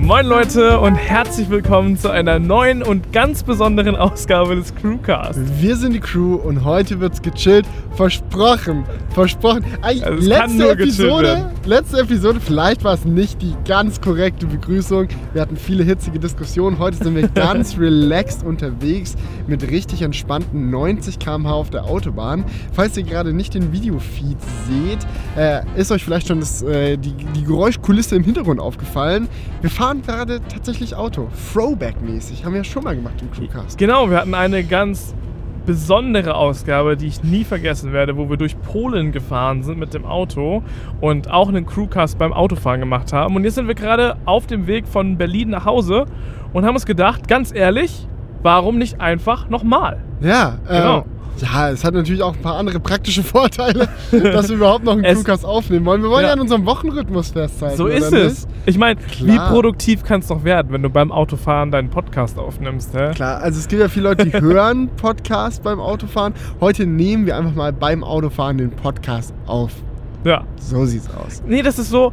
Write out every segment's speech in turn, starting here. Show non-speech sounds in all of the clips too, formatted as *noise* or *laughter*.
Moin Leute und herzlich willkommen zu einer neuen und ganz besonderen Ausgabe des Crewcast. Wir sind die Crew und heute wird's gechillt. Versprochen. Versprochen. Eigentlich Also letzte Episode, letzte Episode, vielleicht war es nicht die ganz korrekte Begrüßung. Wir hatten viele hitzige Diskussionen. Heute sind wir *laughs* ganz relaxed unterwegs mit richtig entspannten 90 km/h auf der Autobahn. Falls ihr gerade nicht den Videofeed seht, äh, ist euch vielleicht schon das, äh, die, die Geräuschkulisse im Hintergrund aufgefallen. Wir fahren gerade tatsächlich Auto. Throwback-mäßig. Haben wir ja schon mal gemacht im Crewcast. Genau, wir hatten eine ganz besondere Ausgabe, die ich nie vergessen werde, wo wir durch Polen gefahren sind mit dem Auto und auch einen Crewcast beim Autofahren gemacht haben. Und jetzt sind wir gerade auf dem Weg von Berlin nach Hause und haben uns gedacht, ganz ehrlich, warum nicht einfach nochmal? Ja, äh, Genau. Ja, es hat natürlich auch ein paar andere praktische *laughs* Vorteile, dass wir überhaupt noch einen Es- Crewcast aufnehmen wollen. Wir wollen ja, Ja. an unserem Wochenrhythmus festhalten. So ist nicht? es. Ich meine, wie produktiv kann es doch werden, wenn du beim Autofahren deinen Podcast aufnimmst? Hä? Klar, also es gibt ja viele Leute, die *laughs* hören Podcast beim Autofahren. Heute nehmen wir einfach mal beim Autofahren den Podcast auf. Ja. So sieht's aus. Nee, das ist so.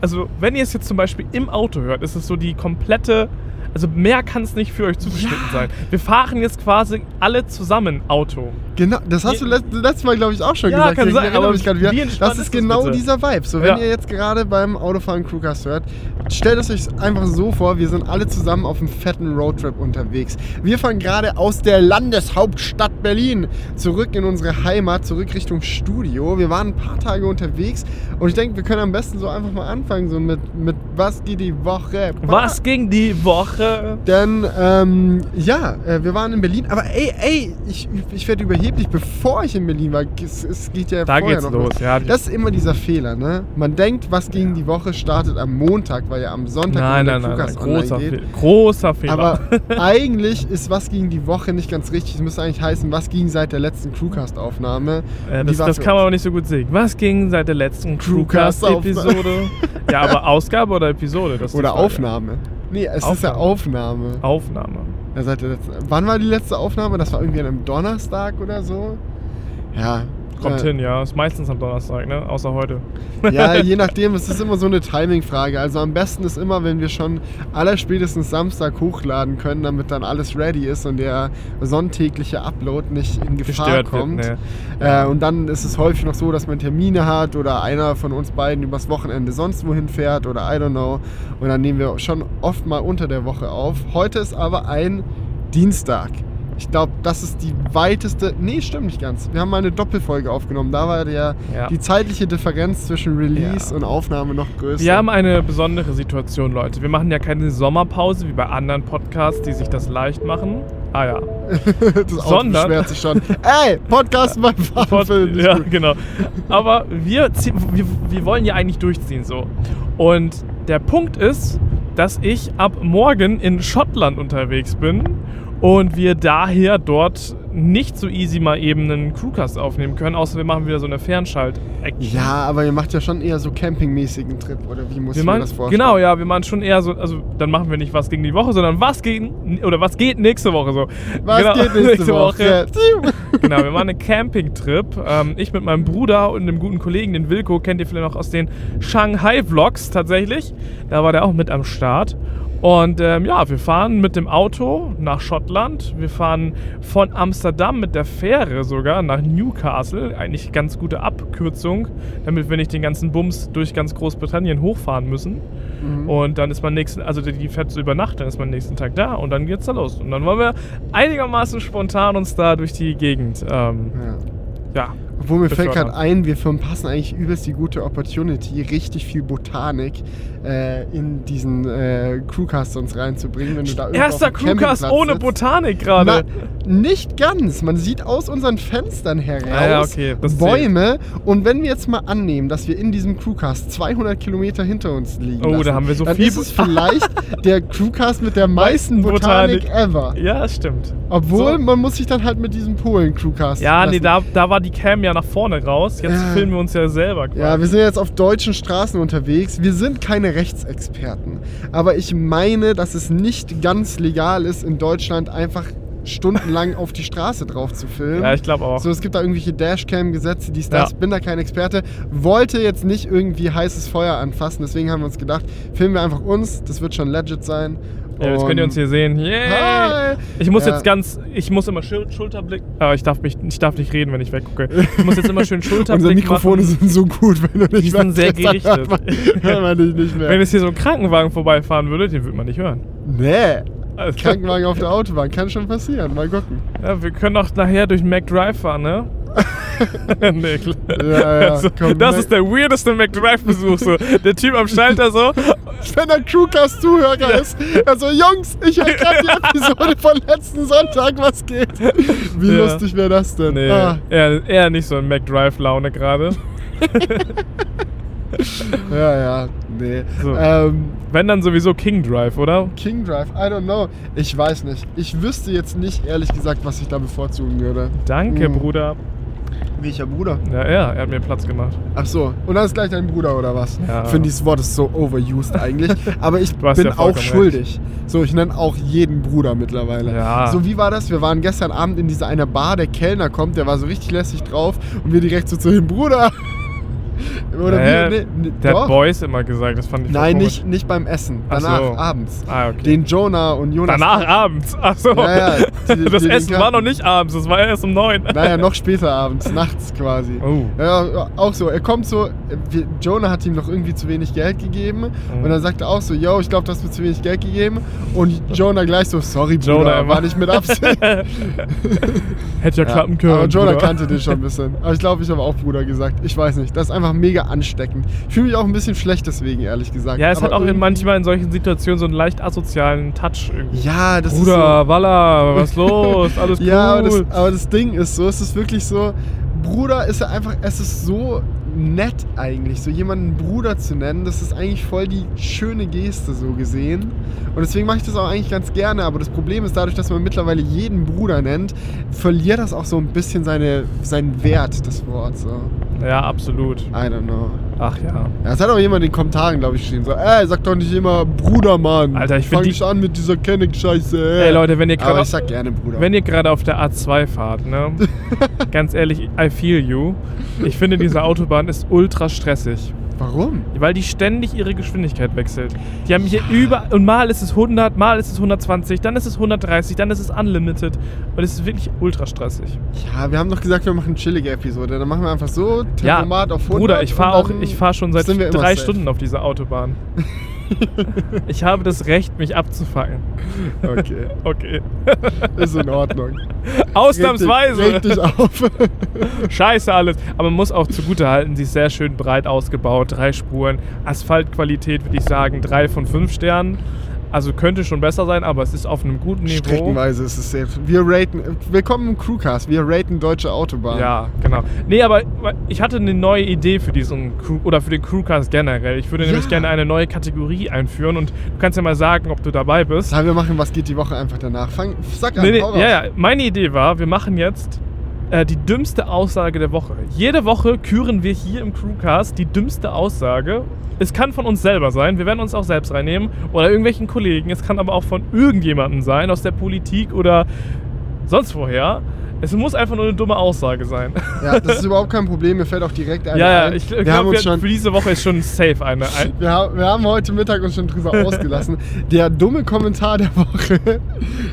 Also, wenn ihr es jetzt zum Beispiel im Auto hört, ist es so die komplette. Also, mehr kann es nicht für euch zugeschnitten Ja. sein. Wir fahren jetzt quasi alle zusammen Auto. Genau, das hast du let letztes Mal, glaube ich, auch schon Ja, gesagt. kann Ich sein, aber mich wieder. Das ist ist das genau bitte? dieser Vibe. So, wenn Ja. ihr jetzt gerade beim Autofahren Crewcast hört, stellt es euch einfach so vor, wir sind alle zusammen auf einem fetten Roadtrip unterwegs. Wir fahren gerade aus der Landeshauptstadt Berlin zurück in unsere Heimat, zurück Richtung Studio. Wir waren ein paar Tage unterwegs und ich denke, wir können am besten so einfach mal anfangen, so mit, mit was geht die Woche? Was ging die Woche? Denn, ähm, ja, äh, wir waren in Berlin, aber ey, ey, ich, ich werde überheblich, bevor ich in Berlin war, es, es geht ja Da vorher geht's noch los, ja. Das ist immer dieser Fehler, ne? Man denkt, was gegen die Woche startet am Montag, weil ja am Sonntag Nein, der nein, nein, nein. Großer, geht. Fe großer Fehler. Aber *laughs* eigentlich ist was gegen die Woche nicht ganz richtig. Es müsste eigentlich heißen, was ging seit der letzten Crewcast-Aufnahme. äh, das, das kann man aber nicht so gut sehen. Was ging seit der letzten. Crewcast-Episode? ja, aber *laughs* Ausgabe oder Episode? Oder. Aufnahme. Nee, es ist ja Aufnahme. Aufnahme. Ja, seit der letzten, wann war die letzte Aufnahme? Das war irgendwie an einem Donnerstag oder so. Ja. Kommt äh, hin, ja. Ist meistens am Donnerstag, ne? Außer heute. Ja, *laughs* je nachdem, es ist immer so eine Timing-Frage. Also am besten ist immer, wenn wir schon allerspätestens Samstag hochladen können, damit dann alles ready ist und der sonntägliche Upload nicht in Gefahr Gestört wird, kommt. ne. äh, und dann ist es häufig noch so, dass man Termine hat oder einer von uns beiden übers Wochenende sonst wohin fährt oder I don't know. Und dann nehmen wir schon oft mal unter der Woche auf. Heute ist aber ein Dienstag. Ich glaube, das ist die weiteste. Nee, stimmt nicht ganz. Wir haben mal eine Doppelfolge aufgenommen. Da war der, Ja. die zeitliche Differenz zwischen Release Ja. und Aufnahme noch größer. Wir haben eine besondere Situation, Leute. Wir machen ja keine Sommerpause wie bei anderen Podcasts, die sich das leicht machen. Ah ja. *laughs* das Auto sondern- beschwert sich schon. Ey, Podcast beim Fahren. Pod ja, gut. genau. Aber wir, wir, wir wollen ja eigentlich durchziehen so. Und der Punkt ist, dass ich ab morgen in Schottland unterwegs bin und wir daher dort nicht so easy mal eben einen Crewcast aufnehmen können, außer wir machen wieder so eine Fernschalt-Action. Ja, aber ihr macht ja schon eher so campingmäßigen Trip, oder wie muss Wir ich mir machen, das vorstellen? genau, ja, wir machen schon eher so, also dann machen wir nicht was gegen die Woche, sondern was gegen, oder was geht nächste Woche so. Was genau, geht nächste, Woche? *laughs* Genau, wir machen einen Campingtrip. Ähm, ich mit meinem Bruder und einem guten Kollegen, den Wilko, kennt ihr vielleicht noch aus den Shanghai-Vlogs tatsächlich. Da war der auch mit am Start. Und ähm, ja, wir fahren mit dem Auto nach Schottland. Wir fahren von Amsterdam mit der Fähre sogar nach Newcastle. Eigentlich ganz gute Abkürzung, damit wir nicht den ganzen Bums durch ganz Großbritannien hochfahren müssen. Mhm. Und dann ist man nächsten, also die- fährt so über Nacht, dann ist man nächsten Tag da und dann geht's da los. Und dann wollen wir einigermaßen spontan uns da durch die Gegend, ähm, Ja. ja. Obwohl mir fällt gerade ein, wir verpassen eigentlich übelst die gute Opportunity, richtig viel Botanik äh, in diesen äh, Crewcast uns reinzubringen, wenn du da Erster Crewcast ohne sitzt. Botanik gerade. nicht ganz. Man sieht aus unseren Fenstern heraus Ah ja, okay, Bäume. Und wenn wir jetzt mal annehmen, dass wir in diesem Crewcast 200 Kilometer hinter uns liegen Oh, da lassen, haben wir so dann viel ist es vielleicht *laughs* der Crewcast mit der meisten Botanik, Botanik. ever. Ja, das stimmt. Obwohl, So. man muss sich dann halt mit diesem Polen-Crewcast Ja, nee, lassen. da, da war die Cam ja nach vorne raus. Jetzt Ja. filmen wir uns ja selber quasi. Ja, wir sind jetzt auf deutschen Straßen unterwegs. Wir sind keine Rechtsexperten. Aber ich meine, dass es nicht ganz legal ist, in Deutschland einfach stundenlang auf die Straße drauf zu filmen. Ja, ich glaube auch. So, es gibt da irgendwelche Dashcam-Gesetze, dies, das. Ja. Bin da kein Experte. Wollte jetzt nicht irgendwie heißes Feuer anfassen. Deswegen haben wir uns gedacht, filmen wir einfach uns. Das wird schon legit sein. Ja, jetzt könnt ihr uns hier sehen. Yeah. Hi. Ich muss Ja. jetzt ganz, ich muss immer Schul Schulterblick. Ah, ich darf mich, ich darf nicht reden, wenn ich weggucke. Ich muss jetzt immer schön *laughs* Schulterblick Unsere Mikrofone machen. sind so gut, wenn du nicht Die sind sehr gerichtet. hört *laughs* man dich nicht mehr. Wenn jetzt hier so ein Krankenwagen vorbeifahren würde, den würde man nicht hören. nee. Klar. Krankenwagen auf der Autobahn, kann schon passieren. Mal gucken. Ja, wir können auch nachher durch McDrive fahren, ne? *laughs* nee, klar. Ja, ja, *laughs* komm, das ist der weirdeste McDrive-Besuch. So. Der Typ am Schalter so. *laughs* Wenn der Crewcast-Zuhörer ist, also Jungs, ich höre gerade die Episode von letzten Sonntag, was geht? Wie Ja. lustig wäre das denn? Nee, Ah, eher, eher nicht so ein McDrive-Laune gerade. ja, ja, nee. So. Ähm, Wenn dann sowieso King Drive, oder? King Drive, I don't know. Ich weiß nicht. Ich wüsste jetzt nicht, ehrlich gesagt, was ich da bevorzugen würde. Danke, Hm. Bruder. Welcher Bruder? Ja, er, er hat mir Platz gemacht. Ach so, und dann ist gleich dein Bruder oder was? Ja. Ich finde dieses Wort ist so overused eigentlich. *laughs* Aber ich bin ja auch schuldig. So, ich nenne auch jeden Bruder mittlerweile. Ja. So, wie war das? Wir waren gestern Abend in dieser einer Bar, der Kellner kommt, der war so richtig lässig drauf und wir direkt so zu ihm, Bruder! Oder wie? Nee, nee, Der doch. hat Boys immer gesagt, das fand ich Nein, nicht, nicht beim Essen. Ach Danach, so. abends. Ah, okay. Den Jonah und Jonas. Danach abends. Ach so. Ja, ja, die- *laughs* das die- Essen war noch nicht abends, das war erst um neun. Naja, noch später abends, nachts quasi. Oh. Ja, auch so. Er kommt so, Jonah hat ihm noch irgendwie zu wenig Geld gegeben. Mhm. Und dann sagt er auch so, yo, ich glaube, du hast mir zu wenig Geld gegeben. Und Jonah gleich so, sorry, Bruder, Jonah war immer. nicht mit Absicht. *laughs* *laughs* Hätte ja, klappen können. Aber Jonah Bruder. kannte den schon ein bisschen. Aber ich glaube, ich habe auch Bruder gesagt. Ich weiß nicht. Das ist einfach mega ansteckend. Ich fühle mich auch ein bisschen schlecht deswegen, ehrlich gesagt. Ja, es hat Aber auch in manchmal in solchen Situationen so einen leicht asozialen Touch irgendwie. Ja, das Bruder, ist so. Walla, was los? Alles cool. *laughs* Ja, aber das, aber das Ding ist so, es ist wirklich so, Bruder ist ja einfach, es ist so nett eigentlich, so jemanden Bruder zu nennen, das ist eigentlich voll die schöne Geste so gesehen. Und deswegen mache ich das auch eigentlich ganz gerne, aber das Problem ist dadurch, dass man mittlerweile jeden Bruder nennt, verliert das auch so ein bisschen seine, seinen Wert, das Wort. So. Ja, absolut. I don't know. Ach ja. Ja, es hat auch jemand in den Kommentaren, glaube ich, geschrieben, so, ey, sag doch nicht immer Bruder, Mann. Alter, ich find Fang nicht an mit dieser Kenneck-Scheiße. Ey Leute, wenn ihr aber gerade ich sag gerne Bruder. wenn ihr gerade auf der A2 fahrt, ne? *laughs* Ganz ehrlich, I feel you. Ich finde, diese Autobahn ist ultra stressig. Warum? Weil die ständig ihre Geschwindigkeit wechselt. Die haben hier über. Und mal ist es 100, mal ist es 120, dann ist es 130, dann ist es unlimited. Und es ist wirklich ultra stressig. Ja, wir haben doch gesagt, wir machen eine chillige Episode. Dann machen wir einfach so, Ja, Tempomat auf 100. Bruder, ich fahre auch. Ich fahre schon seit drei safe. Stunden auf dieser Autobahn. *laughs* *laughs* ich habe das Recht, mich abzufangen. Okay, *laughs* Okay. ist in Ordnung. Ausnahmsweise. Reg dich auf. *laughs* Scheiße alles. Aber man muss auch zugutehalten, sie ist sehr schön breit ausgebaut, drei Spuren. Asphaltqualität würde ich sagen, drei von fünf Sternen. Also könnte schon besser sein, aber es ist auf einem guten Niveau. Streckenweise ist es safe. Wir raten, willkommen im Crewcast, wir raten deutsche Autobahnen. Ja, genau. Nee, aber ich hatte eine neue Idee für diesen Crew oder für den Crewcast generell. Ich würde Ja. nämlich gerne eine neue Kategorie einführen und du kannst ja mal sagen, ob du dabei bist. Ja, wir machen, was geht die Woche einfach danach. Fang, sag an, Nee, nee, ja, ja. Meine Idee war, wir machen jetzt äh, die dümmste Aussage der Woche. Jede Woche küren wir hier im Crewcast die dümmste Aussage. Es kann von uns selber sein, wir werden uns auch selbst reinnehmen oder irgendwelchen Kollegen. Es kann aber auch von irgendjemandem sein, aus der Politik oder sonst woher. Es muss einfach nur eine dumme Aussage sein. Ja, das ist überhaupt kein Problem, mir fällt auch direkt *laughs* eine ja, ja, ein. ich wir, haben uns schon, für diese Woche ist schon safe eine. *laughs* Ein, wir, haben, wir haben heute Mittag uns schon drüber *laughs* ausgelassen. Der dumme Kommentar der Woche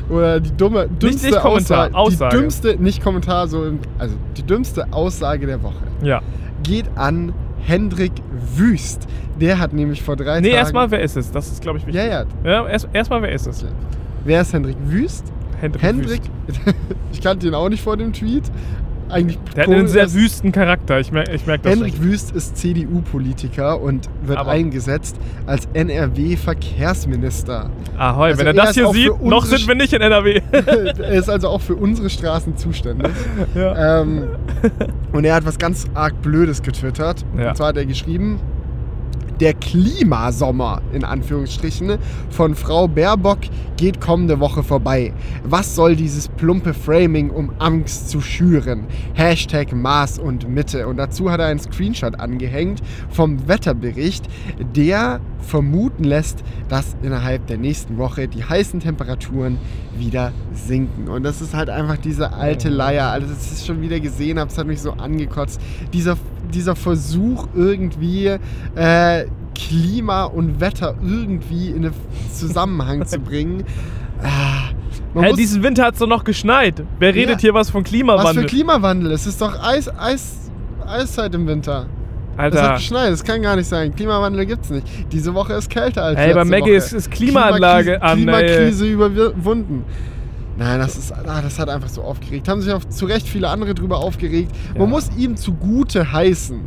oder die dumme, dümmste nicht Kommentar, Aussage, Aussage. Die dümmste, nicht Kommentar, so, also die dümmste Aussage der Woche ja. geht an Hendrik Wüst. Der hat nämlich vor drei Nee, Tagen... erstmal, wer ist es? Das ist, glaube ich, wichtig. Ja, ja. ja erst- Erstmal, wer ist es? Wer ist Hendrik Wüst? Hendrik. Hendrik, Wüst. *laughs* ich kannte ihn auch nicht vor dem Tweet. Eigentlich Der hat einen sehr wüsten Charakter. Ich merke ich merk das. Hendrik Wüst ist CDU-Politiker und wird Aber- eingesetzt als NRW-Verkehrsminister. Ahoi, Also wenn er er das hier sieht, noch sind wir nicht in NRW. *laughs* er ist also auch für unsere Straßen zuständig. ja. Ähm, und er hat was ganz arg Blödes getwittert. Ja. Und zwar hat er geschrieben, Der Klimasommer, in Anführungsstrichen, von Frau Baerbock geht kommende Woche vorbei. Was soll dieses plumpe Framing, um Angst zu schüren? Hashtag Maß und Mitte. Und dazu hat er einen Screenshot angehängt vom Wetterbericht, der vermuten lässt, dass innerhalb der nächsten Woche die heißen Temperaturen wieder sinken. Und das ist halt einfach diese alte Leier. Also, das ich schon wieder gesehen habe, es hat mich so angekotzt. Dieser, dieser Versuch irgendwie. Äh, Klima und Wetter irgendwie in einen Zusammenhang zu bringen. *laughs* Ah, muss- diesen Winter hat es doch noch geschneit. Wer redet Ja. hier was von was Klimawandel? für Klimawandel? Es ist doch Eis, Eis, Eiszeit im Winter. Es hat Alter. geschneit, das kann gar nicht sein. Klimawandel gibt's nicht. Diese Woche ist kälter als Ey, bei letzte Maggie Woche. ist- ist Klimaanlage an, ey. Klimakrise überwunden. Nein, das ist, ah, das hat einfach so aufgeregt. Haben sich auch zu Recht viele andere drüber aufgeregt. Ja. Man muss ihm zugute heißen,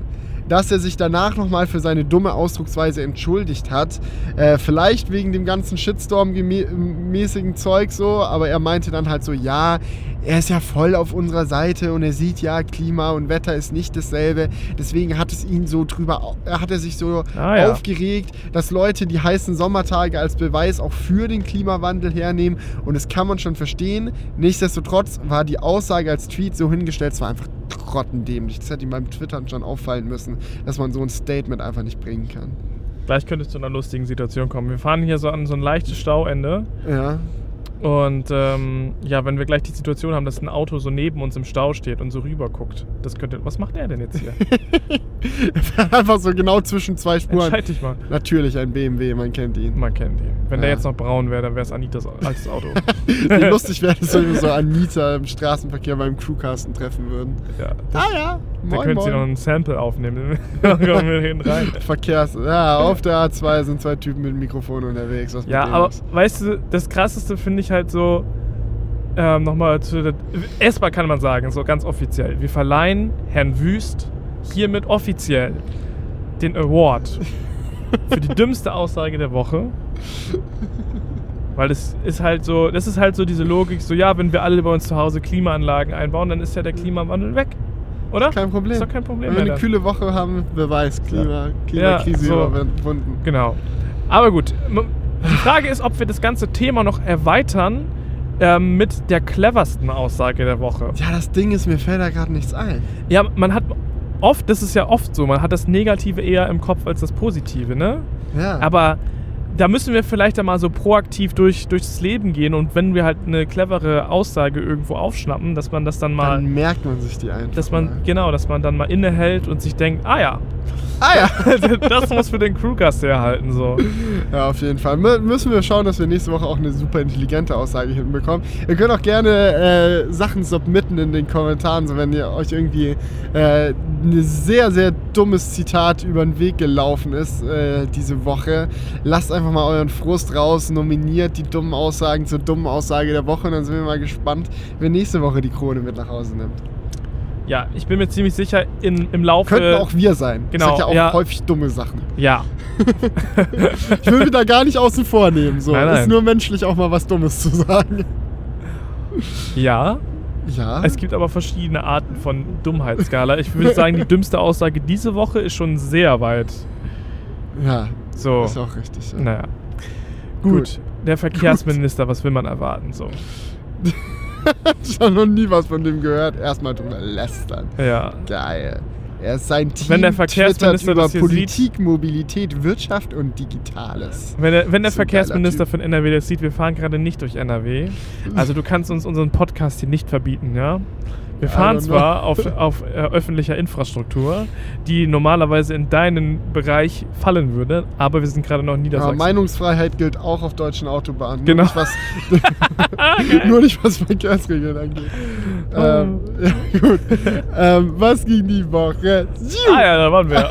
dass er sich danach nochmal für seine dumme Ausdrucksweise entschuldigt hat. Äh, vielleicht wegen dem ganzen Shitstorm-mäßigen Zeug so, aber er meinte dann halt so, ja, er ist ja voll auf unserer Seite und er sieht ja, Klima und Wetter ist nicht dasselbe. Deswegen hat es ihn so drüber, au- hat er sich so Ah, ja. aufgeregt, dass Leute die heißen Sommertage als Beweis auch für den Klimawandel hernehmen. Und das kann man schon verstehen. Nichtsdestotrotz war die Aussage als Tweet so hingestellt, es war einfach grottendämlich. Das hätte ihm beim Twittern schon auffallen müssen, dass man so ein Statement einfach nicht bringen kann. Gleich könnte es zu einer lustigen Situation kommen. Wir fahren hier so an so ein leichtes Stauende. Ja. Und ähm, ja, wenn wir gleich die Situation haben, dass ein Auto so neben uns im Stau steht und so rüber guckt, das könnte. Was macht er denn jetzt hier? *laughs* einfach so genau zwischen zwei Spuren. Entscheid dich mal. Natürlich ein BMW, man kennt ihn. Man kennt ihn. Wenn der Ja. jetzt noch braun wäre, dann wäre es Anitas altes Auto. *laughs* Wie lustig wäre es, wenn wir so *laughs* Anita im Straßenverkehr beim Crewcasten treffen würden. ja. Ah ja, Da moin, könnt ihr noch ein Sample aufnehmen. Dann kommen wir hinten rein. Verkehrs... Ja, auf der A2 sind zwei Typen mit Mikrofon unterwegs. Ja, aber ist? weißt du, das krasseste finde ich halt so, ähm, nochmal zu der. Erstmal kann man sagen, so ganz offiziell. Wir verleihen Herrn Wüst hiermit offiziell den Award für die dümmste Aussage der Woche. Weil das ist halt so, das ist halt so diese Logik, so ja, wenn wir alle bei uns zu Hause Klimaanlagen einbauen, dann ist ja der Klimawandel weg. Oder? Kein Problem. Ist doch kein Problem Wenn wir eine dann. kühle Woche haben, wer weiß, Klima, Klimakrise so. überwunden. Genau. Aber gut, die Frage ist, ob wir das ganze Thema noch erweitern ähm, mit der cleversten Aussage der Woche. Ja, das Ding ist, mir fällt da gerade nichts ein. Ja, man hat oft, das ist ja oft so, man hat das Negative eher im Kopf als das Positive, ne? Ja. Aber da müssen wir vielleicht einmal so proaktiv durch, durchs Leben gehen und wenn wir halt eine clevere Aussage irgendwo aufschnappen, dass man das dann mal, dann merkt man sich die einfach. dass man, mal. genau, dass man dann mal innehält und sich denkt, ah ja, Ah ja. *laughs* das muss für den Crewgast herhalten, so. Ja, auf jeden Fall. Mü- Müssen wir schauen, dass wir nächste Woche auch eine super intelligente Aussage hinbekommen. Ihr könnt auch gerne äh, Sachen submitten in den Kommentaren, so wenn ihr euch irgendwie äh, ein sehr, sehr dummes Zitat über den Weg gelaufen ist äh, diese Woche. Lasst einfach mal euren Frust raus, nominiert die dummen Aussagen zur dummen Aussage der Woche und dann sind wir mal gespannt, wer nächste Woche die Krone mit nach Hause nimmt. Ja, ich bin mir ziemlich sicher, in, im Laufe. Könnten auch wir sein. genau, Ich sag ja auch ja. häufig dumme Sachen. Ja, *laughs* Ich will mich da gar nicht außen vor nehmen. So. Nein, nein. Ist nur menschlich auch mal was Dummes zu sagen. ja. Ja. Es gibt aber verschiedene Arten von Dummheitsskala. Ich würde sagen, die dümmste Aussage diese Woche ist schon sehr weit. Ja, So. ist auch richtig. Ja. Naja. Gut. Gut. Der Verkehrsminister, was will man erwarten? So. *laughs* Ich habe noch nie was von dem gehört. Erstmal drüber lästern. Ja. Geil. Er ist sein Team Wenn der Verkehrsminister über Politik, Mobilität, Wirtschaft und Digitales. Wenn der, wenn der Verkehrsminister von NRW das sieht, wir fahren gerade nicht durch NRW. Also du kannst uns unseren Podcast hier nicht verbieten, ja? Wir fahren zwar auf, *laughs* auf äh, öffentlicher Infrastruktur, die normalerweise in deinen Bereich fallen würde, aber wir sind gerade noch in Ja, Niedersachsen. Meinungsfreiheit gilt auch auf deutschen Autobahnen. Genau. Nur nicht was, *laughs* *laughs* nur nicht, was Verkehrsregeln angeht. ähm, ja, gut. Ähm, was ging die Woche? ah ja, da waren wir.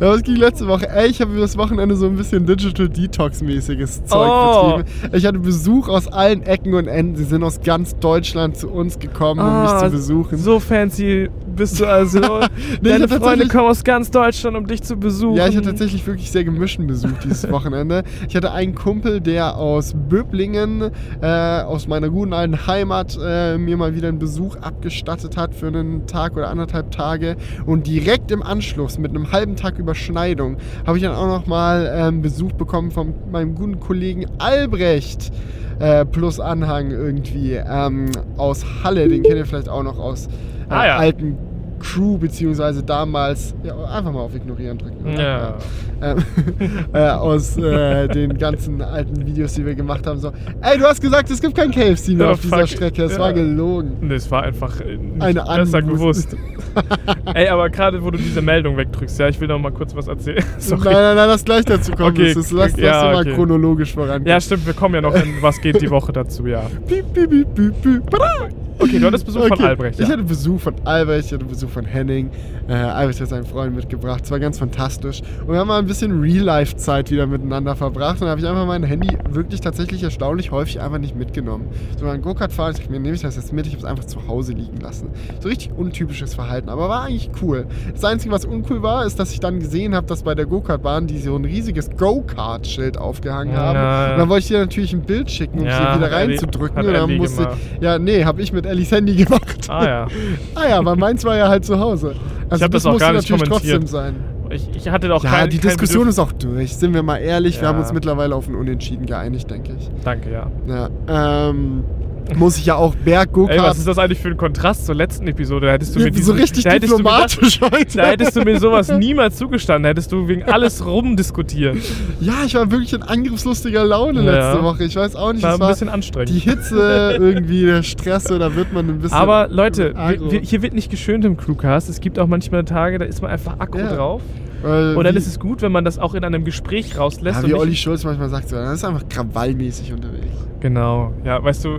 Ja, was ging letzte Woche? Ey, ich habe das Wochenende so ein bisschen Digital Detox-mäßiges Zeug Oh. betrieben. Ich hatte Besuch aus allen Ecken und Enden. Sie sind aus ganz Deutschland zu uns gekommen, um mich Ah, zu besuchen. So fancy bist du also. *laughs* Nee, ich Deine hab Freunde tatsächlich- kommen aus ganz Deutschland, um dich zu besuchen. Ja, ich hatte tatsächlich wirklich sehr gemischten Besuch dieses *laughs* Wochenende. Ich hatte einen Kumpel, der aus Böblingen, äh, aus meiner guten alten Heimat, äh, mir mal wieder einen Besuch abgestattet hat für einen Tag oder anderthalb Tage. Und direkt im Anschluss, mit einem halben Tag Überschneidung habe ich dann auch nochmal ähm, Besuch bekommen von meinem guten Kollegen Albrecht. Äh, plus Anhang irgendwie ähm, aus Halle, den kennt ihr vielleicht auch noch aus äh, Ah, ja. alten Crew, beziehungsweise damals, ja, einfach mal auf Ignorieren drücken. Ja. Ähm, *laughs* äh, aus äh, den ganzen alten Videos, die wir gemacht haben. So, ey, du hast gesagt, es gibt kein KFC mehr Ja, auf dieser fuck. Strecke. Es war gelogen. Nee, es war einfach äh, nicht Eine besser gewusst. *laughs* Ey, aber gerade wo du diese Meldung wegdrückst, ja, ich will noch mal kurz was erzählen. *laughs* Sorry. Nein, nein, nein, lass gleich dazu kommen. Okay, lass, lass ja, mal okay. chronologisch voran. Ja, stimmt, wir kommen ja noch in Was geht die Woche dazu, ja. Piep, piep, piep, piep, piep. Okay, du hattest Besuch von Okay, Albrecht, ja. Ich hatte Besuch von Albrecht, ich hatte Besuch von Henning. Äh, Albrecht hat seinen Freund mitgebracht. Es war ganz fantastisch. Und wir haben mal ein bisschen Real-Life-Zeit wieder miteinander verbracht. Und da habe ich einfach mein Handy wirklich tatsächlich erstaunlich häufig einfach nicht mitgenommen. So beim Go-Kart fahren, ich dachte mir, nehme ich das jetzt mit, ich habe es einfach zu Hause liegen lassen. So richtig untypisches Verhalten, aber war eigentlich cool. Das Einzige, was uncool war, ist, dass ich dann gesehen habe, dass bei der Go-Kart-Bahn die so ein riesiges Go-Kart-Schild aufgehangen haben. Ja. Und dann wollte ich dir natürlich ein Bild schicken, um Ja, sie wieder reinzudrücken. Und dann musste gemacht. ja, nee, habe ich mit Ellis Handy gemacht. Ah ja. *laughs* ah ja, aber meins war ja halt zu Hause. Also hab das auch musste gar nicht natürlich kommentiert. trotzdem sein. Ich, ich hatte auch Ja, kein, die Diskussion ist auch durch. Sind wir mal ehrlich, wir Ja. haben uns mittlerweile auf ein Unentschieden geeinigt, denke ich. Danke, ja. Ja, ähm, muss ich ja auch Berg Ey, was ist das eigentlich für ein Kontrast zur letzten Episode? Da hättest du mir so diesen, richtig da mir das- diplomatisch *laughs* heute. Da hättest du mir sowas niemals zugestanden. Da hättest du wegen alles rumdiskutiert. Ja, ich war wirklich in angriffslustiger Laune Ja. letzte Woche. Ich weiß auch nicht, War es ein bisschen anstrengend. die Hitze, *laughs* irgendwie der Stress, da wird man ein bisschen. Aber Leute, wir, wir, hier wird nicht geschönt im Crewcast. Es gibt auch manchmal Tage, da ist man einfach aggro Ja. drauf. Äh, Und dann ist es gut, wenn man das auch in einem Gespräch rauslässt. Ja, wie Olli Schulz manchmal sagt, so, das ist einfach krawallmäßig unterwegs. Genau. Ja, weißt du,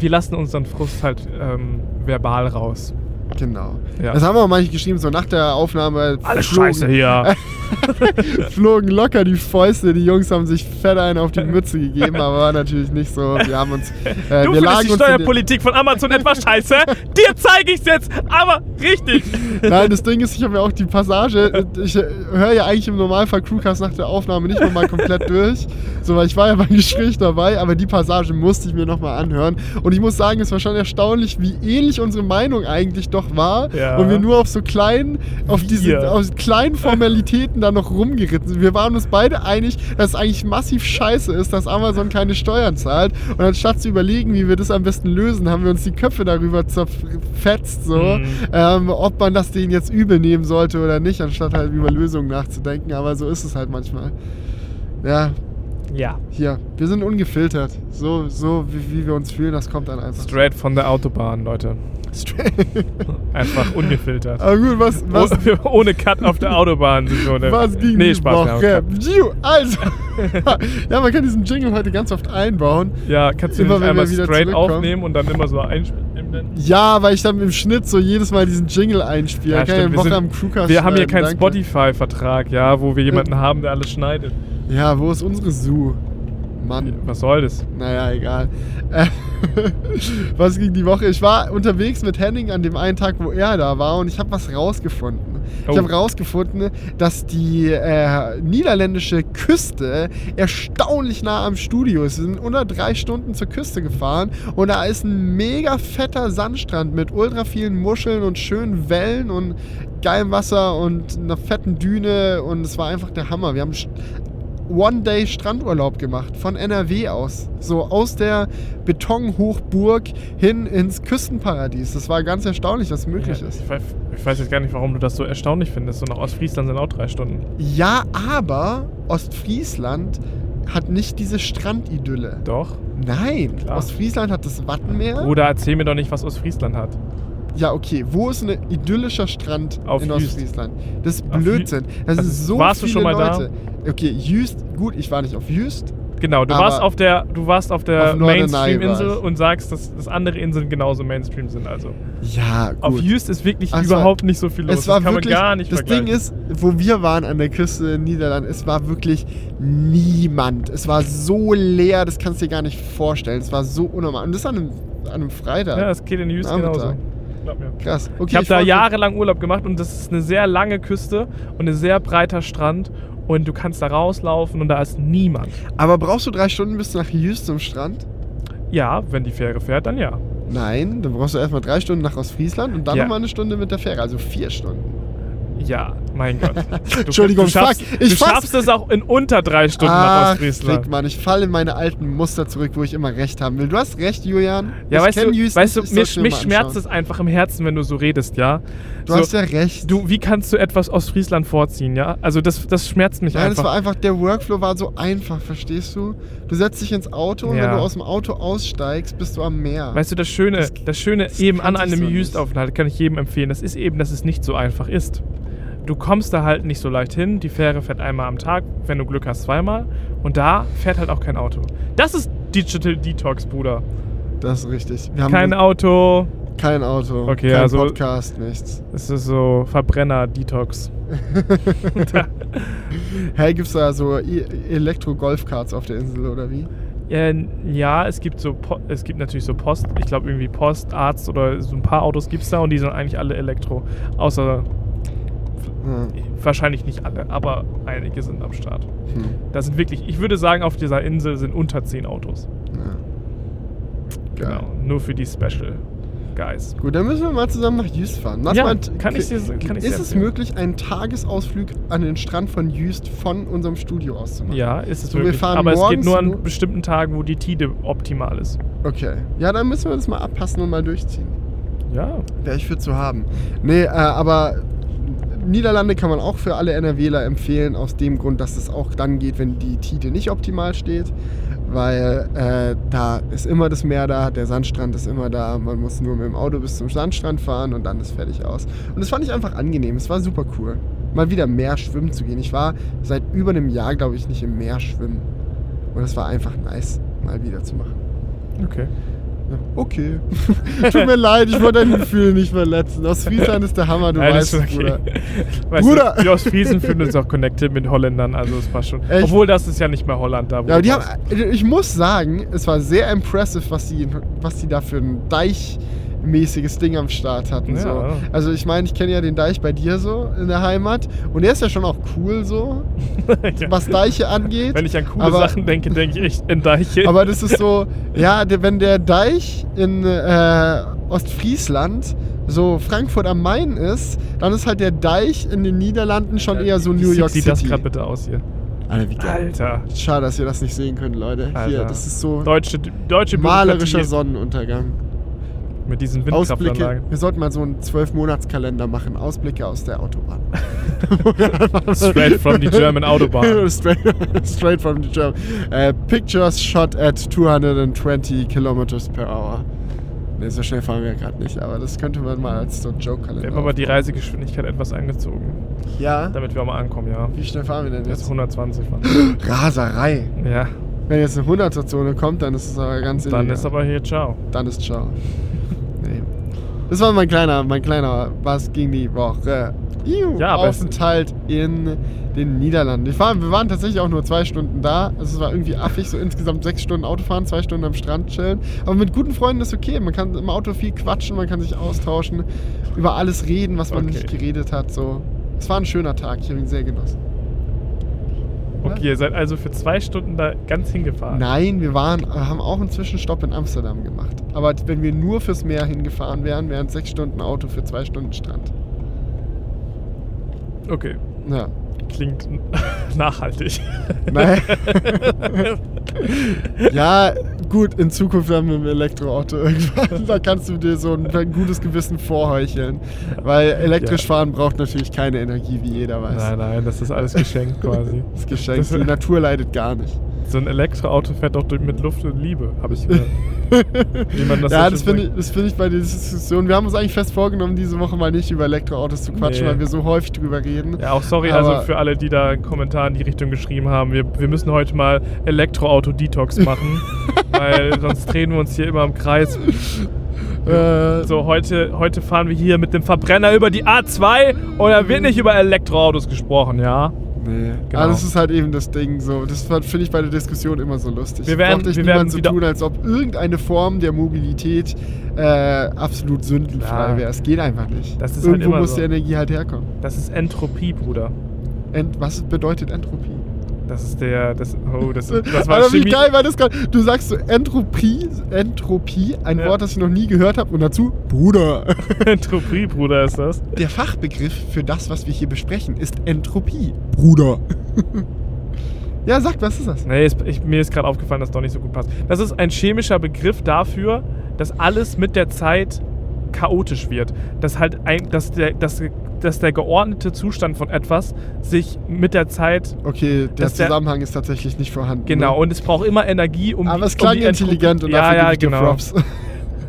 wir lassen unseren Frust halt ähm, verbal raus. Genau. Ja. Das haben wir auch manchmal geschrieben, so nach der Aufnahme. Alles flogen- scheiße hier. *laughs* flogen locker die Fäuste. Die Jungs haben sich fett einen auf die Mütze gegeben, aber war natürlich nicht so. Wir haben uns. Äh, Du wir findest lagen die Steuerpolitik von Amazon etwas scheiße. Dir zeige ich's jetzt, aber richtig. Nein, das Ding ist, ich habe ja auch die Passage. Ich äh, höre ja eigentlich im Normalfall Crewcast nach der Aufnahme nicht nochmal komplett durch. So, weil ich war ja beim Gespräch dabei, aber die Passage musste ich mir nochmal anhören. Und ich muss sagen, es war schon erstaunlich, wie ähnlich unsere Meinung eigentlich doch war. Ja. Und wir nur auf so kleinen, auf diese auf kleinen Formalitäten da noch rumgeritten sind. Wir waren uns beide einig, dass es eigentlich massiv scheiße ist, dass Amazon keine Steuern zahlt. Und anstatt zu überlegen, wie wir das am besten lösen, haben wir uns die Köpfe darüber zerfetzt, so, Mhm. ähm, ob man das denen jetzt übel nehmen sollte oder nicht, anstatt halt über Lösungen nachzudenken. Aber so ist es halt manchmal. Ja, Ja, hier, wir sind ungefiltert. So, so wie, wie wir uns fühlen, das kommt dann einfach. straight von der Autobahn, Leute. Einfach ungefiltert. Aber gut, was, was, Oh, ohne Cut auf der Autobahn. sind wir, ne? Was ging nee, Spaß, Woche? Also, ja, man kann diesen Jingle heute ganz oft einbauen. Ja, kannst du Immer nicht einmal straight aufnehmen und dann immer so einspielen? Ja, weil ich dann im Schnitt so jedes Mal diesen Jingle einspiele. Ja, stimmt, eine wir sind- Wir haben hier keinen. Spotify-Vertrag, ja, wo wir jemanden haben, der alles schneidet. Ja, wo ist unsere Zoo? Mann. Was soll das? Naja, egal. Äh, *laughs* was ging die Woche? Ich war unterwegs mit Henning an dem einen Tag, wo er da war und ich habe was rausgefunden. Oh. Ich habe rausgefunden, dass die äh, niederländische Küste erstaunlich nah am Studio ist. Wir sind unter drei Stunden zur Küste gefahren und da ist ein mega fetter Sandstrand mit ultra vielen Muscheln und schönen Wellen und geilem Wasser und einer fetten Düne und es war einfach der Hammer. Wir haben st- One-Day Strandurlaub gemacht von NRW aus. So aus der Betonhochburg hin ins Küstenparadies. Das war ganz erstaunlich, was möglich Ja, ist. Ich weiß, ich weiß jetzt gar nicht, warum du das so erstaunlich findest. So nach Ostfriesland sind auch drei Stunden. Ja, aber Ostfriesland hat nicht diese Strandidylle. Doch. Nein, Klar. Ostfriesland hat das Wattenmeer. Bruder, erzähl mir doch nicht, was Ostfriesland hat. Ja, okay. Wo ist ein idyllischer Strand Auf in Jüst. Ostfriesland? Das ist Auf Blödsinn. Das Also, sind so warst du viele schon mal da? Leute. Okay, Jüst, gut, ich war nicht auf Jüst. Genau, du warst auf der, du warst auf der Mainstream-Insel und sagst, dass, dass andere Inseln genauso Mainstream sind. Also Ja, gut. auf Jüst ist wirklich Ach, es war- überhaupt nicht so viel los. Es war das kann wirklich, man gar nicht das. Ding ist, wo wir waren an der Küste in Niederlanden, es war wirklich niemand. Es war so leer, das kannst du dir gar nicht vorstellen. Es war so unnormal. Und das an einem, an einem Freitag. ja, das geht in Jüst genauso. Glaub mir. Krass. Okay, ich habe da jahrelang Urlaub gemacht und das ist eine sehr lange Küste und ein sehr breiter Strand und du kannst da rauslaufen und da ist niemand. Aber brauchst du drei Stunden bis nach Jüst zum Strand? Ja, wenn die Fähre fährt, dann ja. Nein, dann brauchst du erstmal drei Stunden nach Ostfriesland und dann Ja. nochmal eine Stunde mit der Fähre, also vier Stunden. Ja, Mein Gott. *laughs* Du, Entschuldigung, du schaffst, fuck. Ich du schaffst es auch in unter drei Stunden nach Ach, Ostfriesland. Fick, Mann, ich falle in meine alten Muster zurück, wo ich immer recht haben will. Du hast recht, Julian. Ja, ich weißt du, Houston, weißt du ich mich, mich schmerzt es einfach im Herzen, wenn du so redest, ja? Du so, hast ja recht. du, wie kannst du etwas Ostfriesland vorziehen, ja? Also das, das schmerzt mich Nein, einfach. war einfach, der Workflow war so einfach, verstehst du? Du setzt dich ins Auto und Ja. wenn du aus dem Auto aussteigst, bist du am Meer. Weißt du, das Schöne, Das- das, Schöne das eben an einem so nicht. Just-Aufenthalt, kann ich jedem empfehlen, das ist eben, dass es nicht so einfach ist. Du kommst da halt nicht so leicht hin. Die Fähre fährt einmal am Tag, wenn du Glück hast, zweimal. Und da fährt halt auch kein Auto. Das ist Digital Detox, Bruder. Das ist richtig. Wir haben Kein Auto. kein Auto, Okay, kein also- Podcast, nichts. Es ist so Verbrenner-Detox. *laughs* Hey, gibt's da so E- Elektro-Golfkarts auf der Insel oder wie? Äh, ja, es gibt so, es gibt natürlich so Post, ich glaube irgendwie Post, Arzt oder so ein paar Autos gibt es da und die sind eigentlich alle Elektro. Außer Hm. wahrscheinlich nicht alle, aber einige sind am Start. Hm. Das sind wirklich, ich würde sagen, auf dieser Insel sind unter 10 Autos. Ja. Genau, nur für die Special Guys. Gut, dann müssen wir mal zusammen nach Jüst fahren. Lass Ja, mal, kann ich dir- kann ich ist es möglich, einen Tagesausflug an den Strand von Jüst von unserem Studio aus zu machen? Ja, ist es So, möglich. Aber es geht nur an bestimmten Tagen, wo die Tide optimal ist. Okay. Ja, dann müssen wir das mal abpassen und mal durchziehen. Ja, Wäre ich für zu haben. Nee, äh, aber Niederlande kann man auch für alle NRWler empfehlen, aus dem Grund, dass es auch dann geht, wenn die Tide nicht optimal steht. Weil äh, da ist immer das Meer da, der Sandstrand ist immer da, man muss nur mit dem Auto bis zum Sandstrand fahren und dann ist fertig aus. Und das fand ich einfach angenehm, es war super cool. Mal wieder im Meer schwimmen zu gehen. Ich war seit über einem Jahr, glaube ich, nicht im Meer schwimmen. Und es war einfach nice, mal wieder zu machen. okay. Okay. *laughs* Tut mir leid, ich wollte deine Gefühle nicht verletzen. Aus Friesland ist der Hammer, du Nein, weißt okay. Bruder. *laughs* Weißt Bruder! Du, die Ostfriesen fühlen uns auch connected mit Holländern, also es passt schon. Echt? Obwohl das ist ja nicht mehr Holland da. wo Ja, die haben, ich muss sagen, es war sehr impressive, was die, was die da für ein Deichmäßiges Ding am Start hatten. Ja. So. Also ich meine, ich kenne ja den Deich bei dir so in der Heimat und der ist ja schon auch cool so, *laughs* ja. was Deiche angeht. Wenn ich an coole aber- Sachen denke, denke ich echt in Deiche. Aber das ist so, ja, wenn der Deich in äh, Ostfriesland so Frankfurt am Main ist, dann ist halt der Deich in den Niederlanden schon eher so Wie New York sieht City. das gerade bitte aus hier? Alter, wie geil. Alter. Schade, dass ihr das nicht sehen könnt, Leute. Hier, Alter. das ist so Deutsche, deutsche malerischer Sonnenuntergang. Mit diesen Ausblicke. Windkraftanlagen. Wir sollten mal so einen Zwölf-Monats-Kalender machen. Ausblicke aus der Autobahn. *laughs* Straight from the German Autobahn. *laughs* straight, straight from the German. Äh, pictures shot at 220 kilometers per hour. Ne, so schnell fahren wir gerade nicht, aber das könnte man mal als so Joke-Kalender. Wir haben aber die. Reisegeschwindigkeit etwas angezogen, Ja. damit wir auch mal ankommen, ja. Wie schnell fahren wir denn Jetzt jetzt? 120 fahren. *gasps* Raserei. Ja, Wenn jetzt eine 100er-Zone kommt, dann ist es aber ganz dann illegal. ist aber hier ciao. Dann ist ciao. Das war mein kleiner, mein kleiner was gegen die Woche. Iu, Ja, Aufenthalt in den Niederlanden. Ich war, wir waren tatsächlich auch nur zwei Stunden da. Also es war irgendwie affig, so insgesamt sechs Stunden Autofahren, zwei Stunden am Strand chillen. Aber mit guten Freunden ist okay. Man kann im Auto viel quatschen, man kann sich austauschen, über alles reden, was man Okay. nicht geredet hat. So. Es war ein schöner Tag, ich habe ihn sehr genossen. Okay, ihr seid also für zwei Stunden da ganz hingefahren. Nein, wir waren, haben auch einen Zwischenstopp in Amsterdam gemacht. Aber wenn wir nur fürs Meer hingefahren wären, wären es sechs Stunden Auto für zwei Stunden Strand. Okay, Ja. klingt *laughs* nachhaltig. Nein. *laughs* *laughs* ja, gut, in Zukunft haben wir ein Elektroauto irgendwann. Da kannst du dir so ein, gutes Gewissen vorheucheln. Weil elektrisch Ja. fahren braucht natürlich keine Energie, wie jeder weiß. Nein, nein, das ist alles geschenkt quasi. *laughs* Das ist geschenkt. Das- Die Natur leidet gar nicht. So ein Elektroauto fährt doch durch- mit Luft und Liebe, habe ich gehört. *laughs* Wie man das ja, das finde ich, das find ich bei dieser Diskussion. Wir haben uns eigentlich fest vorgenommen, diese Woche mal nicht über Elektroautos zu quatschen, Nee. weil wir so häufig drüber reden. Ja, auch sorry Aber- also für alle, die da einen Kommentar in die Richtung geschrieben haben. Wir, wir müssen heute mal Elektroauto-Detox machen, *laughs* weil sonst drehen wir uns hier immer im Kreis. Äh, So, heute, heute fahren wir hier mit dem Verbrenner über die A2 und da wird nicht über Elektroautos gesprochen, ja? Nee, Genau. aber das ist halt eben das Ding so. Das finde ich bei der Diskussion immer so lustig. Wir werden- euch wir werden so tun, als ob irgendeine Form der Mobilität äh, absolut sündenfrei Ja. wäre. Es geht einfach nicht. Das ist halt Irgendwo immer muss so. die Energie halt herkommen. Das ist Entropie, Bruder. Ent was bedeutet Entropie? Das ist der, das, oh, das, *laughs* das war Aber wie Chemie. geil war das gerade? Du sagst so Entropie, Entropie, ein Ja. Wort, das ich noch nie gehört habe, und dazu Bruder. *laughs* Entropie, Bruder, ist das. Der Fachbegriff für das, was wir hier besprechen, ist Entropie. Bruder. *laughs* ja, sag, was ist das? Nee, ist, ich, mir ist gerade aufgefallen, dass es doch nicht so gut passt. Das ist ein chemischer Begriff dafür, dass alles mit der Zeit chaotisch wird. Dass halt ein, dass der, dass, dass der geordnete Zustand von etwas sich mit der Zeit. Okay, der Dass der- Zusammenhang ist tatsächlich nicht vorhanden. Genau, Ne? und es braucht immer Energie, um Aber es klang um intelligent und ja, dafür ja, dir genau. Props. *laughs*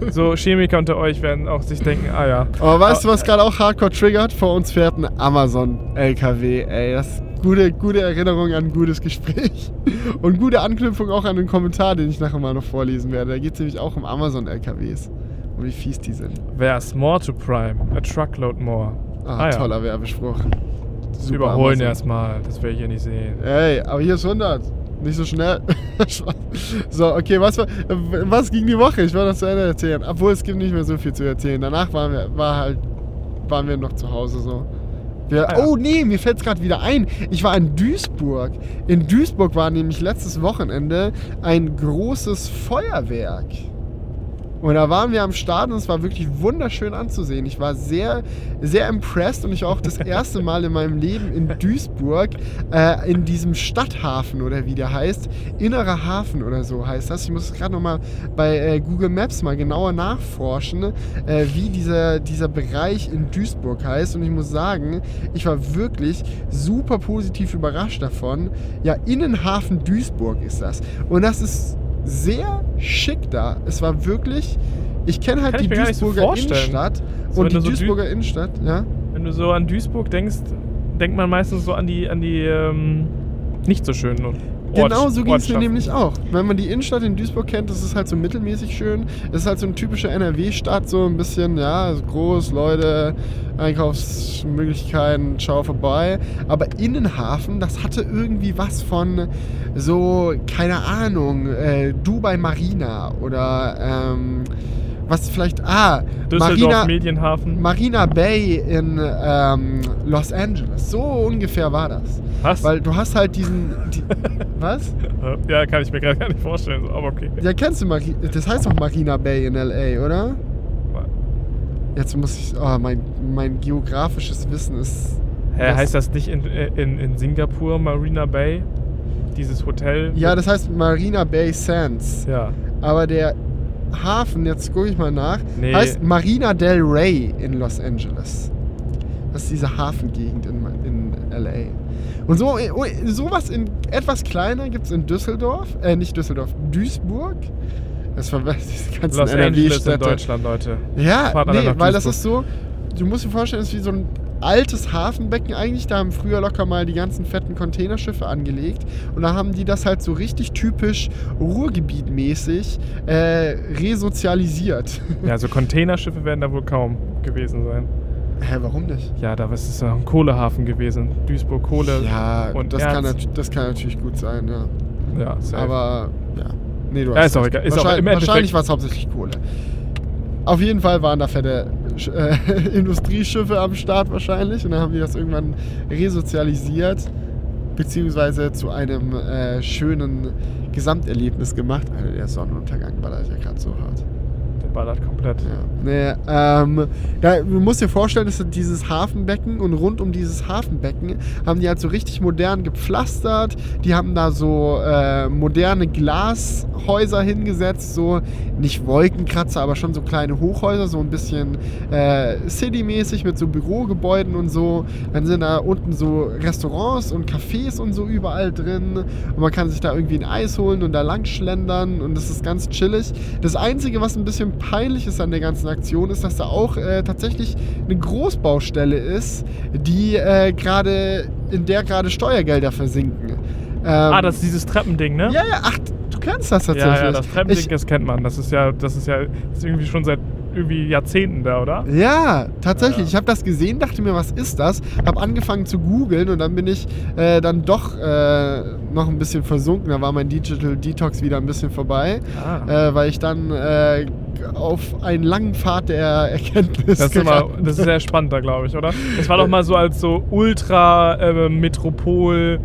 So Chemiker unter euch werden auch sich denken, ah ja. *laughs* Aber weißt du, was gerade auch hardcore triggert? Vor uns fährt ein Amazon-LKW, ey. Das ist gute, gute Erinnerung an ein gutes Gespräch. *laughs* Und gute Anknüpfung auch an den Kommentar, den ich nachher mal noch vorlesen werde. Da geht es nämlich auch um Amazon-LKWs. Und wie fies die sind. There's more to Prime, a truckload more. Ah, toller Werbespruch. Super Überholen Amazon. erstmal, das will ich hier nicht sehen. Ey, aber hier ist 100. Nicht so schnell. *laughs* so, okay, was, war, was ging die Woche? Ich wollte noch zu Ende erzählen. Obwohl, es gibt nicht mehr so viel zu erzählen. Danach waren wir, war halt, waren wir noch zu Hause so. Wir, Ah ja. Oh nee, mir fällt es gerade wieder ein. Ich war in Duisburg. In Duisburg war nämlich letztes Wochenende ein großes Feuerwerk. Und da waren wir am Start und es war wirklich wunderschön anzusehen. Ich war sehr, sehr impressed und ich war auch das erste *laughs* Mal in meinem Leben in Duisburg, äh, in diesem Stadthafen oder wie der heißt. Innerer Hafen oder so heißt das. Ich muss gerade nochmal bei äh, Google Maps mal genauer nachforschen, äh, wie dieser, dieser Bereich in Duisburg heißt. Und ich muss sagen, ich war wirklich super positiv überrascht davon. Ja, Innenhafen Duisburg ist das. Und das ist sehr schick da. Es war wirklich. Ich kenne halt Kann die so Duisburger vorstellen. Innenstadt. So, und die so Dü- Duisburger Innenstadt, ja. Wenn du so an Duisburg denkst, denkt man meistens so an die, an die ähm, nicht so schönen Genau so ging es mir nämlich auch. Wenn man die Innenstadt in Duisburg kennt, das ist halt so mittelmäßig schön. Es ist halt so eine typische NRW-Stadt, so ein bisschen, ja, groß, Leute, Einkaufsmöglichkeiten, schau vorbei. Aber Innenhafen, das hatte irgendwie was von so, keine Ahnung, äh, Dubai Marina oder ähm, was vielleicht, ah, Düsseldorf Marina, Medienhafen. Marina Bay in ähm, Los Angeles. So ungefähr war das. Was? Weil du hast halt diesen. Die, *laughs* was? ja, kann ich mir gerade gar nicht vorstellen, aber okay. Ja, kennst du Mari Das heißt doch Marina Bay in LA, oder? Jetzt muss ich. Oh, mein, mein geografisches Wissen ist. Hä, Das- heißt das nicht in, in, in Singapur Marina Bay? Dieses Hotel? Ja, das heißt Marina Bay Sands. Ja. Aber der Hafen, jetzt gucke ich mal nach, Nee. heißt Marina del Rey in Los Angeles. Das ist diese Hafengegend in, in LA. Und so, oh, sowas in etwas kleiner gibt es in Düsseldorf, äh, nicht Düsseldorf, Duisburg. Das verwechselt *laughs* diese ganzen Los Angeles in. Deutschland, Leute. Ja, nee, weil das ist so, du musst dir vorstellen, es ist wie so ein altes Hafenbecken eigentlich. Da haben früher locker mal die ganzen fetten Containerschiffe angelegt. Und da haben die das halt so richtig typisch Ruhrgebietmäßig äh, resozialisiert. *laughs* Ja, so Containerschiffe werden da wohl kaum gewesen sein. Hä, warum nicht? Ja, da ist es ja ein Kohlehafen gewesen. Duisburg Kohle. Ja, und das, kann, Erz. das kann natürlich gut sein, ja. Ja, safe. Aber, ja. Nee, du Ja, hast ist auch recht. egal. Ist auch wahrscheinlich im Endeffekt- wahrscheinlich war es hauptsächlich Kohle. Auf jeden Fall waren da fette äh, *laughs* Industrieschiffe am Start wahrscheinlich und dann haben die das irgendwann resozialisiert beziehungsweise zu einem äh, schönen Gesamterlebnis gemacht. Alter, der Sonnenuntergang war da ja gerade so hart. Der ballert komplett. Ja. Nee, ähm, da, du musst dir vorstellen, das ist dieses Hafenbecken und rund um dieses Hafenbecken haben die halt so richtig modern gepflastert. Die haben da so äh, moderne Glashäuser hingesetzt, so nicht Wolkenkratzer, aber schon so kleine Hochhäuser, so ein bisschen äh, City-mäßig mit so Bürogebäuden und so. Dann sind da unten so Restaurants und Cafés und so überall drin. Und man kann sich da irgendwie ein Eis holen und da lang schlendern und das ist ganz chillig. Das Einzige, was ein bisschen peinlich ist an der ganzen Aktion, ist, dass da auch äh, tatsächlich eine Großbaustelle ist, die äh, gerade, in der gerade Steuergelder versinken. Ähm, Ah, das ist dieses Treppending, ne? ja, ja, ach, du kennst das tatsächlich. ja, ja, das Treppending, Ich- das kennt man. Das ist ja, das ist ja das ist irgendwie schon seit irgendwie Jahrzehnten da, oder? Ja, tatsächlich. Ja. Ich habe das gesehen, dachte mir, was ist das? Habe angefangen zu googeln und dann bin ich äh, dann doch äh, noch ein bisschen versunken. Da war mein Digital Detox wieder ein bisschen vorbei, Ah. äh, weil ich dann äh, auf einen langen Pfad der Erkenntnis Das ist, immer, das ist sehr spannend da, glaube ich, oder? Es war doch mal so als so Ultra-Metropol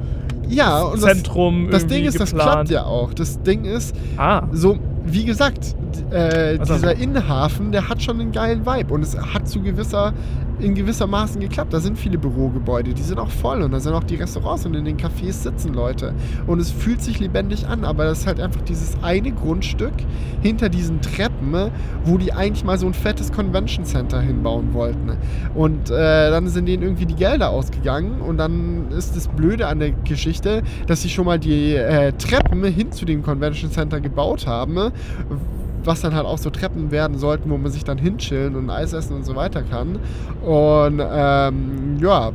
Ja, und das, Zentrum das Ding irgendwie ist, das geplant. klappt ja auch. Das Ding ist, Ah, so, wie gesagt, äh, Also- dieser Innenhafen, der hat schon einen geilen Vibe und es hat zu gewisser, in gewissermaßen geklappt. Da sind viele Bürogebäude, die sind auch voll und da sind auch die Restaurants und in den Cafés sitzen Leute. Und es fühlt sich lebendig an, aber das ist halt einfach dieses eine Grundstück hinter diesen Treppen, wo die eigentlich mal so ein fettes Convention Center hinbauen wollten. Und äh, dann sind denen irgendwie die Gelder ausgegangen und dann ist das Blöde an der Geschichte, dass sie schon mal die äh, Treppen hin zu dem Convention Center gebaut haben, was dann halt auch so Treppen werden sollten, wo man sich dann hinchillen und Eis essen und so weiter kann. Und ähm, ja,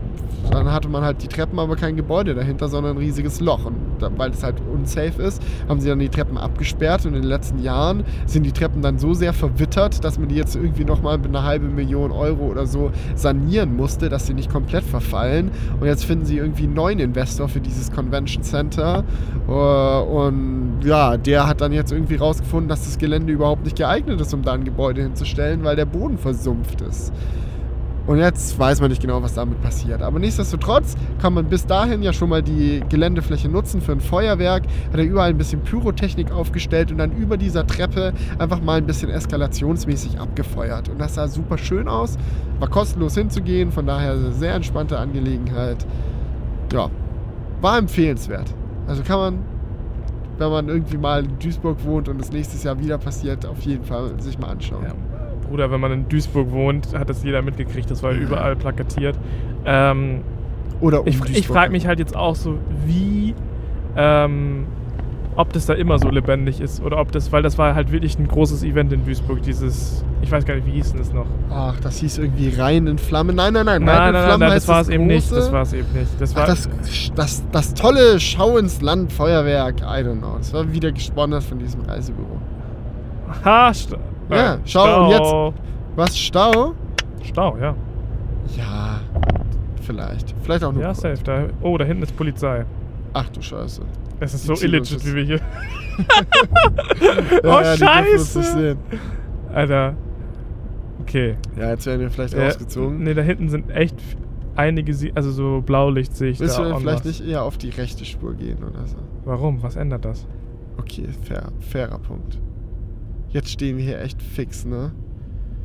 dann hatte man halt die Treppen, aber kein Gebäude dahinter, sondern ein riesiges Loch. Und weil es halt unsafe ist, haben sie dann die Treppen abgesperrt. Und in den letzten Jahren sind die Treppen dann so sehr verwittert, dass man die jetzt irgendwie nochmal mit einer halben Million Euro oder so sanieren musste, dass sie nicht komplett verfallen. Und jetzt finden sie irgendwie einen neuen Investor für dieses Convention Center. Äh, Und ja, der hat dann jetzt irgendwie rausgefunden, dass das Gelände überhaupt nicht geeignet ist, um da ein Gebäude hinzustellen, weil der Boden versumpft ist. Und jetzt weiß man nicht genau, was damit passiert. Aber nichtsdestotrotz kann man bis dahin ja schon mal die Geländefläche nutzen für ein Feuerwerk. Hat er überall ein bisschen Pyrotechnik aufgestellt und dann über dieser Treppe einfach mal ein bisschen eskalationsmäßig abgefeuert. Und das sah super schön aus. War kostenlos hinzugehen, von daher eine sehr entspannte Angelegenheit. Ja, war empfehlenswert. Also kann man, wenn man irgendwie mal in Duisburg wohnt und es nächstes Jahr wieder passiert, auf jeden Fall sich mal anschauen. ja. Bruder, wenn man in Duisburg wohnt, hat das jeder mitgekriegt. Das war überall plakatiert. Ähm, Oder um ich Duisburg ich frage mich halt jetzt auch so, wie, ähm, ob das da immer so lebendig ist oder ob das, weil das war halt wirklich ein großes Event in Duisburg, dieses, ich weiß gar nicht, wie hieß denn das noch? Ach, das hieß irgendwie Rein in Flammen. Nein, nein, nein. Nein, nein, in nein, nein, das war es eben nicht, das war es eben nicht. Das war, Ach, das, das, das tolle Schau ins Land Feuerwerk. I don't know. Das war wieder gesponsert von diesem Reisebüro. ha, Sta Ja, schau, und Stau. Was, Stau? Stau, ja. Ja, vielleicht. Vielleicht auch nur Ja, kurz. safe. Da, oh, da hinten ist Polizei. Ach du Scheiße. Es ist Die so uns illegit, jetzt- wie wir hier. *laughs* *laughs* Ja, oh, ja, Scheiße! sehen. Alter. Okay. Ja, jetzt werden wir vielleicht Äh, rausgezogen. Ne, da hinten sind echt einige, Sie also so Blaulicht sehe ich Willst da du denn en vielleicht nicht eher auf die rechte Spur gehen oder so? Warum? Was ändert das? Okay, fair, fairer Punkt. Jetzt stehen wir hier echt fix, ne?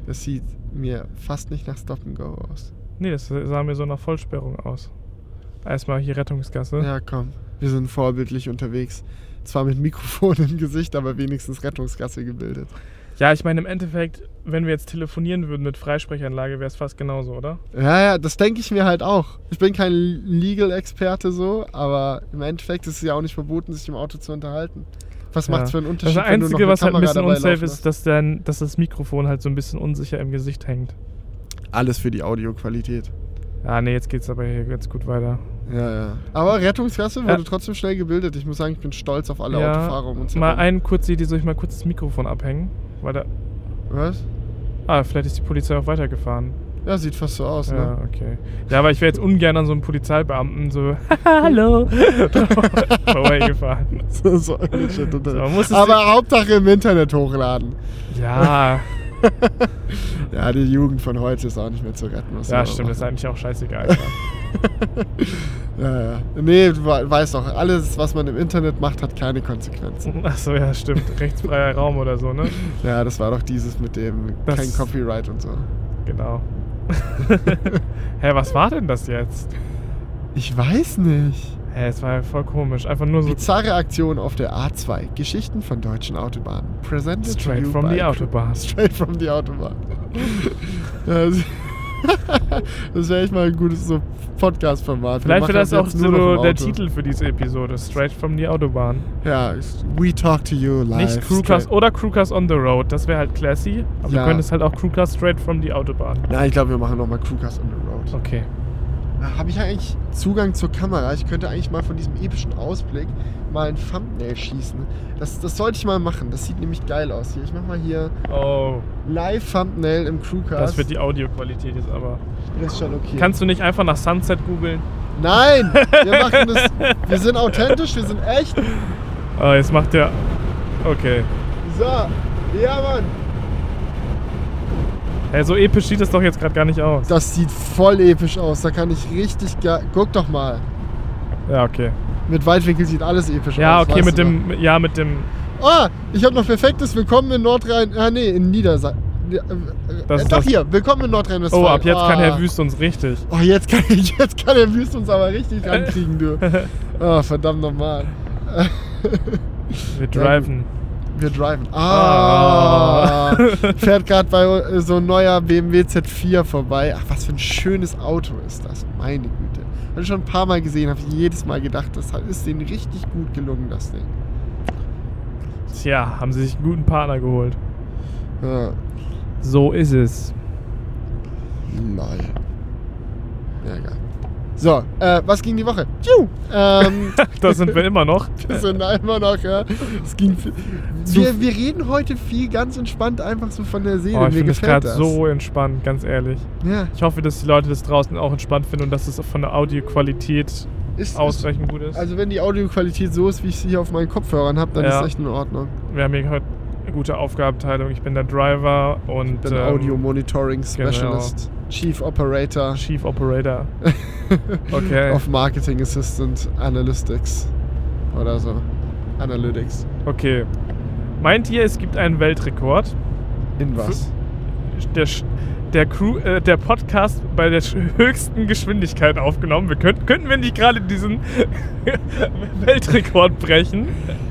Das sieht mir fast nicht nach Stop and Go aus. Nee, das sah mir so nach Vollsperrung aus. Erstmal hier Rettungsgasse. Ja, komm. Wir sind vorbildlich unterwegs. Zwar mit Mikrofon *laughs* im Gesicht, aber wenigstens Rettungsgasse gebildet. Ja, ich meine, im Endeffekt, wenn wir jetzt telefonieren würden mit Freisprechanlage, wäre es fast genauso, oder? Ja, ja, das denke ich mir halt auch. Ich bin kein Legal-Experte so, aber im Endeffekt ist es ja auch nicht verboten, sich im Auto zu unterhalten. Was macht es für einen Das Unterschied, wenn du noch Einzige, was halt ein bisschen unsafe ist, dass, dann, dass das Mikrofon halt so ein bisschen unsicher im Gesicht hängt. Alles für die Audioqualität. Ja, nee, jetzt geht's aber hier ganz gut weiter. Ja, ja. Aber Rettungsgasse wurde Ja. trotzdem schnell gebildet. Ich muss sagen, ich bin stolz auf alle ja, Autofahrer um uns mal herum. einen kurz Idee, soll ich mal kurz das Mikrofon abhängen? Weil da. Was? Ah, vielleicht ist die Polizei auch weitergefahren. Ja, sieht fast so aus, Ja, ne? okay. Ja, aber ich wäre jetzt ungern an so einem Polizeibeamten so, *laughs* hallo, *laughs* vorbeigefahren. so, so So, Aber Hauptsache im Internet hochladen. Ja, *laughs* Ja, die Jugend von heute ist auch nicht mehr zu retten. was ja, stimmt, das ist eigentlich auch scheißegal. Ja, ja. Nee, du we- weißt doch, alles, was man im Internet macht, hat keine Konsequenzen. Achso, ja, stimmt. Rechtsfreier Raum oder so, ne? Ja, das war doch dieses mit dem Das- kein Copyright und so. Genau. *laughs* Hä, was war denn das jetzt? Ich weiß nicht. Hä, es war ja voll komisch. Einfach nur so Bizarre Aktion auf der A2. Geschichten von deutschen Autobahnen. Presented to straight from the Autobahn. *laughs* Straight from the Autobahn. *laughs* Das das wäre echt mal ein gutes so Podcast-Format. Vielleicht wäre das auch nur noch so der. Titel für diese Episode. Straight from the Autobahn. Ja, we talk to you live. Nicht Crewcast oder Crewcast on the Road. Das wäre halt classy. Aber Ja. du könntest halt auch Crewcast straight from the Autobahn. Nein, ich glaube, wir machen nochmal Crewcast on the Road. Okay. Habe ich eigentlich Zugang zur Kamera? Ich könnte eigentlich mal von diesem epischen Ausblick mal ein Thumbnail schießen. Das, das sollte ich mal machen. Das sieht nämlich geil aus hier. Ich mache mal hier Oh, Live-Thumbnail im Crewcast. das wird die Audioqualität jetzt aber. Das ist schon okay. Kannst du nicht einfach nach Sunset googeln? Nein! Wir *laughs* machen das. Wir sind authentisch, wir sind echt. Oh, jetzt macht der. Okay. So, ja, Mann. Hey, so episch sieht es doch jetzt gerade gar nicht aus. Das sieht voll episch aus. Da kann ich richtig geil. Guck doch mal. Ja, okay. Mit Weitwinkel sieht alles episch Ja, aus. okay, weißt mit dem, ja, mit dem. Ah, ich habe noch perfektes Willkommen in Nordrhein. Ah, nee, in Niedersachsen. Äh, Das äh, ist doch das- hier, willkommen in Nordrhein-Westfalen. oh, ab jetzt kann Ah. Herr Wüst uns richtig. Oh, jetzt kann, jetzt kann der Wüst uns aber richtig *laughs* rankriegen, du. Oh, verdammt nochmal. Wir driven. Wir driven. Ah, Ah. *laughs* fährt gerade bei äh, so ein neuer BMW Z4 vorbei. Ach, was für ein schönes Auto ist das. Meine Güte. Habe ich schon ein paar Mal gesehen, habe ich jedes Mal gedacht, das ist denen richtig gut gelungen, das Ding. Tja, haben sie sich einen guten Partner geholt. Ja, So ist es. lol. Ja, geil. So, äh, was ging die Woche? Ähm, *laughs* Da sind wir immer noch. *laughs* wir sind immer noch, ja. Es ging Wir, wir reden heute viel ganz entspannt einfach so von der Seele. Oh, ich Mir finde es gefällt gerade das. so entspannt, ganz ehrlich. Ja, Ich hoffe, dass die Leute das draußen auch entspannt finden und dass es von der Audioqualität ist, ausreichend gut ist. Also wenn die Audioqualität so ist, wie ich sie hier auf meinen Kopfhörern habe, dann Ja. ist es echt in Ordnung. Wir haben hier heute eine gute Aufgabenteilung. Ich bin der Driver und Ich bin ähm, Audio Monitoring Specialist, Chief Operator Chief Operator. *laughs* Okay. of Marketing Assistant Analytics oder so. Analytics. Okay. Meint ihr, es gibt einen Weltrekord? In was? Der, der, Crew, äh, der Podcast bei der höchsten Geschwindigkeit aufgenommen. Wir könnten, könnten wir nicht gerade diesen *laughs* Weltrekord brechen?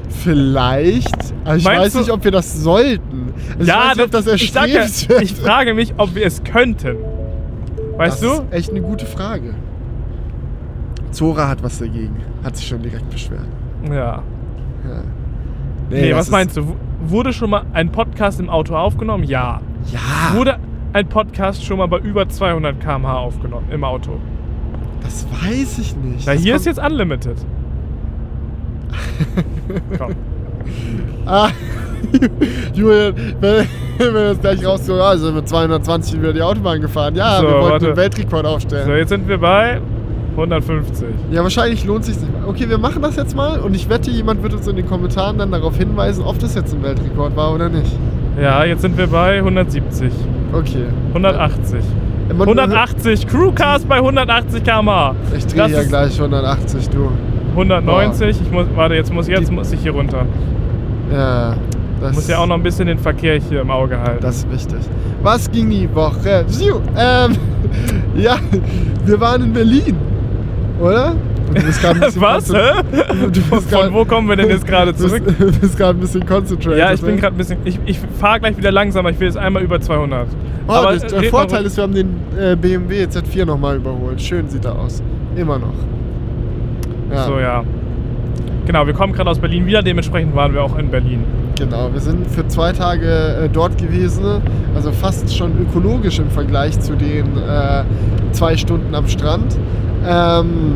Vielleicht. Aber ich Meinst weiß du- nicht, ob wir das sollten. Also ich weiß nicht, ob das ich, ja, ich frage mich, ob wir es könnten. Weißt das du? ist echt eine gute Frage. Zora hat was dagegen. Hat sich schon direkt beschwert. Ja. Ja. Nee, das was meinst du? Wurde schon mal ein Podcast im Auto aufgenommen? Ja. Ja. Wurde ein Podcast schon mal bei über 200 km/h aufgenommen im Auto? Das weiß ich nicht. Na, Das hier ist jetzt Unlimited. *laughs* Komm. Ah, *laughs* Julian, wenn, wenn wir das gleich rauskommen, ja, sind wir 220 über die Autobahn gefahren. Ja, So, wir wollten warte. einen Weltrekord So, aufstellen. jetzt sind wir bei 150. Ja, wahrscheinlich lohnt sich nicht. Okay, wir machen das jetzt mal und ich wette, jemand wird uns in den Kommentaren dann darauf hinweisen, ob das jetzt ein Weltrekord war oder nicht. Ja, jetzt sind wir bei 170. Okay. 180. Ja, man- 180. Crewcast bei 180 km/h. Ich drehe ja gleich 180, du. 190. Ich muss, warte, jetzt muss, jetzt muss ich hier runter. Ja, das muss ja auch noch ein bisschen den Verkehr hier im Auge halten. Das ist wichtig. Was ging die Woche? Ähm, *laughs* ja, wir waren in Berlin, oder? Was? Du Von wo kommen wir denn jetzt gerade zurück? *laughs* Du bist gerade ein bisschen concentrated. Ja, ich bin gerade ein bisschen. Ich, ich fahre gleich wieder langsamer. Ich will jetzt einmal über 200. Oh, Aber das, der Vorteil ist, wir haben den äh, BMW Z4 nochmal überholt. Schön sieht er aus. Immer noch. Ja, So, ja. Genau, wir kommen gerade aus Berlin wieder. Dementsprechend waren wir auch in Berlin. genau. Wir sind für zwei Tage äh, dort gewesen. Also fast schon ökologisch im Vergleich zu den äh, zwei Stunden am Strand. Ähm,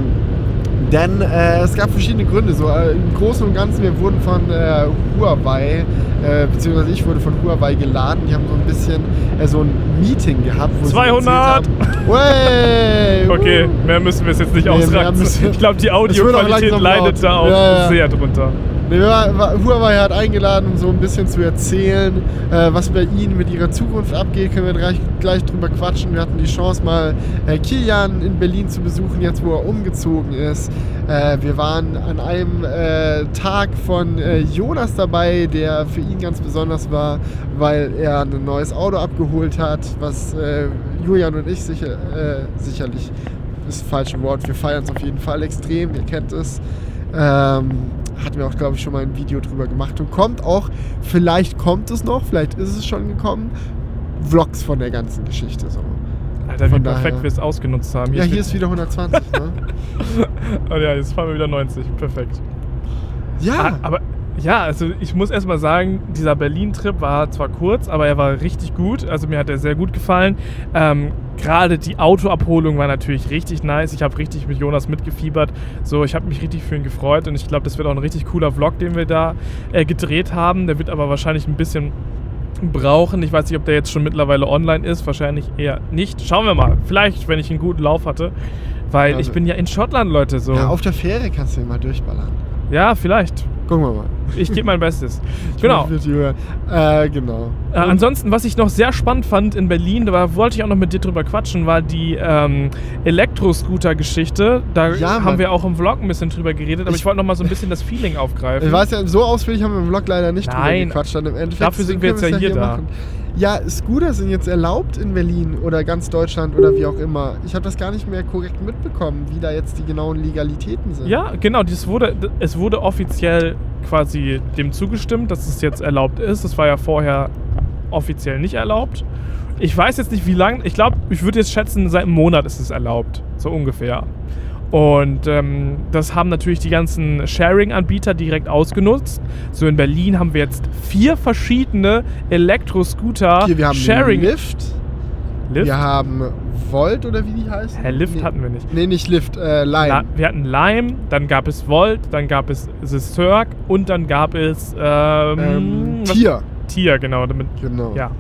denn äh, es gab verschiedene Gründe. So, äh, Im Großen und Ganzen, wir wurden von äh, Huawei, äh, beziehungsweise ich wurde von Huawei geladen. Die haben so ein bisschen äh, so ein Meeting gehabt. Wo sie 200! erzählt haben, *laughs* Okay, wuh. mehr müssen wir es jetzt nicht Nee, müssen- Ich glaube, die Audioqualität leidet da auch Ja, ja. sehr drunter. Huawei hat eingeladen, um so ein bisschen zu erzählen, äh, was bei ihnen mit ihrer Zukunft abgeht. Können wir gleich, gleich drüber quatschen. Wir hatten die Chance, mal äh, Kilian in Berlin zu besuchen, jetzt wo er umgezogen ist. Äh, wir waren an einem äh, Tag von äh, Jonas dabei, der für ihn ganz besonders war, weil er ein neues Auto abgeholt hat, was äh, Julian und ich sicher, sicherlich ist das falsche Wort. Wir feiern es auf jeden Fall extrem, ihr kennt es. Ähm, hatten wir auch, glaube ich, schon mal ein Video drüber gemacht und kommt auch, vielleicht kommt es noch, vielleicht ist es schon gekommen, Vlogs von der ganzen Geschichte so. Alter, wie perfekt wir es ausgenutzt haben. ja, hier ist wieder 120, ne? *laughs* Oh ja, jetzt fahren wir wieder 90. Perfekt. Ah, Ja, aber ja, also ich muss erstmal sagen, dieser Berlin-Trip war zwar kurz, aber er war richtig gut. Also mir hat er sehr gut gefallen. Ähm, Gerade die Autoabholung war natürlich richtig nice. Ich habe richtig mit Jonas mitgefiebert. So, ich habe mich richtig für ihn gefreut und ich glaube, das wird auch ein richtig cooler Vlog, den wir da äh, gedreht haben. Der wird aber wahrscheinlich ein bisschen brauchen. Ich weiß nicht, ob der jetzt schon mittlerweile online ist. Wahrscheinlich eher nicht. Schauen wir mal. Vielleicht, wenn ich einen guten Lauf hatte. Weil Also- ich bin ja in Schottland, Leute. So. ja, auf der Fähre kannst du ihn mal durchballern. Ja, vielleicht. Gucken wir mal. Ich gebe mein Bestes. *laughs* Genau. Äh, genau. Äh, ansonsten, was ich noch sehr spannend fand in Berlin, da wollte ich auch noch mit dir drüber quatschen, war die ähm, Elektroscooter-Geschichte. Da Ja, haben Mann. wir auch im Vlog ein bisschen drüber geredet, aber ich, Ich- wollte noch mal so ein bisschen das Feeling aufgreifen. Ich weiß ja, so ausführlich haben wir im Vlog leider nicht drüber Nein. gequatscht. Dann im Endeffekt, Dafür sind wir jetzt ja hier wir's da. Ja, Scooter sind jetzt erlaubt in Berlin oder ganz Deutschland oder wie auch immer. Ich habe das gar nicht mehr korrekt mitbekommen, wie da jetzt die genauen Legalitäten sind. Ja, genau, das wurde, es wurde offiziell quasi dem zugestimmt, dass es jetzt erlaubt ist. Das war ja vorher offiziell nicht erlaubt. Ich weiß jetzt nicht, wie lange. Ich glaube, ich würde jetzt schätzen, seit einem Monat ist es erlaubt. So ungefähr. Und ähm, das haben natürlich die ganzen Sharing-Anbieter direkt ausgenutzt. So in Berlin haben wir jetzt vier verschiedene Elektroscooter Hier, wir haben Sharing. Lift, Lift? wir haben Volt oder wie die heißen. Hä, Lift nee. hatten wir nicht. Nee, nicht Lift, äh, Lime. La wir hatten Lime, dann gab es Volt, dann gab es The Cirque und dann gab es ähm, ähm, was- Tier. Tier, genau. Damit, Genau. ja.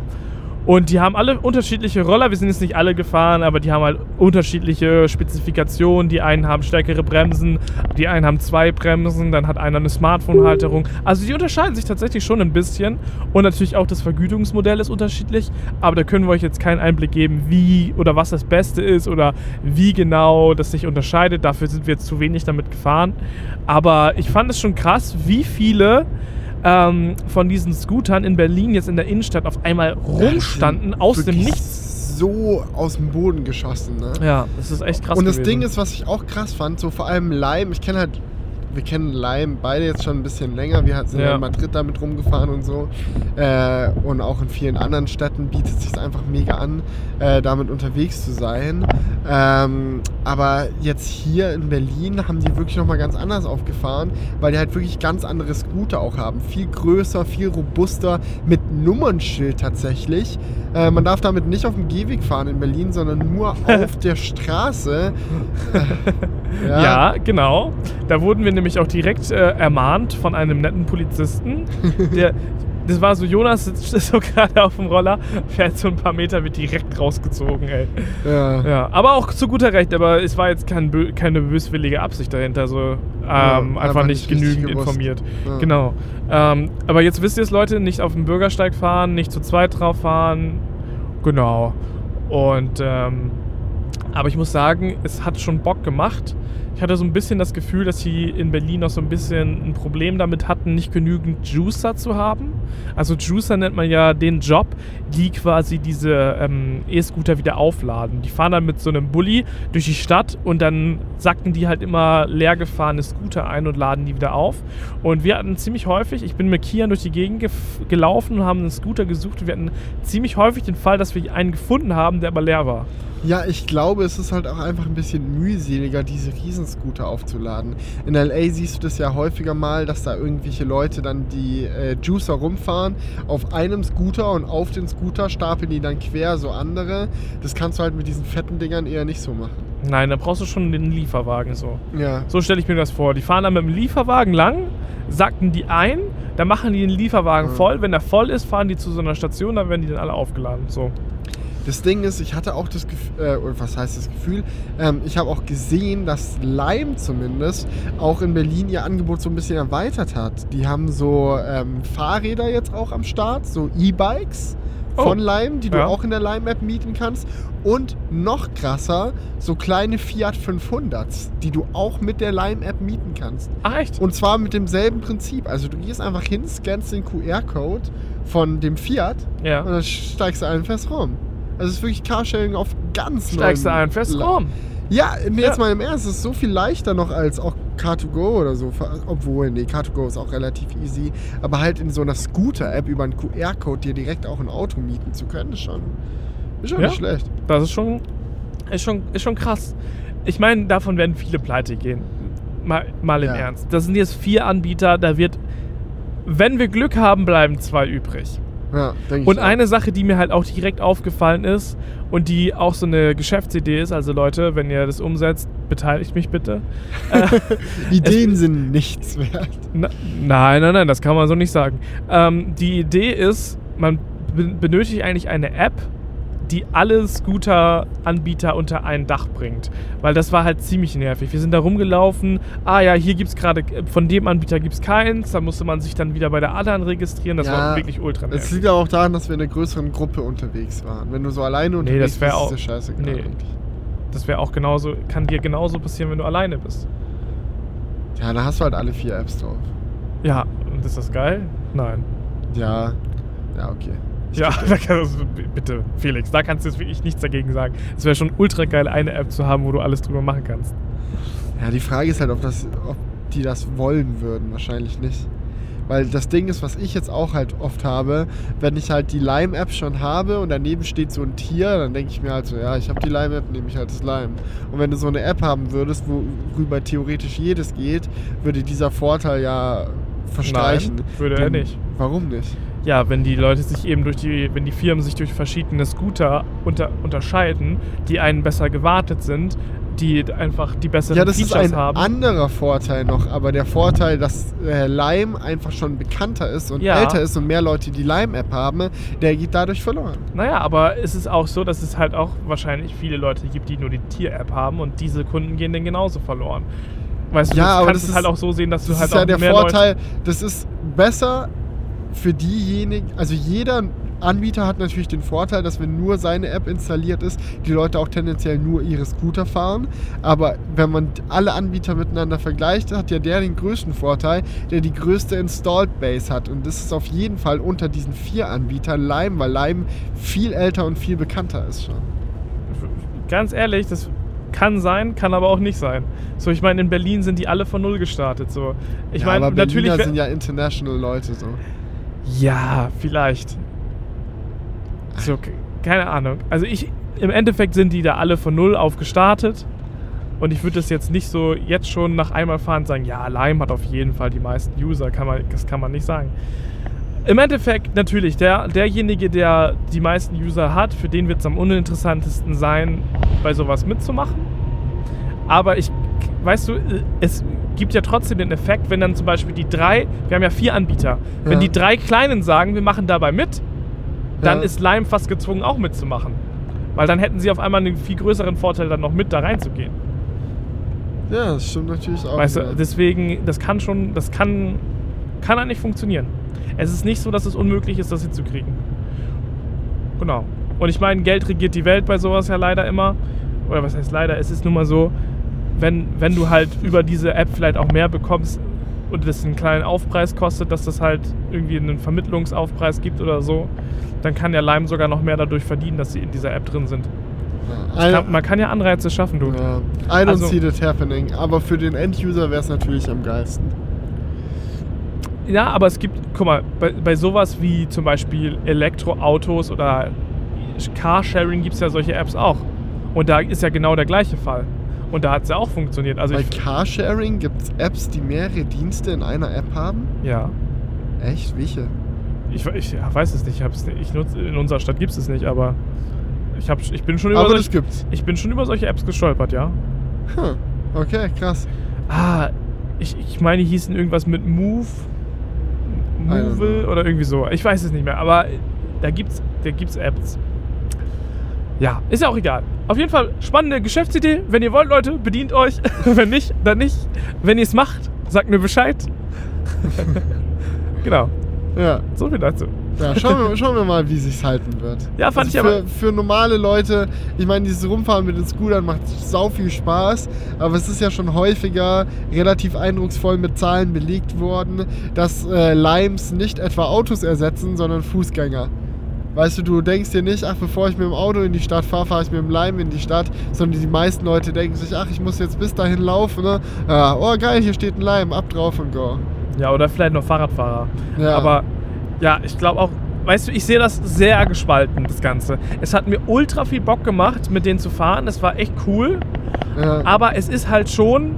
Und die haben alle unterschiedliche Roller. Wir sind jetzt nicht alle gefahren, aber die haben halt unterschiedliche Spezifikationen. Die einen haben stärkere Bremsen, die einen haben zwei Bremsen, dann hat einer eine Smartphone-Halterung. Also die unterscheiden sich tatsächlich schon ein bisschen. Und natürlich auch das Vergütungsmodell ist unterschiedlich. Aber da können wir euch jetzt keinen Einblick geben, wie oder was das Beste ist oder wie genau das sich unterscheidet. Dafür sind wir jetzt zu wenig damit gefahren. Aber ich fand es schon krass, wie viele ähm, von diesen Scootern in Berlin jetzt in der Innenstadt auf einmal rumstanden, aus dem Nichts. So aus dem Boden geschossen, ne? Ja, das ist echt krass. Und das gewesen. Ding ist, was ich auch krass fand, so vor allem Lime, ich kenne halt, wir kennen Lime beide jetzt schon ein bisschen länger, wir sind Ja. ja in Madrid damit rumgefahren und so. Äh, und auch in vielen anderen Städten bietet es sich einfach mega an, äh, damit unterwegs zu sein. Ähm, aber jetzt hier in Berlin haben die wirklich nochmal ganz anders aufgefahren, weil die halt wirklich ganz andere Scooter auch haben. Viel größer, viel robuster, mit Nummernschild tatsächlich. Äh, man darf damit nicht auf dem Gehweg fahren in Berlin, sondern nur *laughs* auf der Straße. *laughs* Äh, Ja. genau. Da wurden wir nämlich auch direkt äh, ermahnt von einem netten Polizisten. *laughs* Der, das war so, Jonas sitzt *laughs* so gerade auf dem Roller, fährt so ein paar Meter, wird direkt rausgezogen, ey. Ja. Ja, aber auch zu guter Recht, aber es war jetzt kein, keine böswillige Absicht dahinter, so ähm, Ja, einfach, nicht genügend informiert. Ja. Genau. Ähm, aber jetzt wisst ihr es, Leute, nicht auf dem Bürgersteig fahren, nicht zu zweit drauf fahren. Genau. Und ähm, aber ich muss sagen, es hat schon Bock gemacht. Ich hatte so ein bisschen das Gefühl, dass sie in Berlin noch so ein bisschen ein Problem damit hatten, nicht genügend Juicer zu haben. Also Juicer nennt man ja den Job, die quasi diese ähm, E-Scooter wieder aufladen. Die fahren dann mit so einem Bulli durch die Stadt und dann sacken die halt immer leer gefahrene Scooter ein und laden die wieder auf. Und wir hatten ziemlich häufig, ich bin mit Kian durch die Gegend gelaufen und haben einen Scooter gesucht und wir hatten ziemlich häufig den Fall, dass wir einen gefunden haben, der aber leer war. Ja, ich glaube, es ist halt auch einfach ein bisschen mühseliger, diese Riesenscooter aufzuladen. In LA siehst du das ja häufiger mal, dass da irgendwelche Leute dann die äh, Juicer rumfahren auf einem Scooter und auf den Scooter stapeln die dann quer so andere. Das kannst du halt mit diesen fetten Dingern eher nicht so machen. Nein, da brauchst du schon den Lieferwagen so. Ja. So stelle ich mir das vor. Die fahren dann mit dem Lieferwagen lang, sacken die ein, dann machen die den Lieferwagen Mhm. voll. Wenn der voll ist, fahren die zu so einer Station, dann werden die dann alle aufgeladen. So. Das Ding ist, ich hatte auch das Gefühl, äh, was heißt das Gefühl? Ähm, ich habe auch gesehen, dass Lime zumindest auch in Berlin ihr Angebot so ein bisschen erweitert hat. Die haben so ähm, Fahrräder jetzt auch am Start, so E-Bikes Oh. von Lime, die du Ja. auch in der Lime-App mieten kannst. Und noch krasser, so kleine Fiat 500s, die du auch mit der Lime-App mieten kannst. Ach echt? Und zwar mit demselben Prinzip. Also du gehst einfach hin, scannst den QR-Code von dem Fiat Ja. und dann steigst du ein, fährst rum. Also es ist wirklich Carsharing auf ganz Steigst du ein, fährst rum. Ja, nee, jetzt Ja. mal im Ernst, es ist so viel leichter noch als auch Car2Go oder so. Obwohl, nee, Car2Go ist auch relativ easy. Aber halt in so einer Scooter-App über einen QR-Code dir direkt auch ein Auto mieten zu können, ist schon, ist schon Ja. nicht schlecht. Das ist schon, ist schon, ist schon krass. Ich meine, davon werden viele pleite gehen. Mal, mal im Ja. Ernst. Das sind jetzt vier Anbieter, da wird, wenn wir Glück haben, bleiben zwei übrig. Ja, denke ich. Und auch. eine Sache, die mir halt auch direkt aufgefallen ist und die auch so eine Geschäftsidee ist, also Leute, wenn ihr das umsetzt, beteiligt mich bitte. *laughs* Ideen sind nichts wert. Na, nein, nein, nein, das kann man so nicht sagen. Ähm, die Idee ist, man be- benötigt eigentlich eine App, die alle Scooter-Anbieter unter ein Dach bringt. Weil das war halt ziemlich nervig. Wir sind da rumgelaufen. Ah ja, hier gibt es gerade, von dem Anbieter gibt es keins. Da musste man sich dann wieder bei der anderen registrieren. Das Ja, war wirklich ultra nervig. Es liegt ja auch daran, dass wir in einer größeren Gruppe unterwegs waren. Wenn du so alleine unterwegs wär bist, auch- ist das scheißegal nee. eigentlich. Das wäre auch genauso, kann dir genauso passieren, wenn du alleine bist. Ja, da hast du halt alle vier Apps drauf. Ja, und ist das geil? Nein. Ja, ja, okay. Ja, *laughs* da kannst du, bitte, Felix, da kannst du jetzt wirklich nichts dagegen sagen. Es wäre schon ultra geil, eine App zu haben, wo du alles drüber machen kannst. Ja, die Frage ist halt, ob, das, ob die das wollen würden. Wahrscheinlich nicht. Weil das Ding ist, was ich jetzt auch halt oft habe, wenn ich halt die Lime-App schon habe und daneben steht so ein Tier, dann denke ich mir halt so, ja, ich habe die Lime-App, nehme ich halt das Lime. Und wenn du so eine App haben würdest, worüber theoretisch jedes geht, würde dieser Vorteil ja verstreichen. Nein, würde er nicht. Warum nicht? Ja, wenn die Leute sich eben durch die, wenn die Firmen sich durch verschiedene Scooter unter, unterscheiden, die einen besser gewartet sind, die einfach die besseren Ja, das ist Features ein haben. anderer Vorteil noch, aber der Vorteil, dass äh, Lime einfach schon bekannter ist und Ja. älter ist und mehr Leute die Lime-App haben, der geht dadurch verloren. Naja, aber es ist auch so, dass es halt auch wahrscheinlich viele Leute gibt, die nur die Tier-App haben und diese Kunden gehen dann genauso verloren. Weißt du, Ja, du aber kannst das es ist- halt auch so sehen, dass du Das halt ist ja auch der mehr Vorteil, das ist besser für diejenigen, also jeder Anbieter hat natürlich den Vorteil, dass wenn nur seine App installiert ist, die Leute auch tendenziell nur ihre Scooter fahren. Aber wenn man alle Anbieter miteinander vergleicht, hat ja der den größten Vorteil, der die größte Installed Base hat. Und das ist auf jeden Fall unter diesen vier Anbietern Lime, weil Lime viel älter und viel bekannter ist schon. Ganz ehrlich, das kann sein, kann aber auch nicht sein. So, ich meine, in Berlin sind die alle von Null gestartet. So, ich ja, meine, aber natürlich. Berliner wär- sind ja international Leute so. Ja, vielleicht. So, ke- keine Ahnung. Also ich, im Endeffekt sind die da alle von null auf gestartet. Und ich würde das jetzt nicht so jetzt schon nach einmal fahren sagen, ja, Lime hat auf jeden Fall die meisten User, kann man, das kann man nicht sagen. Im Endeffekt natürlich, der, derjenige, der die meisten User hat, für den wird es am uninteressantesten sein, bei sowas mitzumachen. Aber ich, weißt du, es gibt ja trotzdem den Effekt, wenn dann zum Beispiel die drei, wir haben ja vier Anbieter, wenn Ja. die drei Kleinen sagen, wir machen dabei mit, dann Ja. ist Lime fast gezwungen, auch mitzumachen. Weil dann hätten sie auf einmal einen viel größeren Vorteil, dann noch mit da reinzugehen. Ja, das stimmt natürlich auch. Weißt du, deswegen, das kann schon, das kann, kann eigentlich funktionieren. Es ist nicht so, dass es unmöglich ist, das hinzukriegen. Genau. Und ich meine, Geld regiert die Welt bei sowas ja leider immer. Oder was heißt leider? Es ist nun mal so, wenn, wenn du halt über diese App vielleicht auch mehr bekommst und das einen kleinen Aufpreis kostet, dass das halt irgendwie einen Vermittlungsaufpreis gibt oder so, dann kann ja Lime sogar noch mehr dadurch verdienen, dass sie in dieser App drin sind. Kann, man kann ja Anreize schaffen, du. Ja, I don't Also- see that happening. Aber für den End-User wäre es natürlich am geilsten. Ja, aber es gibt, guck mal, bei, bei sowas wie zum Beispiel Elektroautos oder Carsharing gibt es ja solche Apps auch. Und da ist ja genau der gleiche Fall. Und da hat es ja auch funktioniert. Also Bei Carsharing gibt es Apps, die mehrere Dienste in einer App haben? ja, Echt? Welche? ich, ich ja, weiß es nicht. Ich nicht- ich nutze, in unserer Stadt gibt es es nicht, aber ich, hab, ich, bin schon über Aber das solche, gibt's. ich bin schon über solche Apps gestolpert, ja. Hm. Okay, krass. Ah, ich, ich meine, die hießen irgendwas mit Move, Movil oder irgendwie so. Ich weiß es nicht mehr, aber da gibt's, da gibt's Apps. Ja, ist ja auch egal. Auf jeden Fall spannende Geschäftsidee. Wenn ihr wollt, Leute, bedient euch. *laughs* Wenn nicht, dann nicht. Wenn ihr es macht, sagt mir Bescheid. *laughs* genau, Ja. so viel dazu. Ja, schauen wir, schauen wir mal, wie sich's halten wird. Ja, fand also ich für, aber- Für normale Leute, ich meine, dieses Rumfahren mit den Scootern macht sau viel Spaß, aber es ist ja schon häufiger relativ eindrucksvoll mit Zahlen belegt worden, dass äh, Limes nicht etwa Autos ersetzen, sondern Fußgänger. Weißt du, du denkst dir nicht, ach, bevor ich mit dem Auto in die Stadt fahre, fahre ich mit dem Lime in die Stadt, sondern die meisten Leute denken sich, ach, ich muss jetzt bis dahin laufen, ne? Ja, oh geil, hier steht ein Lime, ab drauf und go. Ja, oder vielleicht noch Fahrradfahrer. Ja. Aber ja, ich glaube auch, weißt du, ich sehe das sehr gespalten, das Ganze. Es hat mir ultra viel Bock gemacht, mit denen zu fahren. Es war echt cool. Ja. Aber es ist halt schon,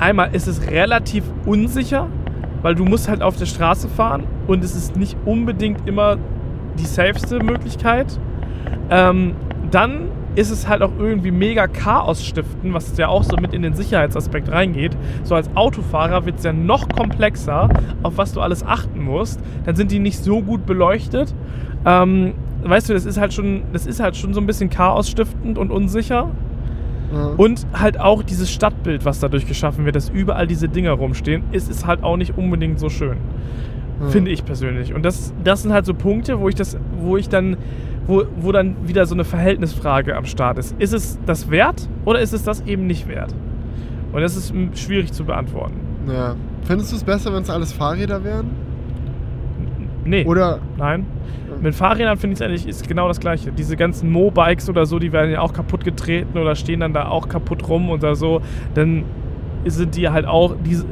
einmal ist es relativ unsicher, weil du musst halt auf der Straße fahren und es ist nicht unbedingt immer die safeste Möglichkeit. Ähm, dann ist es halt auch irgendwie mega Chaos stiften, was ja auch so mit in den Sicherheitsaspekt reingeht. So als Autofahrer wird es ja noch komplexer, auf was du alles achten musst. Dann sind die nicht so gut beleuchtet. Ähm, weißt du, das ist halt schon, das ist halt schon so ein bisschen chaosstiftend und unsicher. Ja. Und halt auch dieses Stadtbild, was dadurch geschaffen wird, dass überall diese Dinger rumstehen, ist, ist halt auch nicht unbedingt so schön. Finde ich persönlich. Und das, das sind halt so Punkte, wo ich das, wo ich dann, wo, wo dann wieder so eine Verhältnisfrage am Start ist. Ist es das wert oder ist es das eben nicht wert? Und das ist schwierig zu beantworten. ja. Findest du es besser, wenn es alles Fahrräder wären? Nee. Oder Nein. Mit Fahrrädern finde ich es eigentlich ist genau das gleiche. Diese ganzen Mo-Bikes oder so, die werden ja auch kaputt getreten oder stehen dann da auch kaputt rum oder so. Dann sind die halt auch, diese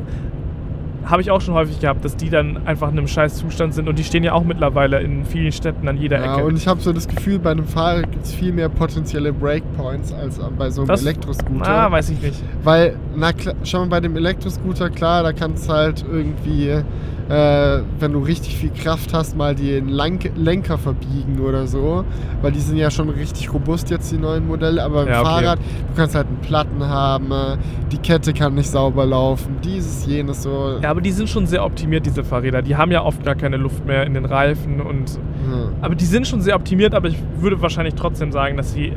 habe ich auch schon häufig gehabt, dass die dann einfach in einem scheiß Zustand sind und die stehen ja auch mittlerweile in vielen Städten an jeder Ja, Ecke. und ich habe so das Gefühl, bei einem Fahrrad gibt es viel mehr potenzielle Breakpoints als bei so einem Das- Elektroscooter. ah, weiß ich nicht. Weil, na klar, schau mal, bei dem Elektroscooter, klar, da kannst du halt irgendwie, äh, wenn du richtig viel Kraft hast, mal den Lenk Lenker verbiegen oder so. Weil die sind ja schon richtig robust jetzt, die neuen Modelle. Aber Ja, okay. Fahrrad, du kannst halt einen Platten haben, äh, die Kette kann nicht sauber laufen, dieses, jenes so. Ja, aber die sind schon sehr optimiert, diese Fahrräder. Die haben ja oft gar keine Luft mehr in den Reifen und Ja. Aber die sind schon sehr optimiert, aber ich würde wahrscheinlich trotzdem sagen, dass sie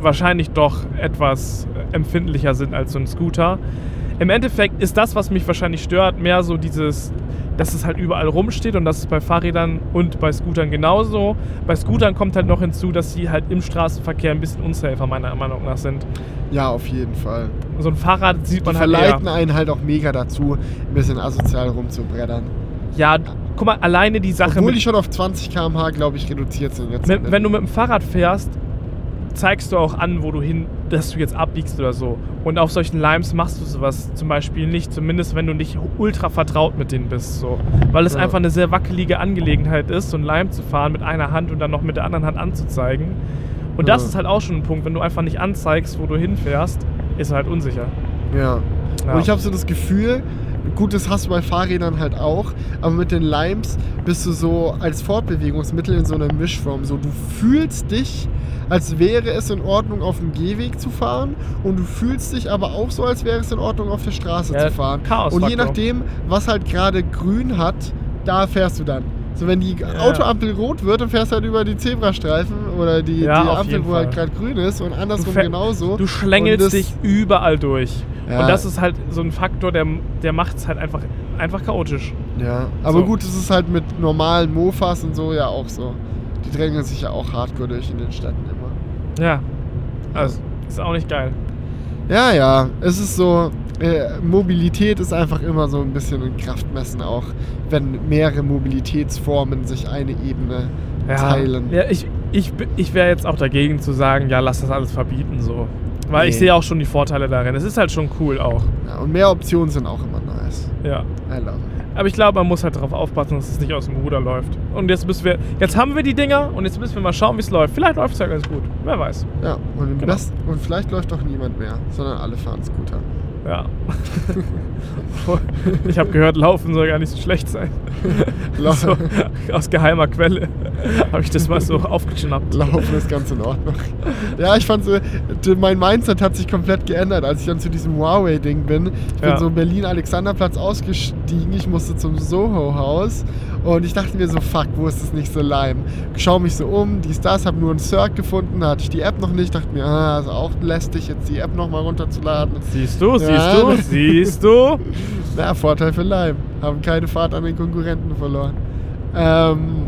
wahrscheinlich doch etwas empfindlicher sind als so ein Scooter. Im Endeffekt ist das, was mich wahrscheinlich stört, mehr so dieses, dass es halt überall rumsteht und das ist bei Fahrrädern und bei Scootern genauso. Bei Scootern kommt halt noch hinzu, dass sie halt im Straßenverkehr ein bisschen unsafer meiner Meinung nach sind. ja, auf jeden Fall. So ein Fahrrad sieht Die man halt eher. verleiten einen halt auch mega dazu, ein bisschen asozial rumzubreddern. Ja, guck mal, alleine die Sache Obwohl mit die schon auf 20 km/h, glaube ich, reduziert sind jetzt. Wenn, wenn du mit dem Fahrrad fährst, zeigst du auch an, wo du hin, dass du jetzt abbiegst oder so. Und auf solchen Limes machst du sowas zum Beispiel nicht, zumindest wenn du nicht ultra vertraut mit denen bist. So. Weil es Ja. einfach eine sehr wackelige Angelegenheit ist, so ein Lime zu fahren mit einer Hand und dann noch mit der anderen Hand anzuzeigen. Und das Ja. ist halt auch schon ein Punkt, wenn du einfach nicht anzeigst, wo du hinfährst, ist er halt unsicher. Ja. Ja. Und ich habe so das Gefühl, gut, das hast du bei Fahrrädern halt auch, aber mit den Limes bist du so als Fortbewegungsmittel in so einer Mischform. So, du fühlst dich, als wäre es in Ordnung, auf dem Gehweg zu fahren und du fühlst dich aber auch so, als wäre es in Ordnung, auf der Straße Ja, zu fahren. Chaosfaktor. Und je nachdem, was halt gerade grün hat, da fährst du dann. So, wenn die Autoampel rot wird, dann fährst du halt über die Zebrastreifen oder die, Ja, die Ampel, wo halt gerade grün ist und Du, andersrum fäh- genauso. du schlängelst dich überall durch. Ja. Und das ist halt so ein Faktor, der, der macht es halt einfach, einfach chaotisch. Ja, aber So. gut, es ist halt mit normalen Mofas und so ja auch so. Die drängeln sich ja auch hardcore durch in den Städten immer. Ja. Also, ist auch nicht geil. Ja, ja, es ist so, äh, Mobilität ist einfach immer so ein bisschen ein Kraftmessen auch, wenn mehrere Mobilitätsformen sich eine Ebene teilen. Ja, ich, ich, ich wäre jetzt auch dagegen zu sagen, ja, lass das alles verbieten so. Weil ich Nee. sehe auch schon die Vorteile darin. Es ist halt schon cool auch. Ja, und mehr Optionen sind auch immer nice. Ja. I love it. Aber ich glaube, man muss halt darauf aufpassen, dass es nicht aus dem Ruder läuft. Und jetzt müssen wir. Jetzt haben wir die Dinger und jetzt müssen wir mal schauen, wie es läuft. Vielleicht läuft es ja ganz gut. Wer weiß. Ja, und, Genau. Best und vielleicht läuft doch niemand mehr, sondern alle fahren Scooter. Ja. *laughs* ich habe gehört, Laufen soll gar nicht so schlecht sein. *laughs* so, aus geheimer Quelle habe ich das mal so aufgeschnappt. Laufen ist ganz in Ordnung. Ja, ich fand so, d- mein Mindset hat sich komplett geändert, als ich dann zu diesem Huawei-Ding bin. Ich bin Ja. so Berlin-Alexanderplatz ausgestiegen, ich musste zum Soho-Haus und ich dachte mir so, fuck, wo ist das nicht so lime? Schau mich so um, dies, das, hab nur einen Circ gefunden, hatte ich die App noch nicht, dachte mir, ah, ist auch lästig, jetzt die App nochmal runterzuladen. Siehst du, siehst Ja. du, siehst du. *laughs* Na, Vorteil für Lime. Haben keine Fahrt an den Konkurrenten verloren. Ähm,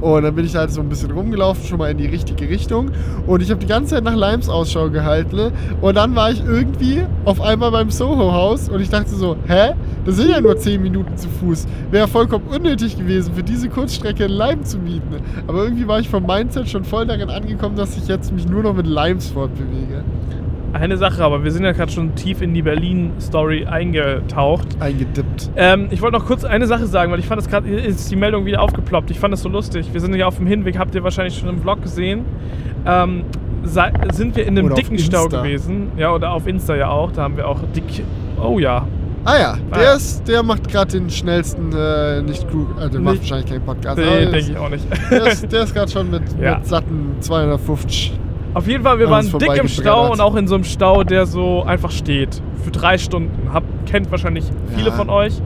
und dann bin ich halt so ein bisschen rumgelaufen, schon mal in die richtige Richtung. Und ich habe die ganze Zeit nach Limes Ausschau gehalten. Ne? Und dann war ich irgendwie auf einmal beim Soho-Haus und ich dachte so, hä? Das sind ja nur 10 Minuten zu Fuß. Wäre vollkommen unnötig gewesen, für diese Kurzstrecke einen Lime zu mieten. Aber irgendwie war ich vom Mindset schon voll darin angekommen, dass ich jetzt mich nur noch mit Limes fortbewege. Eine Sache, aber wir sind ja gerade schon tief in die Berlin-Story eingetaucht. Eingedippt. Ähm, ich wollte noch kurz eine Sache sagen, weil ich fand das gerade, ist die Meldung wieder aufgeploppt. Ich fand das so lustig. Wir sind ja auf dem Hinweg, habt ihr wahrscheinlich schon im Vlog gesehen. Ähm, sind wir in einem Oder dicken Stau gewesen. Ja, oder auf Insta ja auch. Da haben wir auch dick. Oh ja. Ah ja, der, Ah ja. Ist, der macht gerade den schnellsten, äh, nicht crew, also der macht wahrscheinlich keinen Podcast. Nee, denke ich auch nicht. Der ist, der ist gerade schon mit, *laughs* Ja. mit satten 250. Auf jeden Fall, wir waren dick im Stau und auch in so einem Stau, der so einfach steht. Für drei Stunden. Hab, kennt wahrscheinlich viele Ja. von euch.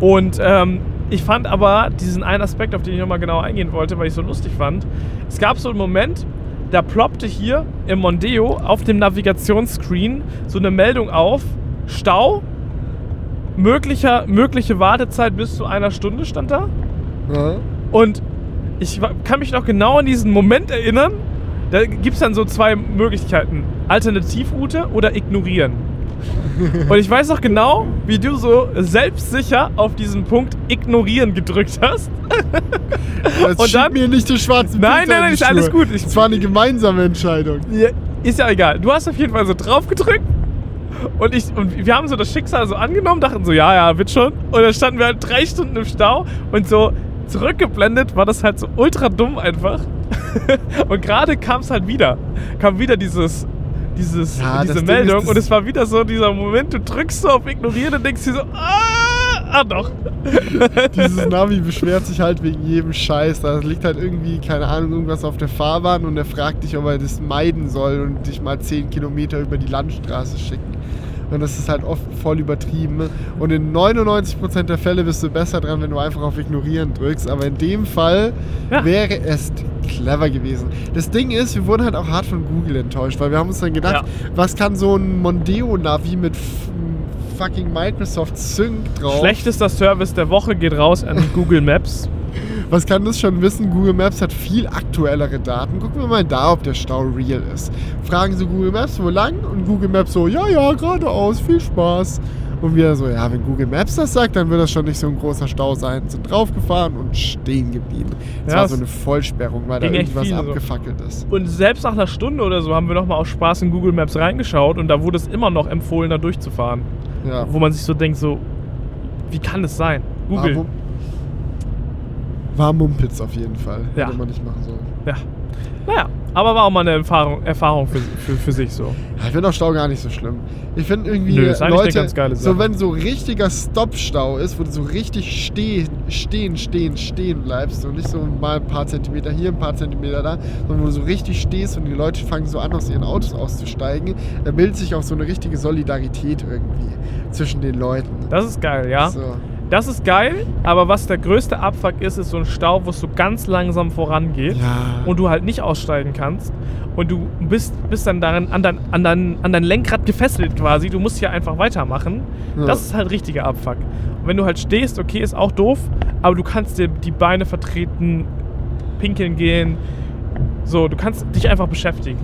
Und ähm, ich fand aber diesen einen Aspekt, auf den ich nochmal genau eingehen wollte, weil ich so lustig fand. Es gab so einen Moment, da ploppte hier im Mondeo auf dem Navigationsscreen so eine Meldung auf: Stau, möglicher, mögliche Wartezeit bis zu einer Stunde stand da. Ja. Und ich kann mich noch genau an diesen Moment erinnern. Da gibt es dann so zwei Möglichkeiten: Alternativroute oder ignorieren. Und ich weiß noch genau, wie du so selbstsicher auf diesen Punkt ignorieren gedrückt hast. Jetzt Und dann- mir nicht den schwarzen Nein, Peter nein, nein, ist alles gut. Es war eine gemeinsame Entscheidung. Ja, Ist ja egal. Du hast auf jeden Fall so drauf gedrückt. Und, ich, und wir haben so das Schicksal so angenommen, dachten so, ja, ja, wird schon. Und dann standen wir halt drei Stunden im Stau und so zurückgeblendet war das halt so ultra dumm einfach. *laughs* und gerade kam es halt wieder. Kam wieder dieses, dieses, Ja, diese Meldung und es war wieder so dieser Moment, du drückst so auf Ignorieren und denkst dir so, ah, ah doch. *laughs* Dieses Navi beschwert sich halt wegen jedem Scheiß. Da liegt halt irgendwie, keine Ahnung, irgendwas auf der Fahrbahn und er fragt dich, ob er das meiden soll und dich mal 10 Kilometer über die Landstraße schicken. Und das ist halt oft voll übertrieben. Und in 99% der Fälle bist du besser dran, wenn du einfach auf Ignorieren drückst. Aber in dem Fall Ja. wäre es clever gewesen. Das Ding ist, wir wurden halt auch hart von Google enttäuscht, weil wir haben uns dann gedacht, Ja. was kann so ein Mondeo-Navi mit fucking Microsoft Sync drauf? Schlechtester Service der Woche geht raus an *laughs* Google Maps. Was kann das schon wissen? Google Maps hat viel aktuellere Daten. Gucken wir mal da, ob der Stau real ist. Fragen Sie Google Maps, wo lang? Und Google Maps so, ja, ja, geradeaus, viel Spaß. Und wir so, ja, wenn Google Maps das sagt, dann wird das schon nicht so ein großer Stau sein. Sind draufgefahren und stehen geblieben. Es Ja, war so eine Vollsperrung, weil da irgendwas viele so. abgefackelt ist. Und selbst nach einer Stunde oder so haben wir nochmal aus Spaß in Google Maps reingeschaut und da wurde es immer noch empfohlen, da durchzufahren. Ja. Wo man sich so denkt, so, wie kann es sein? Google. Aber war Mumpitz auf jeden Fall. Ja. Hätte man nicht machen sollen. ja. Naja, aber war auch mal eine Erfahrung, Erfahrung für, für, für sich so. Ich finde auch Stau gar nicht so schlimm. Ich finde irgendwie, Nö, ist Leute, ganz geile so wenn so richtiger Stoppstau ist, wo du so richtig stehen, stehen, stehen, stehen bleibst und nicht so mal ein paar Zentimeter hier, ein paar Zentimeter da, sondern wo du so richtig stehst und die Leute fangen so an, aus ihren Autos auszusteigen, da bildet sich auch so eine richtige Solidarität irgendwie zwischen den Leuten. Das ist geil, ja. So. Das ist geil, aber was der größte Abfuck ist, ist so ein Stau, wo es so ganz langsam vorangeht Ja. und du halt nicht aussteigen kannst und du bist, bist dann darin an dein, an, dein, an dein Lenkrad gefesselt quasi. Du musst hier einfach weitermachen. Ja. Das ist halt richtiger Abfuck. Und wenn du halt stehst, okay, ist auch doof, aber du kannst dir die Beine vertreten, pinkeln gehen. So, du kannst dich einfach beschäftigen.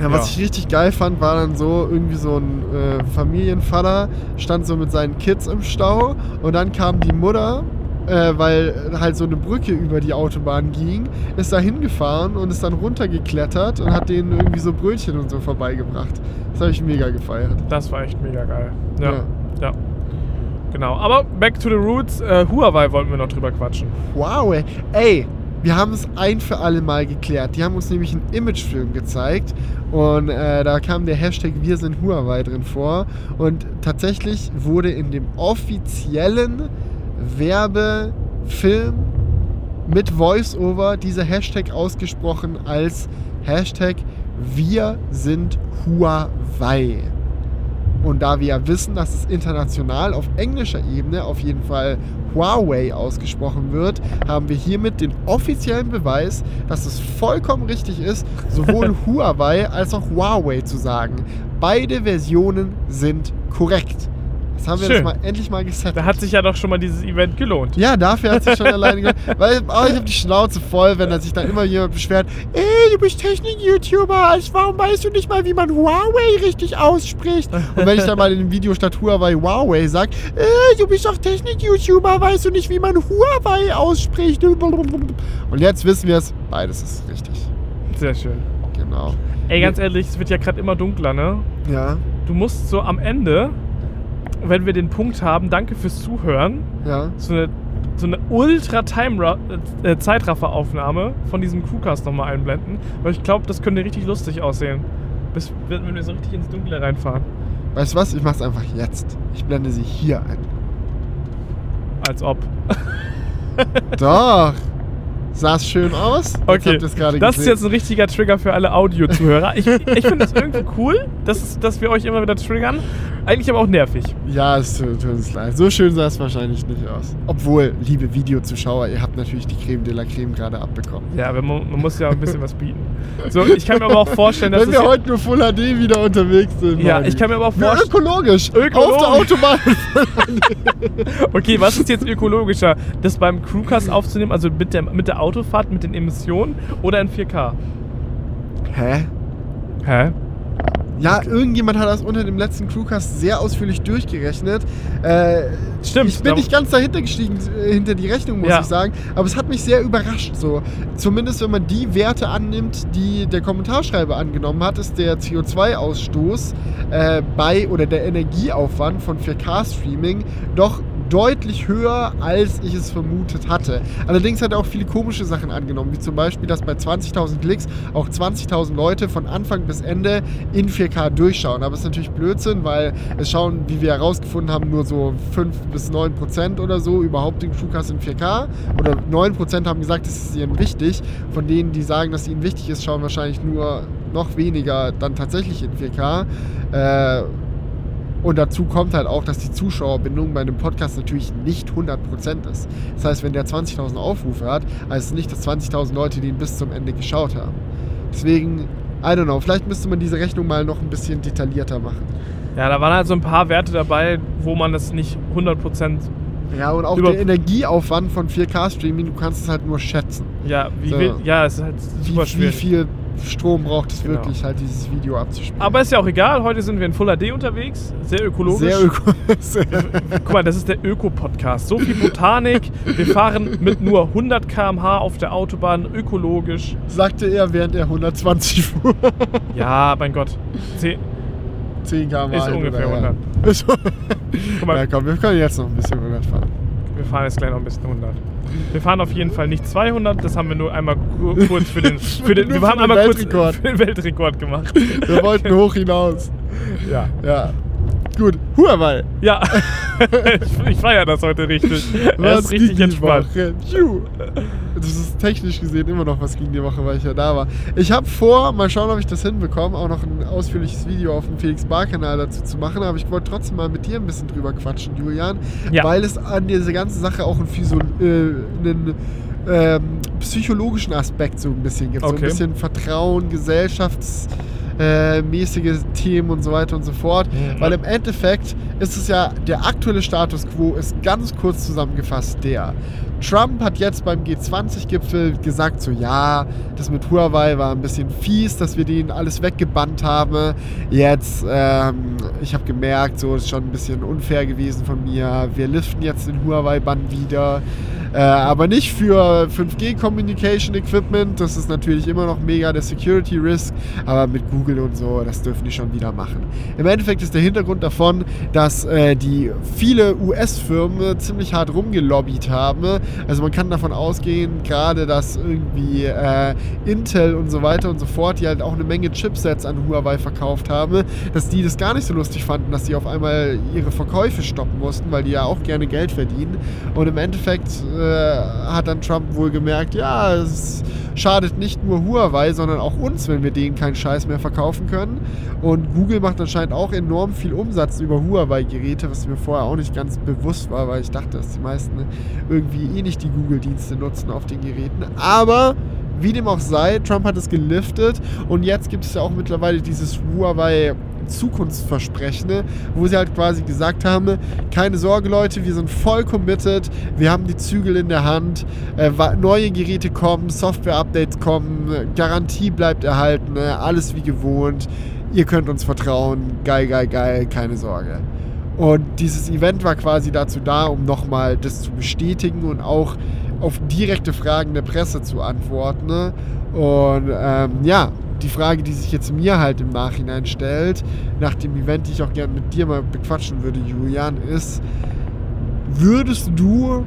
Ja, was Ja. ich richtig geil fand, war dann so irgendwie so ein äh, Familienvater, stand so mit seinen Kids im Stau und dann kam die Mutter, äh, weil halt so eine Brücke über die Autobahn ging, ist da hingefahren und ist dann runtergeklettert und hat denen irgendwie so Brötchen und so vorbeigebracht. Das habe ich mega gefeiert. Das war echt mega geil. Ja. Ja. ja. Genau. Aber back to the roots. Äh, Huawei wollten wir noch drüber quatschen. Wow, ey. Wir haben es ein für alle Mal geklärt. Die haben uns nämlich einen Imagefilm gezeigt und äh, da kam der Hashtag Wir sind Huawei drin vor und tatsächlich wurde in dem offiziellen Werbefilm mit Voice-Over dieser Hashtag ausgesprochen als Hashtag Wir sind Huawei. Und da wir ja wissen, dass es international auf englischer Ebene auf jeden Fall Huawei ausgesprochen wird, haben wir hiermit den offiziellen Beweis, dass es vollkommen richtig ist, sowohl *laughs* Huawei als auch Huawei zu sagen. Beide Versionen sind korrekt. Das haben wir Schön. jetzt mal endlich mal gesetzt. Da hat sich ja doch schon mal dieses Event gelohnt. Ja, dafür hat sich schon alleine ge *laughs* Weil oh, ich habe die Schnauze voll, wenn da sich dann immer jemand beschwert, ey, du bist Technik-YouTuber, warum weißt du nicht mal, wie man Huawei richtig ausspricht? Und wenn ich dann mal in dem Video statt Huawei Huawei sag, ey, du bist doch Technik-YouTuber, weißt du nicht, wie man Huawei ausspricht? Und jetzt wissen wir es, beides ist richtig. Sehr schön. Genau. Ey, ganz ehrlich, es wird ja gerade immer dunkler, ne? Ja, Du musst so am Ende, wenn wir den Punkt haben, danke fürs Zuhören, ja. so eine, so eine ultra-Zeitrafferaufnahme von diesem Crewcast nochmal einblenden. Weil ich glaube, das könnte richtig lustig aussehen. Bis, wenn wir so richtig ins Dunkle reinfahren. Weißt du was? Ich mach's einfach jetzt. Ich blende sie hier ein. Als ob. *laughs* Doch. Sah es schön aus? Okay, das ist gesehen. jetzt ein richtiger Trigger für alle Audio-Zuhörer. Ich, ich finde das irgendwie cool, dass, dass wir euch immer wieder triggern. Eigentlich aber auch nervig. Ja, es tut tut uns leid. So schön sah es wahrscheinlich nicht aus. Obwohl, liebe Videozuschauer, ihr habt natürlich die Creme de la Creme gerade abbekommen. Ja, aber man, man muss ja ein bisschen was bieten. So, ich kann mir aber auch vorstellen, dass Wenn wir heute nur Full HD wieder unterwegs sind. Ja, Manni. ich kann mir aber auch vorstellen. ökologisch. Ökologisch. Auf der Autobahn. *laughs* Okay, was ist jetzt ökologischer? Das beim Crewcast aufzunehmen, also mit der, mit der Autofahrt, mit den Emissionen oder in 4K? Hä? Hä? Ja, irgendjemand hat das unter dem letzten Crewcast sehr ausführlich durchgerechnet. Äh, Stimmt, Ich bin nicht ganz dahinter gestiegen, äh, hinter die Rechnung, muss Ja. ich sagen. Aber es hat mich sehr überrascht. So. Zumindest wenn man die Werte annimmt, die der Kommentarschreiber angenommen hat, ist der CO2-Ausstoß äh, bei oder der Energieaufwand von 4K-Streaming doch deutlich höher, als ich es vermutet hatte. Allerdings hat er auch viele komische Sachen angenommen, wie zum Beispiel, dass bei 20.000 Klicks auch 20.000 Leute von Anfang bis Ende in 4K durchschauen. Aber es ist natürlich Blödsinn, weil es schauen, wie wir herausgefunden haben, nur so 5 bis 9 Prozent oder so überhaupt den Crewcast in 4K. Oder 9 Prozent haben gesagt, es ist ihnen wichtig. Von denen, die sagen, dass ihnen wichtig ist, schauen wahrscheinlich nur noch weniger dann tatsächlich in 4K. Äh, und dazu kommt halt auch, dass die Zuschauerbindung bei einem Podcast natürlich nicht 100% ist. Das heißt, wenn der 20.000 Aufrufe hat, heißt es nicht, dass 20.000 Leute den bis zum Ende geschaut haben. Deswegen, I don't know, vielleicht müsste man diese Rechnung mal noch ein bisschen detaillierter machen. Ja, da waren halt so ein paar Werte dabei, wo man das nicht 100%. Ja, und auch Über- der Energieaufwand von 4K-Streaming, du kannst es halt nur schätzen. Ja, wie So. viel, ja, es ist halt Wie, super wie schwierig. viel Strom braucht es Genau. wirklich, halt dieses Video abzuspielen. Aber ist ja auch egal, heute sind wir in Full HD unterwegs, sehr ökologisch. sehr öko sehr *laughs* Guck mal, das ist der Öko-Podcast. So viel Botanik. Wir fahren mit nur 100 km/h auf der Autobahn, ökologisch. sagte er, während er 120 fuhr. Ja, mein Gott. Zeh- 10 km Ist ungefähr 100. *laughs* Ist, Guck mal, ja, komm, wir können jetzt noch ein bisschen 100 fahren. wir fahren jetzt gleich noch ein bisschen 100. Wir fahren auf jeden Fall nicht 200, das haben wir nur einmal ku- kurz für den, *laughs* für den, wir haben einmal kurz Weltrekord. *laughs* für den Weltrekord gemacht. Wir wollten hoch hinaus. Ja. Ja. Gut, Huawei. Ja, *laughs* ich, feiere das heute richtig. Was ist richtig entspannt. Das ist technisch gesehen immer noch was ging die Woche, weil ich ja da war. Ich habe vor, mal schauen, ob ich das hinbekomme, auch noch ein ausführliches Video auf dem Felix Bar Kanal dazu zu machen. Aber ich wollte trotzdem mal mit dir ein bisschen drüber quatschen, Julian, Ja. weil es an dieser ganzen Sache auch einen, Physio äh, einen ähm, psychologischen Aspekt so ein bisschen gibt. So ein Okay. bisschen Vertrauen, Gesellschafts äh, mäßige Themen und so weiter und so fort. Mhm. Weil im Endeffekt ist es ja, der aktuelle Status quo ist ganz kurz zusammengefasst der. Trump hat jetzt beim G20-Gipfel gesagt, so ja, das mit Huawei war ein bisschen fies, dass wir denen alles weggebannt haben. Jetzt, ähm, ich habe gemerkt, so ist schon ein bisschen unfair gewesen von mir. Wir liften jetzt den Huawei-Bann wieder. Äh, aber nicht für 5G Communication Equipment, das ist natürlich immer noch mega der Security Risk, aber mit Google und so, das dürfen die schon wieder machen. Im Endeffekt ist der Hintergrund davon, dass äh, die viele US-Firmen ziemlich hart rumgelobbyt haben. Also man kann davon ausgehen, gerade dass irgendwie äh, Intel und so weiter und so fort, die halt auch eine Menge Chipsets an Huawei verkauft haben, dass die das gar nicht so lustig fanden, dass die auf einmal ihre Verkäufe stoppen mussten, weil die ja auch gerne Geld verdienen. Und im Endeffekt äh, hat dann Trump wohl gemerkt, ja, es schadet nicht nur Huawei, sondern auch uns, wenn wir denen keinen Scheiß mehr verkaufen können. Und Google macht anscheinend auch enorm viel Umsatz über Huawei-Geräte, was mir vorher auch nicht ganz bewusst war, weil ich dachte, dass die meisten irgendwie eh nicht die Google-Dienste nutzen auf den Geräten. Aber wie dem auch sei, Trump hat es geliftet und jetzt gibt es ja auch mittlerweile dieses Huawei Zukunftsversprechen, wo sie halt quasi gesagt haben, keine Sorge Leute, wir sind voll committed, wir haben die Zügel in der Hand, äh, neue Geräte kommen, Software-Updates kommen, Garantie bleibt erhalten, ne, alles wie gewohnt, ihr könnt uns vertrauen, geil, geil, geil, keine Sorge. Und dieses Event war quasi dazu da, um nochmal das zu bestätigen und auch auf direkte Fragen der Presse zu antworten. ne? Und ähm, ja, die Frage, die sich jetzt mir halt im Nachhinein stellt, nach dem Event, die ich auch gerne mit dir mal bequatschen würde, Julian, ist, würdest du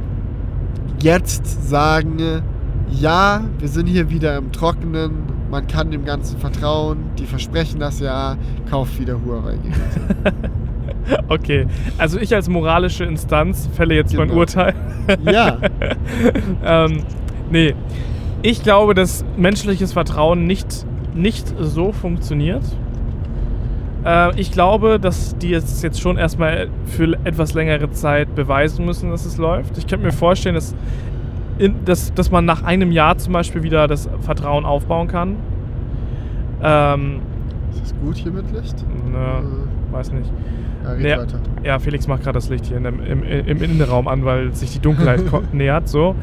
jetzt sagen, ja, wir sind hier wieder im Trockenen, man kann dem Ganzen vertrauen, die versprechen das ja, kauf wieder Huawei-Geräte. *laughs* *laughs* Okay, also ich als moralische Instanz fälle jetzt mein Genau. Urteil. *laughs* ja, *laughs* ähm, nee, ich glaube, dass menschliches Vertrauen nicht, nicht so funktioniert. Äh, ich glaube, dass die jetzt, jetzt schon erstmal für etwas längere Zeit beweisen müssen, dass es läuft. Ich könnte mir vorstellen, dass, in, dass, dass man nach einem Jahr zum Beispiel wieder das Vertrauen aufbauen kann. Ähm, Ist das gut hier mit Licht? ne, Äh, weiß nicht. Ja, red Ja. weiter. Ja, Felix macht gerade das Licht hier dem, im, im Innenraum an, weil sich die Dunkelheit *laughs* nähert. So.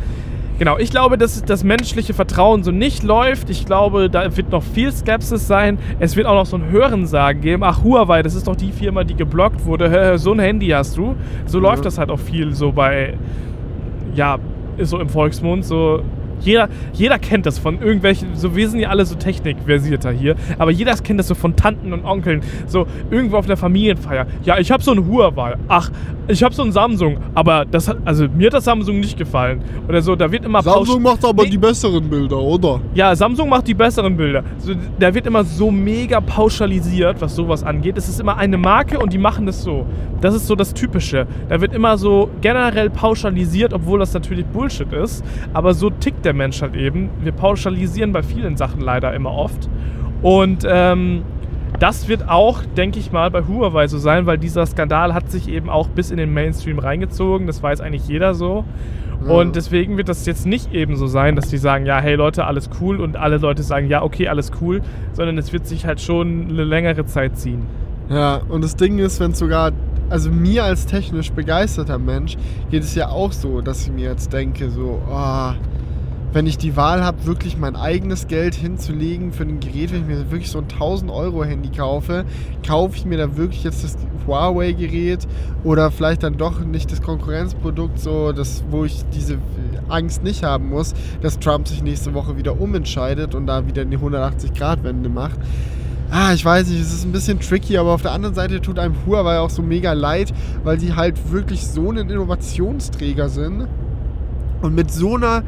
Genau, ich glaube, dass das menschliche Vertrauen so nicht läuft. Ich glaube, da wird noch viel Skepsis sein. Es wird auch noch so ein Hörensagen geben. Ach, Huawei, das ist doch die Firma, die geblockt wurde. So ein Handy hast du. So Ja. läuft das halt auch viel so bei, ja, so im Volksmund. So, jeder, jeder kennt das von irgendwelchen, so wir sind ja alle so technikversierter hier, aber jeder kennt das so von Tanten und Onkeln, so irgendwo auf der Familienfeier. Ja, ich habe so ein Huawei. Ach, ich habe so ein Samsung, aber das hat, also mir hat das Samsung nicht gefallen. Oder so, da wird immer Samsung macht aber Nee, die besseren Bilder, oder? ja, Samsung macht die besseren Bilder. So, da wird immer so mega pauschalisiert, was sowas angeht. Es ist immer eine Marke und die machen das so. Das ist so das Typische. Da wird immer so generell pauschalisiert, obwohl das natürlich Bullshit ist. Aber so tickt der Mensch halt eben. Wir pauschalisieren bei vielen Sachen leider immer oft. Und ähm, das wird auch, denke ich mal, bei Huawei so sein, weil dieser Skandal hat sich eben auch bis in den Mainstream reingezogen. Das weiß eigentlich jeder so. Ja. Und deswegen wird das jetzt nicht eben so sein, dass die sagen, ja, hey Leute, alles cool und alle Leute sagen, ja, okay, alles cool, sondern es wird sich halt schon eine längere Zeit ziehen. Ja, und das Ding ist, wenn sogar, also mir als technisch begeisterter Mensch geht es ja auch so, dass ich mir jetzt denke, so, oh, wenn ich die Wahl habe, wirklich mein eigenes Geld hinzulegen für ein Gerät, wenn ich mir wirklich so ein 1000 Euro Handy kaufe, kaufe ich mir da wirklich jetzt das Huawei-Gerät oder vielleicht dann doch nicht das Konkurrenzprodukt, so das, wo ich diese Angst nicht haben muss, dass Trump sich nächste Woche wieder umentscheidet und da wieder eine 180-Grad-Wende macht. Ah, ich weiß nicht, es ist ein bisschen tricky, aber auf der anderen Seite tut einem Huawei auch so mega leid, weil sie halt wirklich so ein Innovationsträger sind und mit so einer,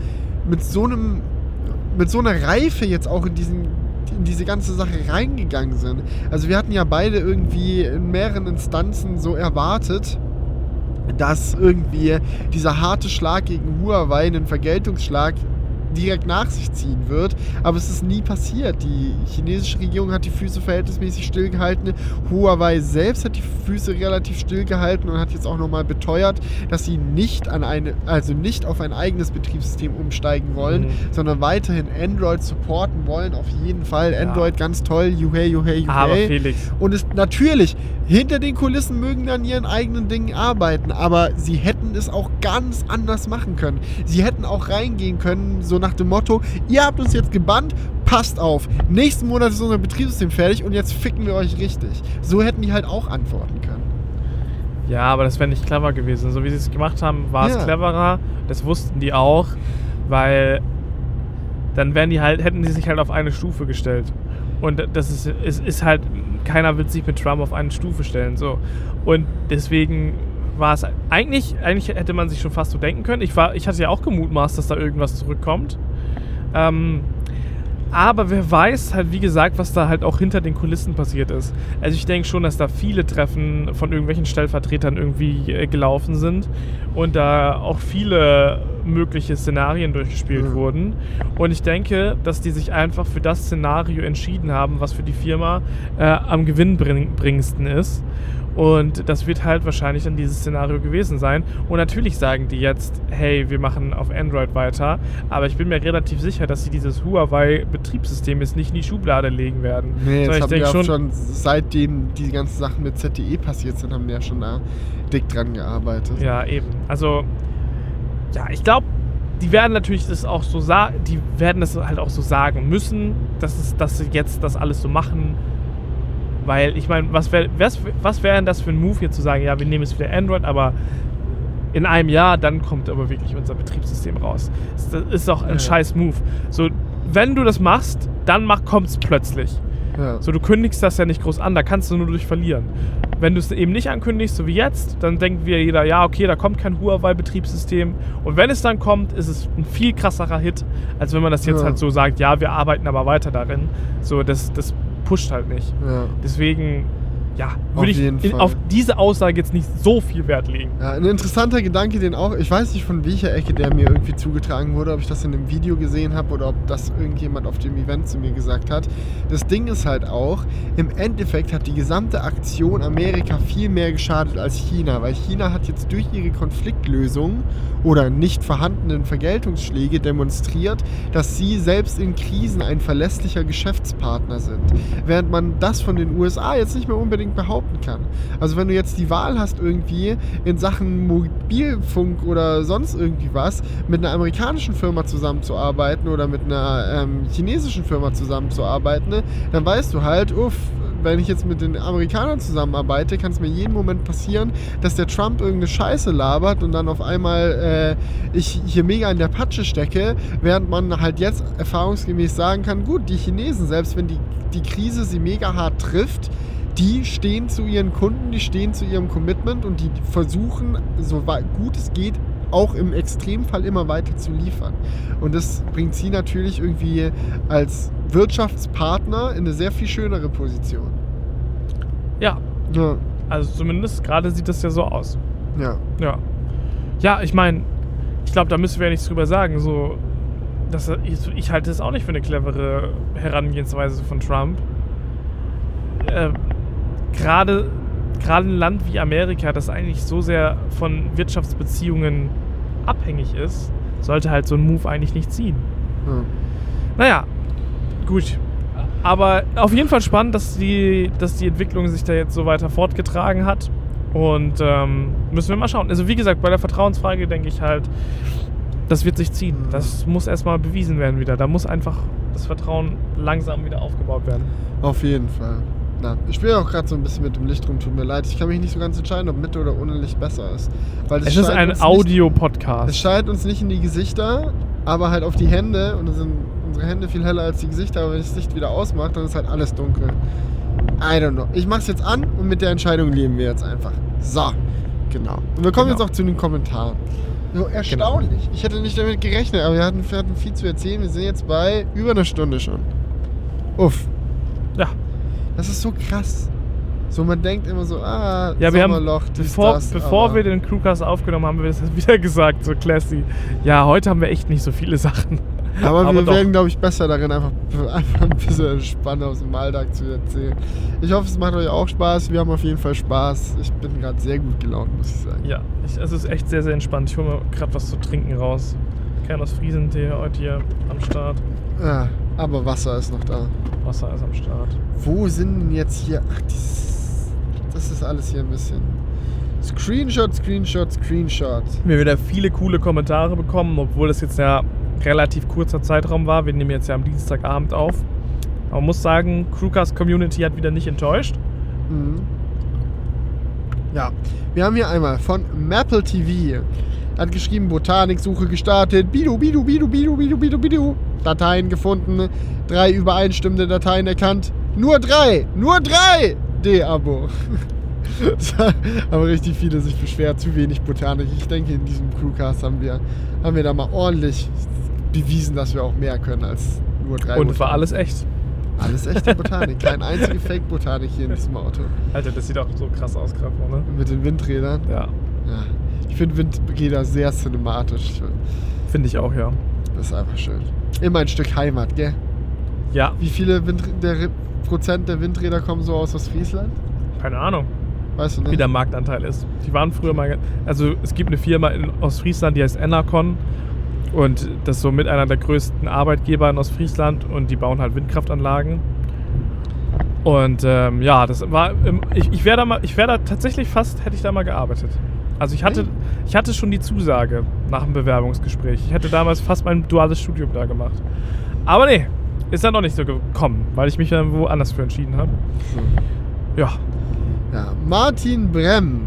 mit so einem, mit so einer Reife jetzt auch in diesen in diese ganze Sache reingegangen sind. Also wir hatten ja beide irgendwie in mehreren Instanzen so erwartet, dass irgendwie dieser harte Schlag gegen Huawei einen Vergeltungsschlag direkt nach sich ziehen wird. Aber es ist nie passiert. Die chinesische Regierung hat die Füße verhältnismäßig stillgehalten. Huawei selbst hat die Füße relativ stillgehalten und hat jetzt auch nochmal beteuert, dass sie nicht an eine, also nicht auf ein eigenes Betriebssystem umsteigen wollen, Mhm. sondern weiterhin Android supporten wollen. Auf jeden Fall. Ja. Android ganz toll. Juhei, juhei, juhei. Aber Felix, Und es natürlich, hinter den Kulissen mögen dann ihren eigenen Dingen arbeiten, aber sie hätten es auch ganz anders machen können. Sie hätten auch reingehen können, so nach dem Motto, ihr habt uns jetzt gebannt, passt auf, nächsten Monat ist unser Betriebssystem fertig und jetzt ficken wir euch richtig. So hätten die halt auch antworten können. ja, aber das wäre nicht clever gewesen. So wie sie es gemacht haben, war es Ja. cleverer. Das wussten die auch, weil dann wären die halt, hätten die sich halt auf eine Stufe gestellt. Und das ist, es ist halt, keiner will sich mit Trump auf eine Stufe stellen. So. Und deswegen war es eigentlich, eigentlich hätte man sich schon fast so denken können. Ich, war, ich hatte ja auch gemutmaßt, dass da irgendwas zurückkommt. Ähm, aber wer weiß halt, wie gesagt, was da halt auch hinter den Kulissen passiert ist. Also ich denke schon, dass da viele Treffen von irgendwelchen Stellvertretern irgendwie äh, gelaufen sind und da auch viele mögliche Szenarien durchgespielt Mhm. wurden. Und ich denke, dass die sich einfach für das Szenario entschieden haben, was für die Firma äh, am gewinnbringendsten ist. Und das wird halt wahrscheinlich dann dieses Szenario gewesen sein. Und natürlich sagen die jetzt, hey, wir machen auf Android weiter. Aber ich bin mir relativ sicher, dass sie dieses Huawei-Betriebssystem jetzt nicht in die Schublade legen werden. Nee, das ich haben denke wir auch schon, schon, seitdem die ganzen Sachen mit ZTE passiert sind, haben wir ja schon da dick dran gearbeitet. Ja, eben. Also, ja, ich glaube, die werden natürlich das auch so sagen, die werden das halt auch so sagen müssen, dass, es, dass sie jetzt das alles so machen. Weil, ich meine, was wäre was, was wär denn das für ein Move, hier zu sagen, ja, wir nehmen jetzt wieder Android, aber in einem Jahr, dann kommt aber wirklich unser Betriebssystem raus. Das ist doch ein Ja. scheiß Move. So, wenn du das machst, dann kommt es plötzlich. Ja. So, du kündigst das ja nicht groß an, da kannst du nur durch verlieren. Wenn du es eben nicht ankündigst, so wie jetzt, dann denkt wieder jeder, ja, okay, da kommt kein Huawei-Betriebssystem. Und wenn es dann kommt, ist es ein viel krasserer Hit, als wenn man das jetzt Ja. halt so sagt, ja, wir arbeiten aber weiter darin. So, das, das pusht halt nicht. Ja. Deswegen, ja, würde ich in, auf diese Aussage jetzt nicht so viel Wert legen. Ja, ein interessanter Gedanke, den auch, ich weiß nicht von welcher Ecke der mir irgendwie zugetragen wurde, ob ich das in einem Video gesehen habe oder ob das irgendjemand auf dem Event zu mir gesagt hat. Das Ding ist halt auch, im Endeffekt hat die gesamte Aktion Amerika viel mehr geschadet als China, weil China hat jetzt durch ihre Konfliktlösung oder nicht vorhandenen Vergeltungsschläge demonstriert, dass sie selbst in Krisen ein verlässlicher Geschäftspartner sind. Während man das von den USA jetzt nicht mehr unbedingt behaupten kann. Also wenn du jetzt die Wahl hast irgendwie in Sachen Mobilfunk oder sonst irgendwie was mit einer amerikanischen Firma zusammenzuarbeiten oder mit einer ähm, chinesischen Firma zusammenzuarbeiten, ne, dann weißt du halt, uff, wenn ich jetzt mit den Amerikanern zusammenarbeite, kann es mir jeden Moment passieren, dass der Trump irgendeine Scheiße labert und dann auf einmal äh, ich hier mega in der Patsche stecke, während man halt jetzt erfahrungsgemäß sagen kann, gut, die Chinesen, selbst wenn die, die Krise sie mega hart trifft, die stehen zu ihren Kunden, die stehen zu ihrem Commitment und die versuchen, so gut es geht, auch im Extremfall immer weiter zu liefern. Und das bringt sie natürlich irgendwie als Wirtschaftspartner in eine sehr viel schönere Position. Ja, Ja, also zumindest gerade sieht das ja so aus. ja. Ja. Ja, ich meine, ich glaube, da müssen wir ja nichts drüber sagen. So, dass er, ich, ich halte das auch nicht für eine clevere Herangehensweise von Trump. Äh, Gerade gerade ein Land wie Amerika, das eigentlich so sehr von Wirtschaftsbeziehungen abhängig ist, sollte halt so ein Move eigentlich nicht ziehen. ja. Naja, gut. Aber auf jeden Fall spannend, dass die, dass die Entwicklung sich da jetzt so weiter fortgetragen hat. Und ähm, müssen wir mal schauen. Also wie gesagt, bei der Vertrauensfrage denke ich halt, das wird sich ziehen. Das muss erstmal bewiesen werden wieder. Da muss einfach das Vertrauen langsam wieder aufgebaut werden. Auf jeden Fall. Na, ich spiele auch gerade so ein bisschen mit dem Licht rum, tut mir leid. Ich kann mich nicht so ganz entscheiden, ob mit oder ohne Licht besser ist. Weil Es ist ein Audio-Podcast. Es scheint uns nicht in die Gesichter, aber halt auf die Hände. Und dann sind unsere Hände viel heller als die Gesichter. Aber wenn ich das Licht wieder ausmache, dann ist halt alles dunkel. I don't know. Ich mach's jetzt an und mit der Entscheidung leben wir jetzt einfach. So, genau. Und wir kommen Genau. jetzt auch zu den Kommentaren. So erstaunlich. Ich hätte nicht damit gerechnet, aber wir hatten, wir hatten viel zu erzählen. Wir sind jetzt bei über einer Stunde schon. Uff. Ja. Das ist so krass. So, man denkt immer so, ah, Ja, wir haben, bevor, das, bevor wir den Crewcast aufgenommen haben, haben wir das *laughs* wieder gesagt, so classy. Ja, heute haben wir echt nicht so viele Sachen. Aber, Aber wir doch. werden, glaube ich, besser darin, einfach, *laughs* einfach ein bisschen entspannt aus dem Alltag zu erzählen. Ich hoffe, es macht euch auch Spaß. Wir haben auf jeden Fall Spaß. Ich bin gerade sehr gut gelaunt, muss ich sagen. Ja, ich, es ist echt sehr, sehr entspannt. Ich hole mir gerade was zu trinken raus. Kein aus Friesentee heute hier am Start. Ja, aber Wasser ist noch da. Wasser ist am Start. Wo sind denn jetzt hier? Ach, dieses, das ist alles hier ein bisschen. Screenshot, Screenshot, Screenshot. Wir haben wieder viele coole Kommentare bekommen, obwohl das jetzt ja relativ kurzer Zeitraum war. Wir nehmen jetzt ja am Dienstagabend auf. Aber man muss sagen, Crewcast Community hat wieder nicht enttäuscht. Mhm. Ja, wir haben hier einmal von Maple TV. Hat geschrieben, Botaniksuche gestartet. Bidu, bidu, bidu, bidu, bidu, bidu, bidu. Dateien gefunden. Drei übereinstimmende Dateien erkannt. Nur drei! Nur drei! D-Abo. *laughs* Aber richtig viele sich beschwert, zu wenig Botanik. Ich denke, in diesem Crewcast haben wir, haben wir da mal ordentlich bewiesen, dass wir auch mehr können als nur drei Und war Botanik. alles echt. Alles echte Botanik. Kein einzige *laughs* Fake-Botanik hier in diesem Auto. Alter, das sieht auch so krass aus gerade, ne? Mit den Windrädern. Ja, Ja. Ich finde Windräder sehr cinematisch. finde ich auch, ja. Das ist einfach schön. Immer ein Stück Heimat, gell? Ja, Wie viele Wind der Prozent der Windräder kommen so aus Ostfriesland? keine Ahnung, Weißt du nicht? wie der Marktanteil ist. Die waren früher mal. Also, es gibt eine Firma in Ostfriesland, die heißt Enercon. Und das ist so mit einer der größten Arbeitgeber in Ostfriesland. Und die bauen halt Windkraftanlagen. Und ähm, ja, das war. Ich, ich wäre da mal, ich wäre da tatsächlich fast, hätte ich da mal gearbeitet. Also ich hatte, ich hatte schon die Zusage nach dem Bewerbungsgespräch. Ich hätte damals fast mein duales Studium da gemacht. Aber nee, ist dann noch nicht so gekommen, weil ich mich dann woanders für entschieden habe. So. Ja, Ja. Martin Brem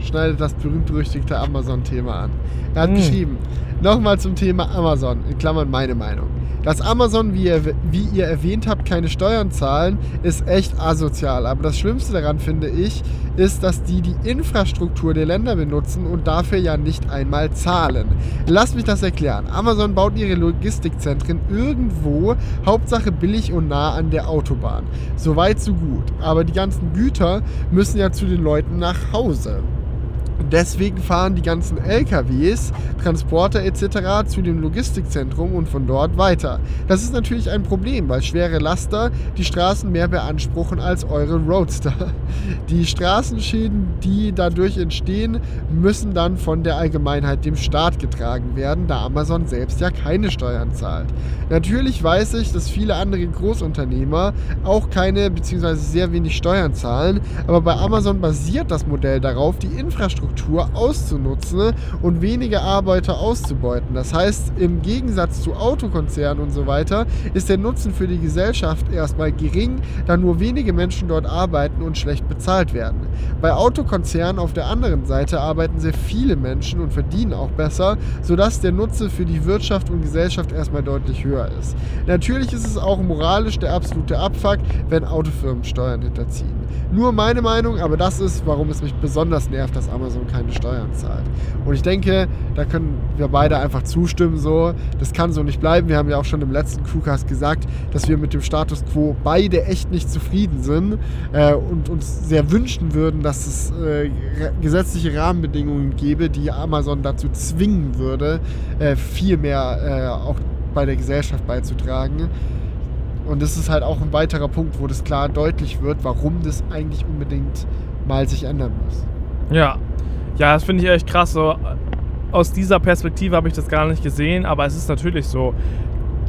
schneidet das berühmt-berüchtigte Amazon-Thema an. Er hat Mm. geschrieben, Nochmal zum Thema Amazon, in Klammern meine Meinung. Dass Amazon, wie ihr, wie ihr erwähnt habt, keine Steuern zahlen, ist echt asozial. Aber das Schlimmste daran, finde ich, ist, dass die die Infrastruktur der Länder benutzen und dafür ja nicht einmal zahlen. Lass mich das erklären. Amazon baut ihre Logistikzentren irgendwo, Hauptsache billig und nah an der Autobahn. Soweit, so gut. Aber die ganzen Güter müssen ja zu den Leuten nach Hause. Deswegen fahren die ganzen LKWs, Transporter etc. zu dem Logistikzentrum und von dort weiter. Das ist natürlich ein Problem, weil schwere Laster die Straßen mehr beanspruchen als eure Roadster. *laughs* Die Straßenschäden, die dadurch entstehen, müssen dann von der Allgemeinheit dem Staat getragen werden, da Amazon selbst ja keine Steuern zahlt. Natürlich weiß ich, dass viele andere Großunternehmer auch keine bzw. sehr wenig Steuern zahlen, aber bei Amazon basiert das Modell darauf, die Infrastruktur Infrastruktur auszunutzen und weniger Arbeiter auszubeuten. Das heißt, im Gegensatz zu Autokonzernen und so weiter ist der Nutzen für die Gesellschaft erstmal gering, da nur wenige Menschen dort arbeiten und schlecht bezahlt werden. Bei Autokonzernen auf der anderen Seite arbeiten sehr viele Menschen und verdienen auch besser, sodass der Nutzen für die Wirtschaft und Gesellschaft erstmal deutlich höher ist. Natürlich ist es auch moralisch der absolute Abfuck, wenn Autofirmen Steuern hinterziehen. Nur meine Meinung, aber das ist, warum es mich besonders nervt, dass Amazon keine Steuern zahlt. Und ich denke, da können wir beide einfach zustimmen. So, das kann so nicht bleiben. Wir haben ja auch schon im letzten Crewcast gesagt, dass wir mit dem Status quo beide echt nicht zufrieden sind äh, und uns sehr wünschen würden, dass es äh, gesetzliche Rahmenbedingungen gäbe, die Amazon dazu zwingen würde, äh, viel mehr äh, auch bei der Gesellschaft beizutragen. Und das ist halt auch ein weiterer Punkt, wo das klar deutlich wird, warum das eigentlich unbedingt mal sich ändern muss. Ja, ja, das finde ich echt krass. So, aus dieser Perspektive habe ich das gar nicht gesehen, aber es ist natürlich so,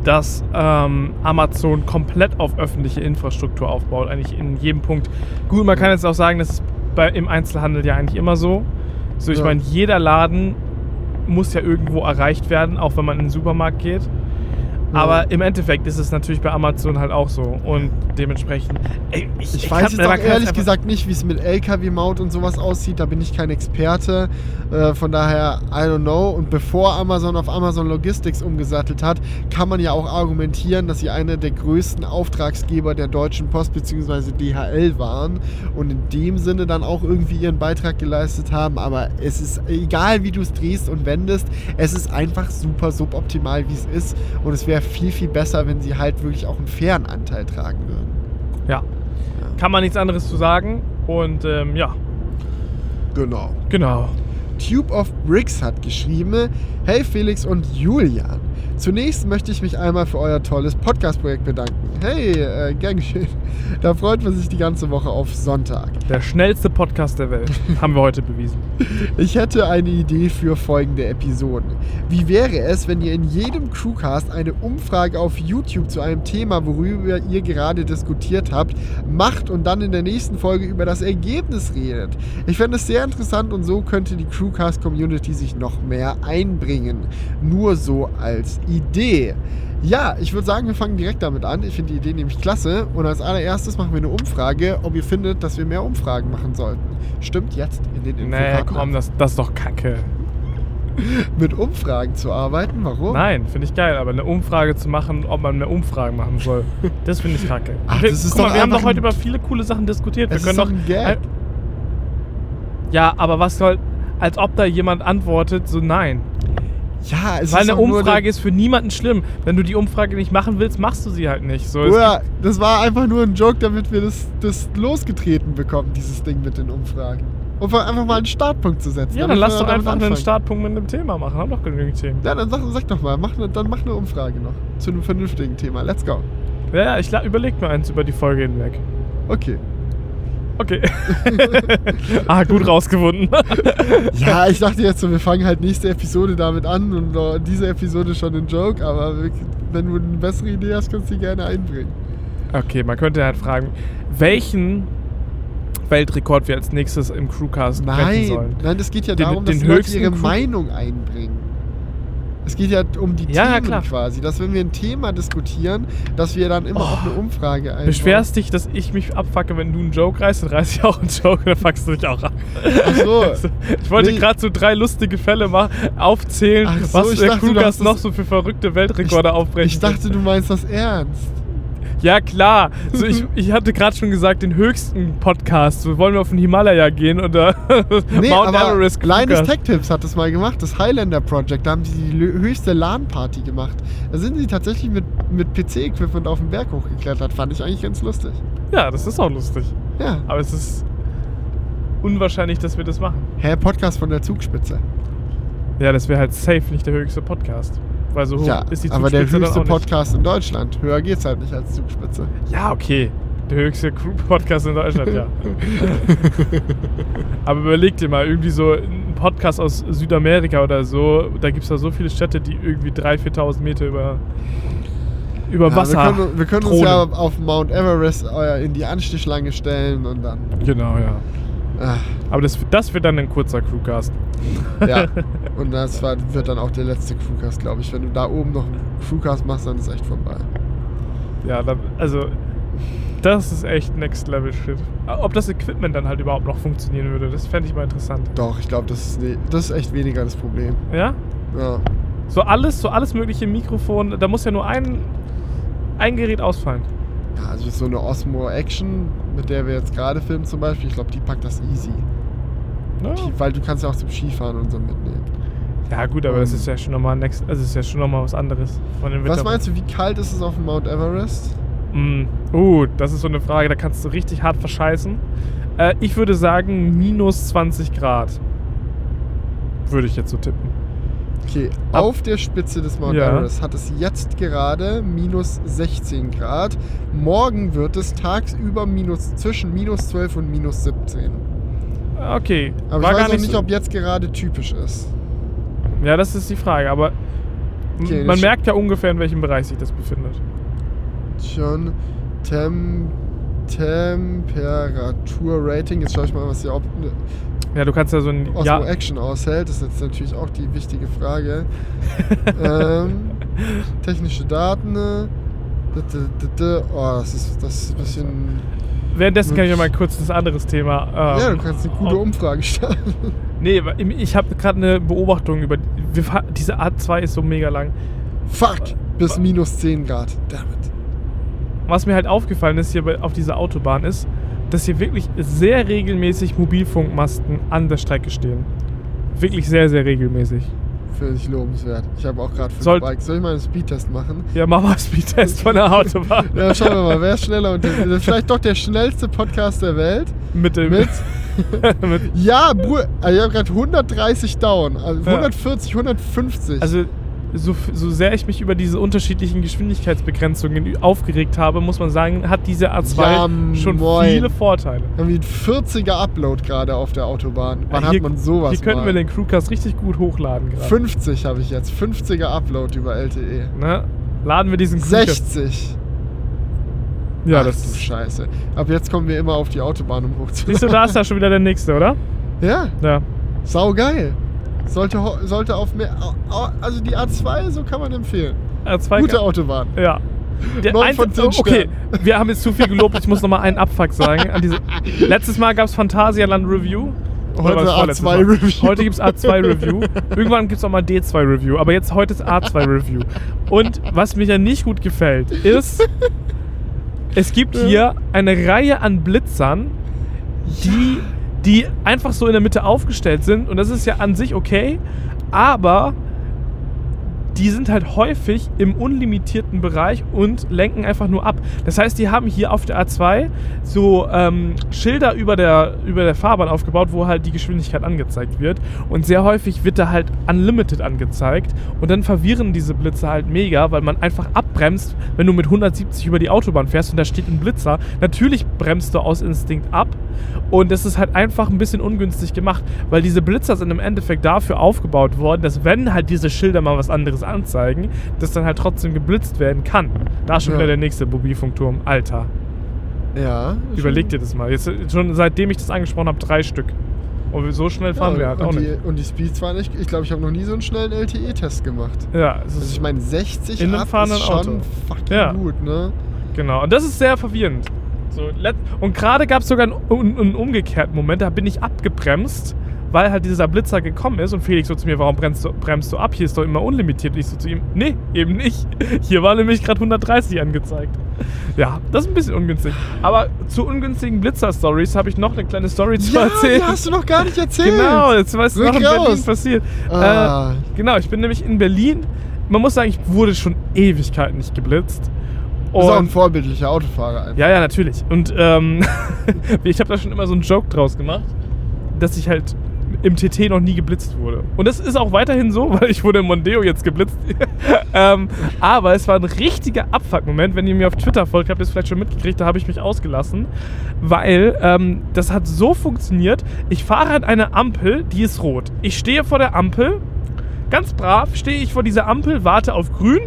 dass ähm, Amazon komplett auf öffentliche Infrastruktur aufbaut, eigentlich in jedem Punkt. Gut, man kann jetzt auch sagen, das ist bei, im Einzelhandel ja eigentlich immer so. So, ich ja. meine, jeder Laden muss ja irgendwo erreicht werden, auch wenn man in den Supermarkt geht. Aber im Endeffekt ist es natürlich bei Amazon halt auch so. Und dementsprechend. Ey, ich, ich, weiß jetzt auch ehrlich gesagt nicht, wie es mit LKW-Maut und sowas aussieht. Da bin ich kein Experte. Äh, von daher, I don't know. Und bevor Amazon auf Amazon Logistics umgesattelt hat, kann man ja auch argumentieren, dass sie einer der größten Auftragsgeber der Deutschen Post bzw. DHL waren. Und in dem Sinne dann auch irgendwie ihren Beitrag geleistet haben. Aber es ist egal, wie du es drehst und wendest, es ist einfach super suboptimal, wie es ist. Und es wäre wäre viel, viel besser, wenn sie halt wirklich auch einen fairen Anteil tragen würden. Ja. ja. Kann man nichts anderes zu sagen. Und ähm, ja. Genau. Genau. Tube of Bricks hat geschrieben: Hey Felix und Julian. Zunächst möchte ich mich einmal für euer tolles Podcast-Projekt bedanken. Hey, äh, gern geschehen. Da freut man sich die ganze Woche auf Sonntag. Der schnellste Podcast der Welt. *laughs* Haben wir heute bewiesen. Ich hätte eine Idee für folgende Episoden. Wie wäre es, wenn ihr in jedem Crewcast eine Umfrage auf YouTube zu einem Thema, worüber ihr gerade diskutiert habt, macht und dann in der nächsten Folge über das Ergebnis redet? Ich fände es sehr interessant und so könnte die Crewcast-Community sich noch mehr einbringen. Nur so als Idee. Ja, ich würde sagen, wir fangen direkt damit an. Ich finde die Idee nämlich klasse. Und als allererstes machen wir eine Umfrage, ob ihr findet, dass wir mehr Umfragen machen sollten. Stimmt jetzt in den Infokarten? Nee, komm, das, das ist doch kacke. *laughs* Mit Umfragen zu arbeiten? Warum? Nein, finde ich geil. Aber eine Umfrage zu machen, ob man mehr Umfragen machen soll, *laughs* das finde ich kacke. Ach, das ist Guck doch mal, wir haben doch heute über viele coole Sachen diskutiert. Wir können ist doch ein Gag. Ja, aber was soll, als ob da jemand antwortet, so nein. Ja, es Weil ist eine Umfrage ist für niemanden schlimm. Wenn du die Umfrage nicht machen willst, machst du sie halt nicht. So, Oder das war einfach nur ein Joke, damit wir das, das losgetreten bekommen, dieses Ding mit den Umfragen. Um einfach mal einen Startpunkt zu setzen. Ja, dann lass doch einfach anfangen. einen Startpunkt mit einem Thema machen. Haben doch genügend Themen. Ja, dann sag, sag doch mal, mach ne, dann mach eine Umfrage noch. Zu einem vernünftigen Thema. Let's go. Ja, ja ich überleg mir eins über die Folge hinweg. Okay. Okay. *laughs* ah, gut rausgewunden. *laughs* ja, ich dachte jetzt so, wir fangen halt nächste Episode damit an und diese Episode schon ein Joke, aber wenn du eine bessere Idee hast, kannst du die gerne einbringen. Okay, man könnte halt fragen, welchen Weltrekord wir als nächstes im Crewcast nein, sollen. Nein, das geht ja darum, den, den dass Leute ihre Crew Meinung einbringen. Es geht ja um die Ja, ja, Themen klar. quasi, dass wenn wir ein Thema diskutieren, dass wir dann immer auch eine Umfrage einbauen. Beschwerst dich, dass ich mich abfacke, wenn du einen Joke reißt, dann reiß ich auch einen Joke, dann fuckst du dich auch ab. Ach so. *laughs* Ich wollte Nee. gerade so drei lustige Fälle mal aufzählen, so, was ich der dachte, noch so für verrückte Weltrekorde aufbrechen Ich dachte, du meinst das ernst. Ja, klar. So, ich, ich hatte gerade schon gesagt, den höchsten Podcast. So, wollen wir auf den Himalaya gehen oder *laughs* Nee, Mount aber Everest Linus Crewcast. Tech Tips hat das mal gemacht, das Highlander Project. Da haben sie die höchste LAN-Party gemacht. Da sind sie tatsächlich mit, mit PC-Equipment auf den Berg hochgeklettert. Fand ich eigentlich ganz lustig. Ja, das ist auch lustig. Ja. Aber es ist unwahrscheinlich, dass wir das machen. Hä, Podcast von der Zugspitze. Ja, das wäre halt safe nicht der höchste Podcast. Weil so hoch ja, ist die aber der Zugspitze höchste. Podcast in Deutschland. Höher geht's halt nicht als Zugspitze. Ja, okay. Der höchste Crew-Podcast in Deutschland, ja. *laughs* Aber überleg dir mal, irgendwie so ein Podcast aus Südamerika oder so, da gibt es da so viele Städte, die irgendwie 3.000, 4.000 Meter über, über Ja, Wasser wir können, wir können uns ja auf Mount Everest äh, in die Anstichschlange stellen und dann. Genau, ja. Ah, Aber das, das wird dann ein kurzer Crewcast. ja. *laughs* und das war, wird dann auch der letzte Crewcast, glaube ich. Wenn du da oben noch einen Crewcast machst, dann ist echt vorbei. Ja, also das ist echt Next Level Shit. Ob das Equipment dann halt überhaupt noch funktionieren würde, das fände ich mal interessant. Doch, ich glaube, das, ist ne- das ist echt weniger das Problem. Ja? Ja. So alles, so alles mögliche Mikrofon, da muss ja nur ein, ein Gerät ausfallen. Ja, also so eine Osmo Action, mit der wir jetzt gerade filmen zum Beispiel, ich glaube, die packt das easy. Ja, Die, weil du kannst ja auch zum Skifahren und so mitnehmen. ja gut, aber das ist ja schon nochmal next, also ist ja schon nochmal was anderes von den Was meinst du, wie kalt ist es auf dem Mount Everest? Mm, uh, das ist so eine Frage, da kannst du richtig hart verscheißen. Äh, ich würde sagen minus 20 Grad. Würde ich jetzt so tippen. Okay, Ab- auf der Spitze des Mount Ja. Everest hat es jetzt gerade minus 16 Grad. Morgen wird es tagsüber minus, zwischen minus 12 und minus 17. Okay, Aber war ich gar weiß noch nicht nicht, ob jetzt gerade typisch ist. Ja, das ist die Frage, aber Okay, man merkt ja ungefähr, in welchem Bereich sich das befindet. Schon Tem Temperaturrating. Jetzt schaue ich mal, was hier ob Ja, du kannst ja so ein Osmo ja, Action aushält. Das ist jetzt natürlich auch die wichtige Frage. *laughs* ähm, technische Daten. äh, Oh, das ist, das ist ein bisschen. Währenddessen kann ich ja mal kurz das anderes Thema. Ähm, ja, du kannst eine gute Umfrage starten. *laughs* Nee, ich habe gerade eine Beobachtung über. Diese A2 ist so mega lang. Fuck! Bis minus 10 Grad. Damit. Was mir halt aufgefallen ist hier auf dieser Autobahn ist, dass hier wirklich sehr regelmäßig Mobilfunkmasten an der Strecke stehen. Wirklich sehr, sehr regelmäßig. Finde ich lobenswert. Ich habe auch gerade fünf Soll- Bikes. Soll ich mal einen Speedtest machen? Ja, mach mal Speedtest von der Autobahn. *laughs* Ja, schauen wir mal, wer ist schneller? Und der, vielleicht doch der schnellste Podcast der Welt. mit dem. Mit. *laughs* Ja, Bruder, also ich habe gerade 130 down. Also Ja. 140, 150. also, so, so sehr ich mich über diese unterschiedlichen Geschwindigkeitsbegrenzungen aufgeregt habe, muss man sagen, hat diese A2 Ja, schon moin. viele Vorteile. haben wir einen 40er Upload gerade auf der Autobahn. Wann hier, hat man sowas Hier könnten mal? wir den Crewcast richtig gut hochladen gerade. 50 habe ich jetzt. 50er Upload über LTE. Ne? Laden wir diesen Crewcast. 60. Ja, Ach, das du Scheiße. Ab jetzt kommen wir immer auf die Autobahn, um Siehst du, hochzuladen. da ist ja schon wieder der nächste, oder? Ja, Ja. sau geil. Sollte, sollte auf mehr. Also die A2, so kann man empfehlen. A2 Gute Autobahn. Ja. Der Neun ein- von zehn oh, Okay, Sternen. wir haben jetzt zu viel gelobt. Ich muss nochmal einen Abfuck sagen. *laughs* Letztes Mal gab es Phantasialand Review. Heute war das vorletztes A2 Mal? Review. Heute gibt es A2 Review. Irgendwann gibt es auch mal D2 Review. Aber jetzt heute ist A2 Review. Und was mir ja nicht gut gefällt, ist, es gibt hier eine Reihe an Blitzern, die, die einfach so in der Mitte aufgestellt sind. Und das ist ja an sich okay. Aber die sind halt häufig im unlimitierten Bereich und lenken einfach nur ab. Das heißt, die haben hier auf der A2 so ähm, Schilder über der, über der Fahrbahn aufgebaut, wo halt die Geschwindigkeit angezeigt wird. Und sehr häufig wird da halt Unlimited angezeigt. Und dann verwirren diese Blitzer halt mega, weil man einfach abbremst, wenn du mit 170 über die Autobahn fährst und da steht ein Blitzer. Natürlich bremst du aus Instinkt ab. Und das ist halt einfach ein bisschen ungünstig gemacht, weil diese Blitzer sind im Endeffekt dafür aufgebaut worden, dass wenn halt diese Schilder mal was anderes anzeigen, dass dann halt trotzdem geblitzt werden kann. Da schon Ja. wieder der nächste Mobilfunkturm. Alter, Ja. überleg dir das mal. Jetzt, schon seitdem ich das angesprochen habe, drei Stück. Und so schnell fahren ja, wir halt und auch die, nicht. Und die Speeds waren nicht. Ich glaube, ich habe noch nie so einen schnellen LTE-Test gemacht. Ja, es Also ist, ich meine, 60 In einem fahrenden ist schon Auto. fucking Ja. gut, ne? genau. Und das ist sehr verwirrend. So, und gerade gab es sogar einen, einen umgekehrten Moment, da bin ich abgebremst, weil halt dieser Blitzer gekommen ist und Felix so zu mir, warum bremst du, bremst du ab? Hier ist doch immer unlimitiert. Und ich so zu ihm, nee, eben nicht. *laughs* Hier war nämlich gerade 130 angezeigt. Ja, das ist ein bisschen ungünstig. Aber zu ungünstigen Blitzer-Stories habe ich noch eine kleine Story zu Ja, erzählen. die hast du noch gar nicht *laughs* erzählt. Genau, jetzt weißt du, was Rück in Berlin passiert. Ah. Äh, genau, ich bin nämlich in Berlin. Man muss sagen, ich wurde schon Ewigkeiten nicht geblitzt. Du bist auch ein Und, vorbildlicher Autofahrer. Einfach. ja, ja, natürlich. Und ähm, *laughs* ich habe da schon immer so einen Joke draus gemacht, dass ich halt im TT noch nie geblitzt wurde. Und das ist auch weiterhin so, *laughs* weil ich wurde im Mondeo jetzt geblitzt. *laughs* ähm, aber es war ein richtiger Abfuck-Moment. Wenn ihr mir auf Twitter folgt, habt ihr es vielleicht schon mitgekriegt, da habe ich mich ausgelassen. Weil ähm, das hat so funktioniert. Ich fahre an eine Ampel, die ist rot. Ich stehe vor der Ampel, ganz brav stehe ich vor dieser Ampel, warte auf grün.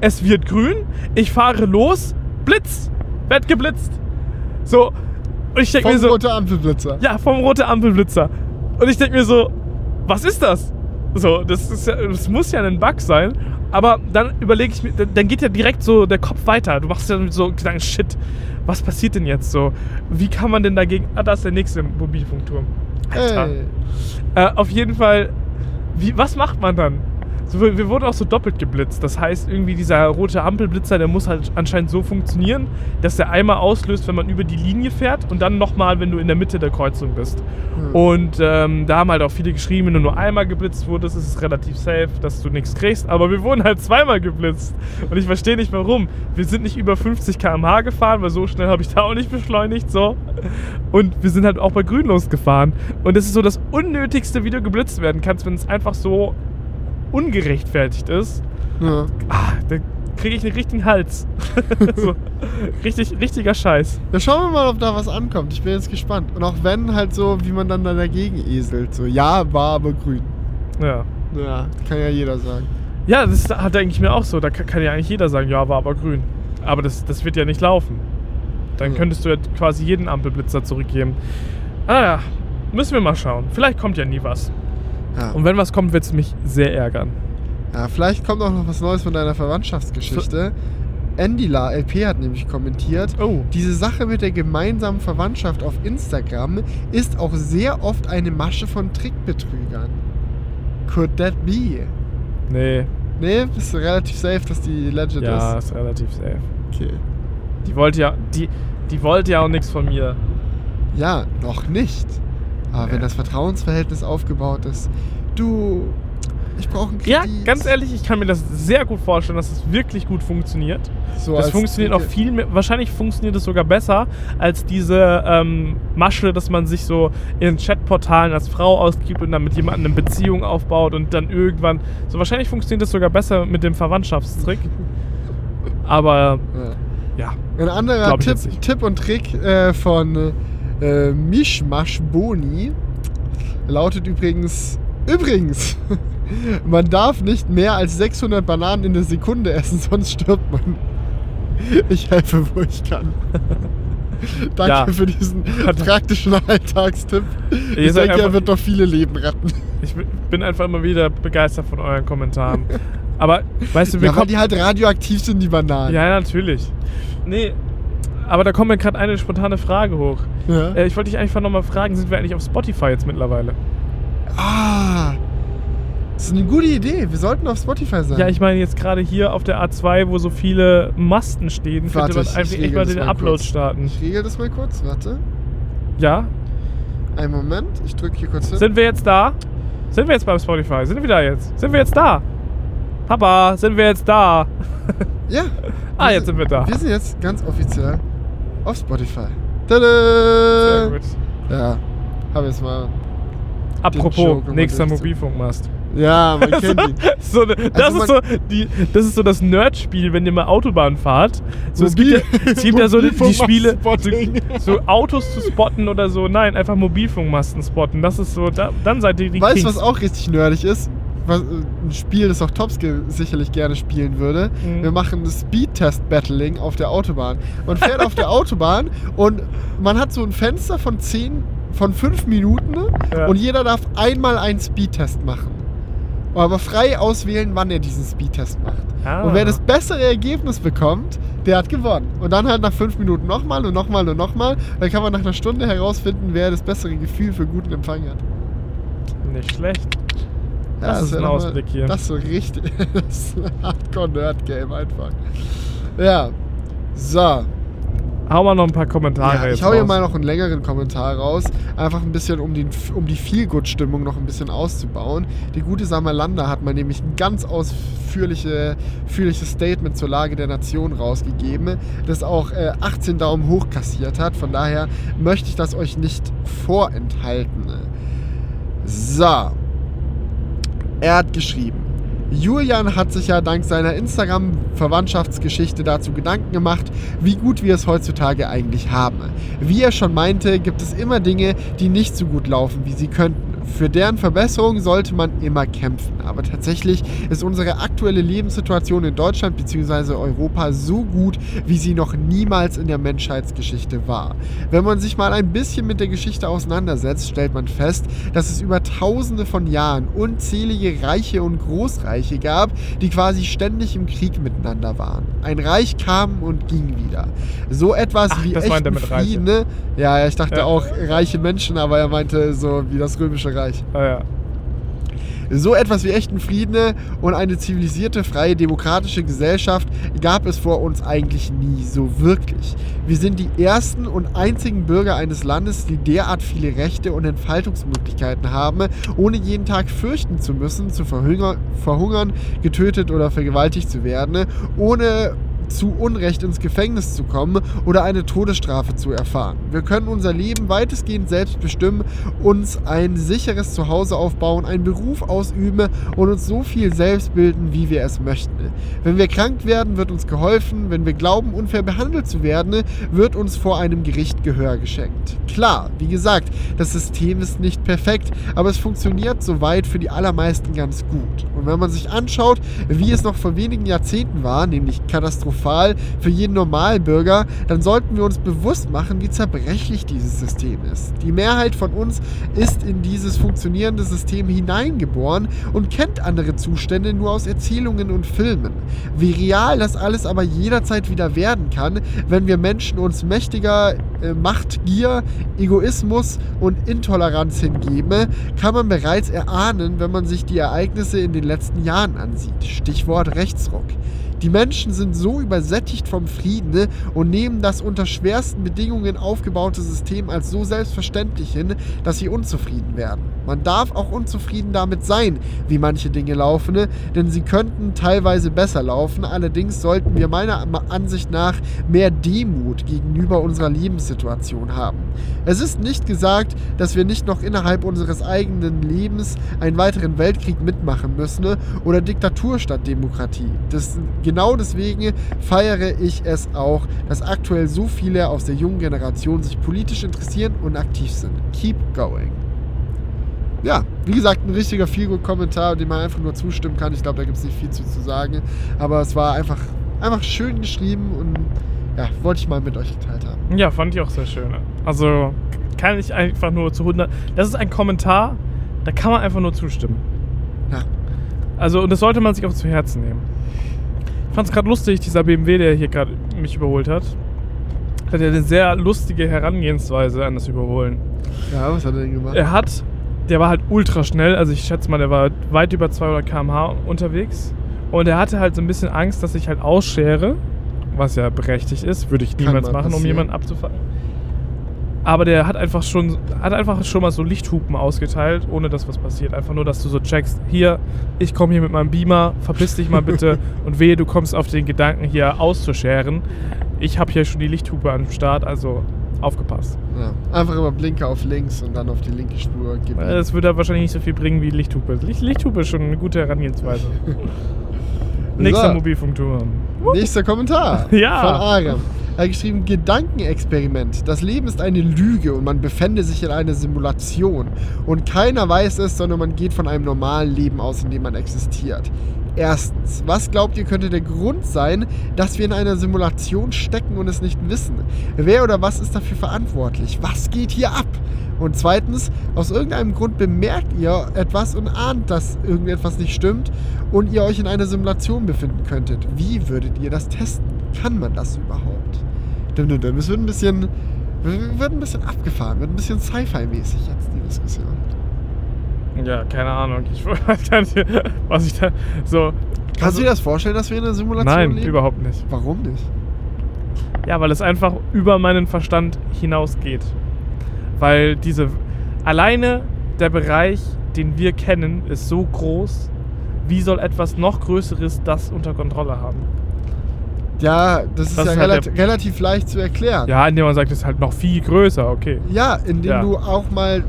Es wird grün. Ich fahre los. Blitz. Werd geblitzt. So. Und ich denke Vom mir so. rote Ampelblitzer. Ja, vom rote Ampelblitzer. Und ich denke mir so, was ist das? So, das, ist ja, das muss ja ein Bug sein. Aber dann überlege ich mir, dann- geht ja direkt so der Kopf weiter. Du machst ja so Gedanken, shit, was passiert denn jetzt so? Wie kann man denn dagegen. Ah, da ist der nächste Mobilfunkturm. Alter. Äh, auf jeden Fall, wie, was macht man dann? So, wir, wurden auch so doppelt geblitzt. Das heißt, irgendwie dieser rote Ampelblitzer, der muss halt anscheinend so funktionieren, dass der einmal auslöst, wenn man über die Linie fährt und dann nochmal, wenn du in der Mitte der Kreuzung bist. Hm. Und ähm, da haben halt auch viele geschrieben, wenn du nur einmal geblitzt wurdest, ist es relativ safe, dass du nichts kriegst. Aber wir wurden halt zweimal geblitzt. Und ich verstehe nicht warum. Wir sind nicht über 50 km/h gefahren, weil so schnell habe ich da auch nicht beschleunigt. So. Und wir sind halt auch bei Grün losgefahren. Und das ist so das Unnötigste, wie du geblitzt werden kannst, wenn es einfach so ungerechtfertigt ist. Ja. Ah, da kriege ich einen richtigen Hals. *laughs* so, richtig, richtiger Scheiß. Ja, schauen wir mal, ob da was ankommt. Ich bin jetzt gespannt. Und auch wenn halt so, wie man dann da dagegen eselt. So, ja, war aber grün. Ja. Ja, kann ja jeder sagen. Ja, das hat denke ich mir auch so. Da kann, kann ja eigentlich jeder sagen, ja, war aber grün. Aber das, das wird ja nicht laufen. Dann Ja. könntest du ja quasi jeden Ampelblitzer zurückgeben. Ah ja, müssen wir mal schauen. Vielleicht kommt ja nie was. Ja. Und wenn was kommt, wird es mich sehr ärgern. ja, vielleicht kommt auch noch was Neues von deiner Verwandtschaftsgeschichte. Endila LP hat nämlich kommentiert, Oh. diese Sache mit der gemeinsamen Verwandtschaft auf Instagram ist auch sehr oft eine Masche von Trickbetrügern. Could that be? Nee, Nee, bist du relativ safe, dass die Legend ja, ist? ist relativ safe. Okay. Die wollte ja, die, die wollte ja auch nichts von mir. Ja, noch nicht. Aber Nee. wenn das Vertrauensverhältnis aufgebaut ist, du, ich brauche einen Kredit. Ja, ganz ehrlich, ich kann mir das sehr gut vorstellen, dass es wirklich gut funktioniert. So Das funktioniert auch viel mehr, wahrscheinlich funktioniert es sogar besser als diese ähm, Masche, dass man sich so in Chatportalen als Frau ausgibt und dann mit jemandem eine Beziehung aufbaut und dann irgendwann. So wahrscheinlich funktioniert es sogar besser mit dem Verwandtschaftstrick. *laughs* Aber Ja. ja, Ein anderer Tipp. Tipp und Trick äh, von äh, Mischmasch Boni lautet übrigens: Übrigens, *laughs* man darf nicht mehr als 600 Bananen in der Sekunde essen, sonst stirbt man. Ich helfe, wo ich kann. *laughs* Danke Ja. für diesen praktischen Alltagstipp. Ich seid denke, er wird doch viele Leben retten. ich bin einfach immer wieder begeistert von euren Kommentaren. Aber weißt du, wir Ja, weil die halt radioaktiv sind, die Bananen. Ja, natürlich. Nee, aber da kommt mir gerade eine spontane Frage hoch. Ja. Äh, ich wollte dich einfach nochmal fragen, sind wir eigentlich auf Spotify jetzt mittlerweile? Ah, das ist eine gute Idee. Wir sollten auf Spotify sein. Ja, ich meine jetzt gerade hier auf der A2, wo so viele Masten stehen, Warte, könnte man ich- einfach echt mal den mal Upload kurz. starten. Ich regel das mal kurz, warte. Ja? Einen Moment, ich drücke hier kurz hin. Sind wir jetzt da? Sind wir jetzt beim Spotify? Sind wir da jetzt? Sind wir jetzt da? Papa, sind wir jetzt da? *laughs* ja. Ah, jetzt sind wir da. Wir sind jetzt ganz offiziell auf Spotify. Sehr Tada! gut. Ja, habe jetzt mal. Apropos, nächster. Mobilfunkmast. Ja, man *laughs* kennt ihn. so, eine- das, Also ist so, die, das ist so das Nerd-Spiel, wenn ihr mal Autobahn fahrt. So, es, gibt ja, es gibt ja so die, die Spiele, so, so Autos zu spotten oder so. Nein, einfach Mobilfunkmasten spotten. Das ist so, da, dann seid ihr die Weißt du, was auch richtig nerdig ist? Ein Spiel, das auch Topske sicherlich gerne spielen würde. Mhm. Wir machen Speedtest-Battling auf der Autobahn. Man fährt auf der *laughs* Autobahn und man hat so ein Fenster von 10 von fünf Minuten? Ja. und jeder darf einmal einen Speedtest machen. Aber frei auswählen, wann er diesen Speedtest macht. Ah. Und wer das bessere Ergebnis bekommt, der hat gewonnen. Und dann halt nach fünf Minuten nochmal und nochmal und nochmal. Dann kann man nach einer Stunde herausfinden, wer das bessere Gefühl für guten Empfang hat. Nicht schlecht. Das ist wär ein Ausblick hier. Das ist so richtig. *laughs* Das ist ein Hardcore-Nerd-Game einfach. Ja. So. Hau mal noch ein paar Kommentare Ja, ich hau hier raus. mal noch einen längeren Kommentar raus. Einfach ein bisschen, um, den, um die Feel-Good-Stimmung noch ein bisschen auszubauen. Die gute Samalanda hat mal nämlich ein ganz ausführliche, ausführliches Statement zur Lage der Nation rausgegeben, das auch äh, 18 Daumen hoch kassiert hat. Von daher möchte ich das euch nicht vorenthalten. So. Er hat geschrieben. Julian hat sich ja dank seiner Instagram-Verwandtschaftsgeschichte dazu Gedanken gemacht, wie gut wir es heutzutage eigentlich haben. Wie er schon meinte, gibt es immer Dinge, die nicht so gut laufen, wie sie könnten. Für deren Verbesserung sollte man immer kämpfen. Aber tatsächlich ist unsere aktuelle Lebenssituation in Deutschland bzw. Europa so gut, wie sie noch niemals in der Menschheitsgeschichte war. Wenn man sich mal ein bisschen mit der Geschichte auseinandersetzt, stellt man fest, dass es über tausende von Jahren unzählige Reiche und Großreiche gab, die quasi ständig im Krieg miteinander waren. Ein Reich kam und ging wieder. So etwas Ach, wie echten. Frieden. ne? Ja, ja, ich dachte Ja. auch reiche Menschen, aber er meinte so wie das römische Reich. Ah, ja. So etwas wie echten Frieden und eine zivilisierte, freie, demokratische Gesellschaft gab es vor uns eigentlich nie so wirklich. Wir sind die ersten und einzigen Bürger eines Landes, die derart viele Rechte und Entfaltungsmöglichkeiten haben, ohne jeden Tag fürchten zu müssen, zu verhungern getötet oder vergewaltigt zu werden, ohne zu Unrecht ins Gefängnis zu kommen oder eine Todesstrafe zu erfahren. Wir können unser Leben weitestgehend selbst bestimmen, uns ein sicheres Zuhause aufbauen, einen Beruf ausüben und uns so viel selbst bilden, wie wir es möchten. Wenn wir krank werden, wird uns geholfen. Wenn wir glauben, unfair behandelt zu werden, wird uns vor einem Gericht Gehör geschenkt. Klar, wie gesagt, das System ist nicht perfekt, aber es funktioniert soweit für die allermeisten ganz gut. Und wenn man sich anschaut, wie es noch vor wenigen Jahrzehnten war, nämlich katastrophal für jeden Normalbürger, dann sollten wir uns bewusst machen, wie zerbrechlich dieses System ist. Die Mehrheit von uns ist in dieses funktionierende System hineingeboren und kennt andere Zustände nur aus Erzählungen und Filmen. Wie real das alles aber jederzeit wieder werden kann, wenn wir Menschen uns mächtiger äh, Macht, Gier, Egoismus und Intoleranz hingeben, kann man bereits erahnen, wenn man sich die Ereignisse in den letzten Jahren ansieht. Stichwort Rechtsruck. Die Menschen sind so übersättigt vom Frieden ne, und nehmen das unter schwersten Bedingungen aufgebaute System als so selbstverständlich hin, dass sie unzufrieden werden. Man darf auch unzufrieden damit sein, wie manche Dinge laufen, ne, denn sie könnten teilweise besser laufen. Allerdings sollten wir meiner Ansicht nach mehr Demut gegenüber unserer Lebenssituation haben. Es ist nicht gesagt, dass wir nicht noch innerhalb unseres eigenen Lebens einen weiteren Weltkrieg mitmachen müssen ne, oder Diktatur statt Demokratie. Das, genau deswegen feiere ich es auch, dass aktuell so viele aus der jungen Generation sich politisch interessieren und aktiv sind. Keep going. Ja, wie gesagt, ein richtiger Feelgood-Kommentar, dem man einfach nur zustimmen kann. Ich glaube, da gibt es nicht viel zu, zu sagen. Aber es war einfach, einfach schön geschrieben und ja, wollte ich mal mit euch geteilt haben. Ja, fand ich auch sehr schön. Also kann ich einfach nur zu 100. Das ist ein Kommentar, da kann man einfach nur zustimmen. Ja. Also, und das sollte man sich auch zu Herzen nehmen. Ich fand es gerade lustig, dieser BMW, der hier gerade mich überholt hat, hat ja eine sehr lustige Herangehensweise an das Überholen. Ja, was hat er denn gemacht? Er hat, der war halt ultra schnell, also ich schätze mal, der war weit über 200 km/h unterwegs. Und er hatte halt so ein bisschen Angst, dass ich halt ausschere, was ja berechtigt ist, würde ich Kann niemals mal machen, um passieren. jemanden abzufangen. Aber der hat einfach schon, hat einfach schon mal so Lichthupen ausgeteilt, ohne dass was passiert. Einfach nur, dass du so checkst, hier, ich komme hier mit meinem Beamer, verpiss dich mal bitte *laughs* und wehe, du kommst auf den Gedanken, hier auszuscheren. Ich habe hier schon die Lichthupe am Start, also aufgepasst. Ja. Einfach immer Blinker auf links und dann auf die linke Spur geben. Äh, Das würde wahrscheinlich nicht so viel bringen wie Lichthupe. Licht, Lichthupe ist schon eine gute Herangehensweise. *laughs* Nächster So. Mobilfunkturm. Nächster Kommentar *laughs* Ja. von Aram. Er hat geschrieben, Gedankenexperiment. Das Leben ist eine Lüge und man befände sich in einer Simulation. Und keiner weiß es, sondern man geht von einem normalen Leben aus, in dem man existiert. Erstens, was glaubt ihr könnte der Grund sein, dass wir in einer Simulation stecken und es nicht wissen? Wer oder was ist dafür verantwortlich? Was geht hier ab? Und zweitens, aus irgendeinem Grund bemerkt ihr etwas und ahnt, dass irgendetwas nicht stimmt und ihr euch in einer Simulation befinden könntet. Wie würdet ihr das testen? Kann man das überhaupt? Dum, dum, dum. Es wird ein bisschen, wird ein bisschen abgefahren, wird ein bisschen Sci-Fi-mäßig jetzt die Diskussion. Ja, keine Ahnung. Ich *laughs* weiß gar nicht, was ich da so. Kannst also, du dir das vorstellen, dass wir in einer Simulation Nein, leben? überhaupt nicht. Warum nicht? Ja, weil es einfach über meinen Verstand hinausgeht. Weil diese. Alleine der Bereich, den wir kennen, ist so groß. Wie soll etwas noch Größeres das unter Kontrolle haben? Ja, das ist Das ja ist halt relat relativ leicht zu erklären. Ja, indem man sagt, es ist halt noch viel größer, okay. Ja, indem Ja. du auch mal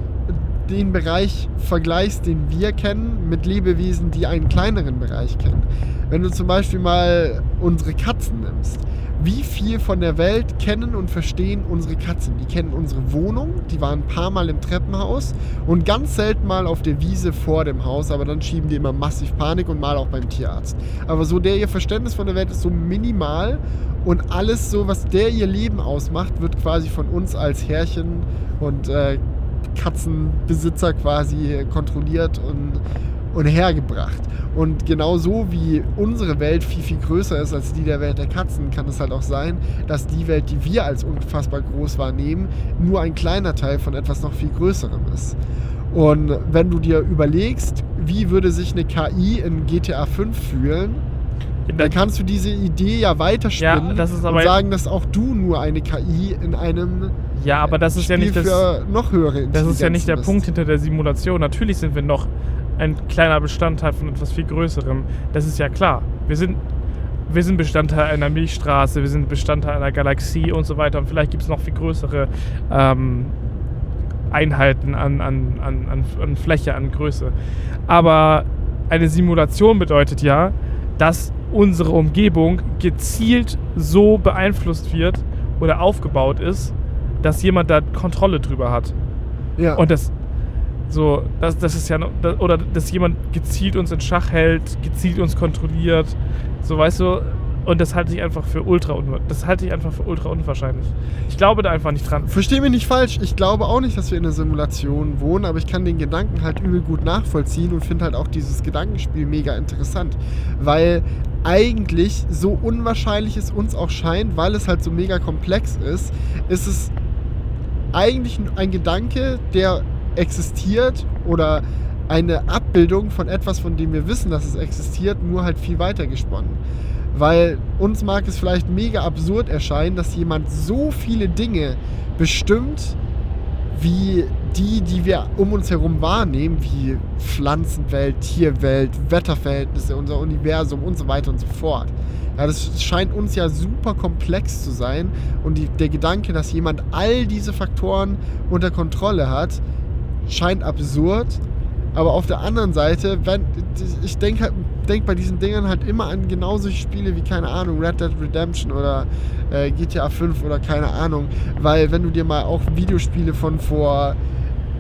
den Bereich vergleichst, den wir kennen, mit Lebewesen, die einen kleineren Bereich kennen. Wenn du zum Beispiel mal unsere Katzen nimmst. Wie viel von der Welt kennen und verstehen unsere Katzen? Die kennen unsere Wohnung, die waren ein paar Mal im Treppenhaus und ganz selten mal auf der Wiese vor dem Haus, aber dann schieben die immer massiv Panik und mal auch beim Tierarzt. Aber so der ihr Verständnis von der Welt ist so minimal und alles so, was der ihr Leben ausmacht, wird quasi von uns als Herrchen und äh, Katzenbesitzer quasi kontrolliert und, und hergebracht. Und genau so wie unsere Welt viel, viel größer ist als die der Welt der Katzen, kann es halt auch sein, dass die Welt, die wir als unfassbar groß wahrnehmen, nur ein kleiner Teil von etwas noch viel Größerem ist. Und wenn du dir überlegst, wie würde sich eine KI in GTA 5 fühlen, dann kannst du diese Idee ja weiterspinnen Ja, und sagen, dass auch du nur eine KI in einem Ja, aber das ist Spiel ja nicht das. für noch höhere Das ist ja nicht der Intelligenzen Punkt bist. hinter der Simulation. Natürlich sind wir noch ein kleiner Bestandteil von etwas viel Größerem. Das ist ja klar. Wir sind, wir sind Bestandteil einer Milchstraße, wir sind Bestandteil einer Galaxie und so weiter. Und vielleicht gibt es noch viel größere ähm, Einheiten an, an, an, an, an Fläche, an Größe. Aber eine Simulation bedeutet ja, dass unsere Umgebung gezielt so beeinflusst wird oder aufgebaut ist, dass jemand da Kontrolle drüber hat. Ja. Und das so, das, das ist ja das, oder dass jemand gezielt uns in Schach hält, gezielt uns kontrolliert, so weißt du, und das halte ich einfach für ultra das halte ich einfach für ultra unwahrscheinlich. Ich glaube da einfach nicht dran. Versteh mich nicht falsch, ich glaube auch nicht, dass wir in einer Simulation wohnen, aber ich kann den Gedanken halt übel gut nachvollziehen und finde halt auch dieses Gedankenspiel mega interessant, weil eigentlich so unwahrscheinlich es uns auch scheint, weil es halt so mega komplex ist, ist es eigentlich ein Gedanke, der existiert oder eine Abbildung von etwas, von dem wir wissen, dass es existiert, nur halt viel weiter gesponnen. Weil uns mag es vielleicht mega absurd erscheinen, dass jemand so viele Dinge bestimmt, wie die, die wir um uns herum wahrnehmen, wie Pflanzenwelt, Tierwelt, Wetterverhältnisse, unser Universum und so weiter und so fort. Ja, das scheint uns ja super komplex zu sein und die, der Gedanke, dass jemand all diese Faktoren unter Kontrolle hat, scheint absurd. Aber auf der anderen Seite, wenn, ich denke halt, denk bei diesen Dingern halt immer an genau solche Spiele wie, keine Ahnung, Red Dead Redemption oder äh, GTA 5 oder keine Ahnung. Weil wenn du dir mal auch Videospiele von vor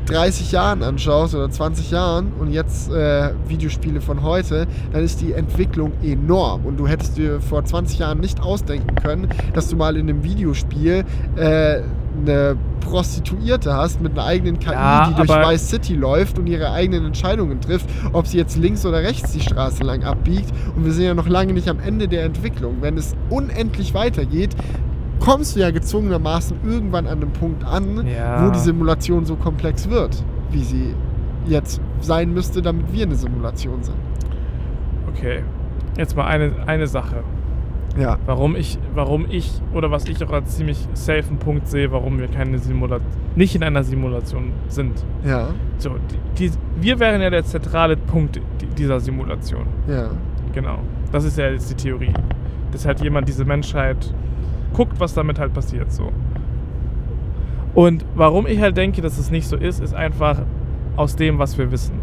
30 Jahren anschaust oder 20 Jahren und jetzt äh, Videospiele von heute, dann ist die Entwicklung enorm. Und du hättest dir vor 20 Jahren nicht ausdenken können, dass du mal in einem Videospiel äh, eine Prostituierte hast mit einer eigenen KI, Ja, die durch Vice City läuft und ihre eigenen Entscheidungen trifft, ob sie jetzt links oder rechts die Straße lang abbiegt. Und wir sind ja noch lange nicht am Ende der Entwicklung. Wenn es unendlich weitergeht, kommst du ja gezwungenermaßen irgendwann an einem Punkt an, Ja. wo die Simulation so komplex wird, wie sie jetzt sein müsste, damit wir eine Simulation sind. Okay. Jetzt mal eine, eine Sache. Ja. Warum ich, warum ich, oder was ich auch als ziemlich safen Punkt sehe, warum wir keine Simulation, nicht in einer Simulation sind. Ja. So, die, die, wir wären ja der zentrale Punkt di- dieser Simulation. Ja. Genau. Das ist ja jetzt die Theorie. Dass halt jemand diese Menschheit guckt, was damit halt passiert. So. Und warum ich halt denke, dass es nicht so ist, ist einfach aus dem, was wir wissen.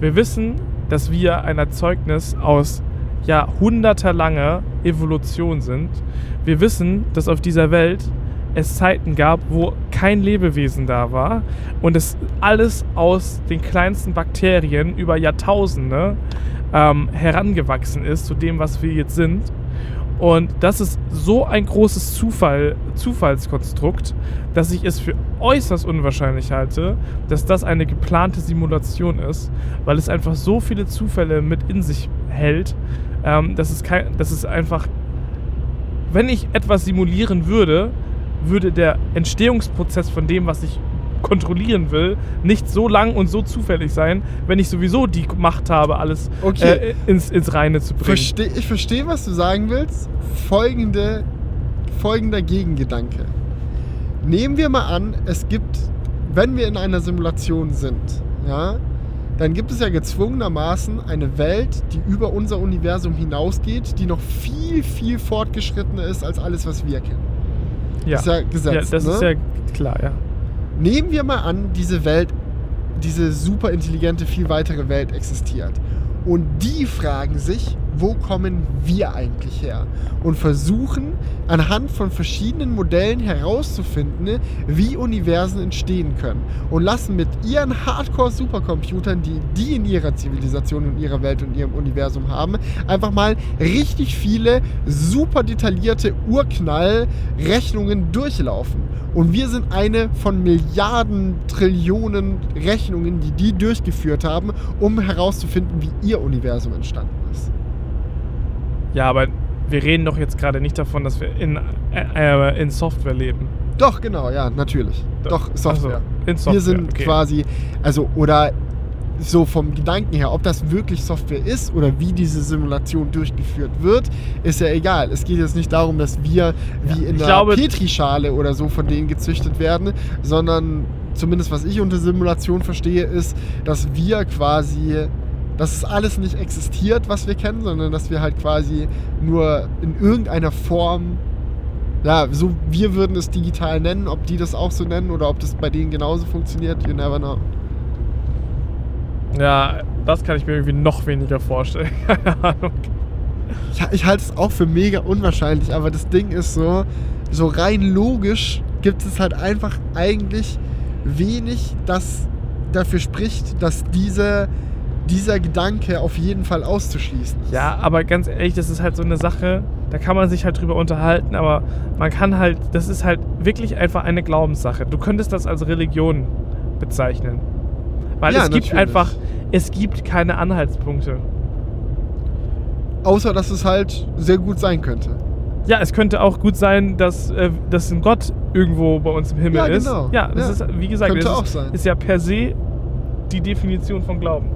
Wir wissen, dass wir ein Erzeugnis aus jahrhundertelanger Evolution sind. Wir wissen, dass auf dieser Welt es Zeiten gab, wo kein Lebewesen da war und es alles aus den kleinsten Bakterien über Jahrtausende ähm, herangewachsen ist zu dem, was wir jetzt sind. Und das ist so ein großes Zufall, Zufallskonstrukt, dass ich es für äußerst unwahrscheinlich halte, dass das eine geplante Simulation ist, weil es einfach so viele Zufälle mit in sich hält, ähm, dass, es kein, dass es einfach, wenn ich etwas simulieren würde, würde der Entstehungsprozess von dem, was ich kontrollieren will, nicht so lang und so zufällig sein, wenn ich sowieso die Macht habe, alles Okay. äh, ins, ins Reine zu bringen. Versteh, ich verstehe, was du sagen willst. Folgende, folgender Gegengedanke. Nehmen wir mal an, es gibt, wenn wir in einer Simulation sind, ja, dann gibt es ja gezwungenermaßen eine Welt, die über unser Universum hinausgeht, die noch viel, viel fortgeschrittener ist als alles, was wir kennen. ja. Ist ja gesetzt, ja, das ne? ist ja klar, ja. Nehmen wir mal an, diese Welt, diese super intelligente, viel weitere Welt existiert. Und die fragen sich, wo kommen wir eigentlich her? Und versuchen anhand von verschiedenen Modellen herauszufinden, wie Universen entstehen können. Und lassen mit ihren Hardcore-Supercomputern, die die in ihrer Zivilisation, in ihrer Welt und ihrem Universum haben, einfach mal richtig viele super detaillierte Urknall-Rechnungen durchlaufen. Und wir sind eine von Milliarden, Trillionen Rechnungen, die die durchgeführt haben, um herauszufinden, wie ihr Universum entstanden ist. Ja, aber wir reden doch jetzt gerade nicht davon, dass wir in, äh, äh, in Software leben. Doch, genau, ja, natürlich. Doch, Software. Also, in Software. Wir sind okay. quasi, also, oder so vom Gedanken her, ob das wirklich Software ist oder wie diese Simulation durchgeführt wird, ist ja egal. Es geht jetzt nicht darum, dass wir wie in ich einer glaube- Petrischale oder so von denen gezüchtet werden, sondern zumindest was ich unter Simulation verstehe, ist, dass wir quasi, dass es alles nicht existiert, was wir kennen, sondern dass wir halt quasi nur in irgendeiner Form ja, so wir würden es digital nennen, ob die das auch so nennen oder ob das bei denen genauso funktioniert, you never know. Ja, das kann ich mir irgendwie noch weniger vorstellen. *laughs* Keine Ahnung. Ich, ich halte es auch für mega unwahrscheinlich, aber das Ding ist so, so rein logisch gibt es halt einfach eigentlich wenig, das dafür spricht, dass diese, dieser Gedanke auf jeden Fall auszuschließen ist. Ja, aber ganz ehrlich, das ist halt so eine Sache, da kann man sich halt drüber unterhalten, aber man kann halt, das ist halt wirklich einfach eine Glaubenssache. Du könntest das als Religion bezeichnen. Weil Ja, es gibt natürlich. einfach, es gibt keine Anhaltspunkte. Außer, dass es halt sehr gut sein könnte. Ja, es könnte auch gut sein, dass, äh, dass ein Gott irgendwo bei uns im Himmel Ja, ist. genau. Ja, das Ja. ist, wie gesagt, Könnte das auch ist, sein. ist ja per se die Definition von Glauben.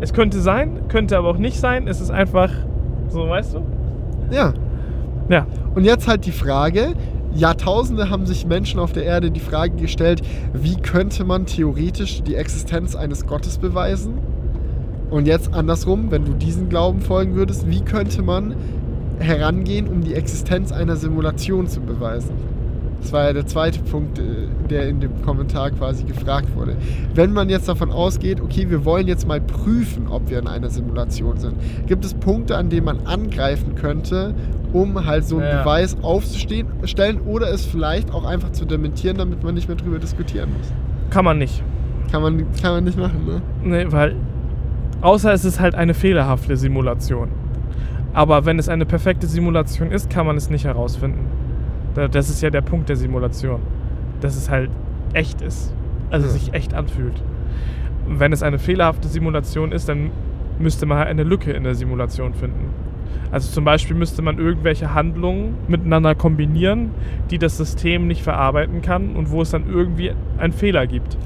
Es könnte sein, könnte aber auch nicht sein. Es ist einfach so, weißt du? Ja. Ja. Und jetzt halt die Frage, Jahrtausende haben sich Menschen auf der Erde die Frage gestellt, wie könnte man theoretisch die Existenz eines Gottes beweisen? Und jetzt andersrum, wenn du diesen Glauben folgen würdest, wie könnte man herangehen, um die Existenz einer Simulation zu beweisen? Das war ja der zweite Punkt, äh, der in dem Kommentar quasi gefragt wurde. Wenn man jetzt davon ausgeht, okay, wir wollen jetzt mal prüfen, ob wir in einer Simulation sind, gibt es Punkte, an denen man angreifen könnte, um halt so einen Ja. Beweis aufzustellen oder es vielleicht auch einfach zu dementieren, damit man nicht mehr drüber diskutieren muss. Kann man nicht. Kann man, kann man nicht machen, ne? Nee, weil. Außer es ist halt eine fehlerhafte Simulation. Aber wenn es eine perfekte Simulation ist, kann man es nicht herausfinden. Da- Das ist ja der Punkt der Simulation. Dass es halt echt ist. Also Ja. sich echt anfühlt. Und wenn es eine fehlerhafte Simulation ist, dann müsste man halt eine Lücke in der Simulation finden. Also zum Beispiel müsste man irgendwelche Handlungen miteinander kombinieren, die das System nicht verarbeiten kann und wo es dann irgendwie einen Fehler gibt.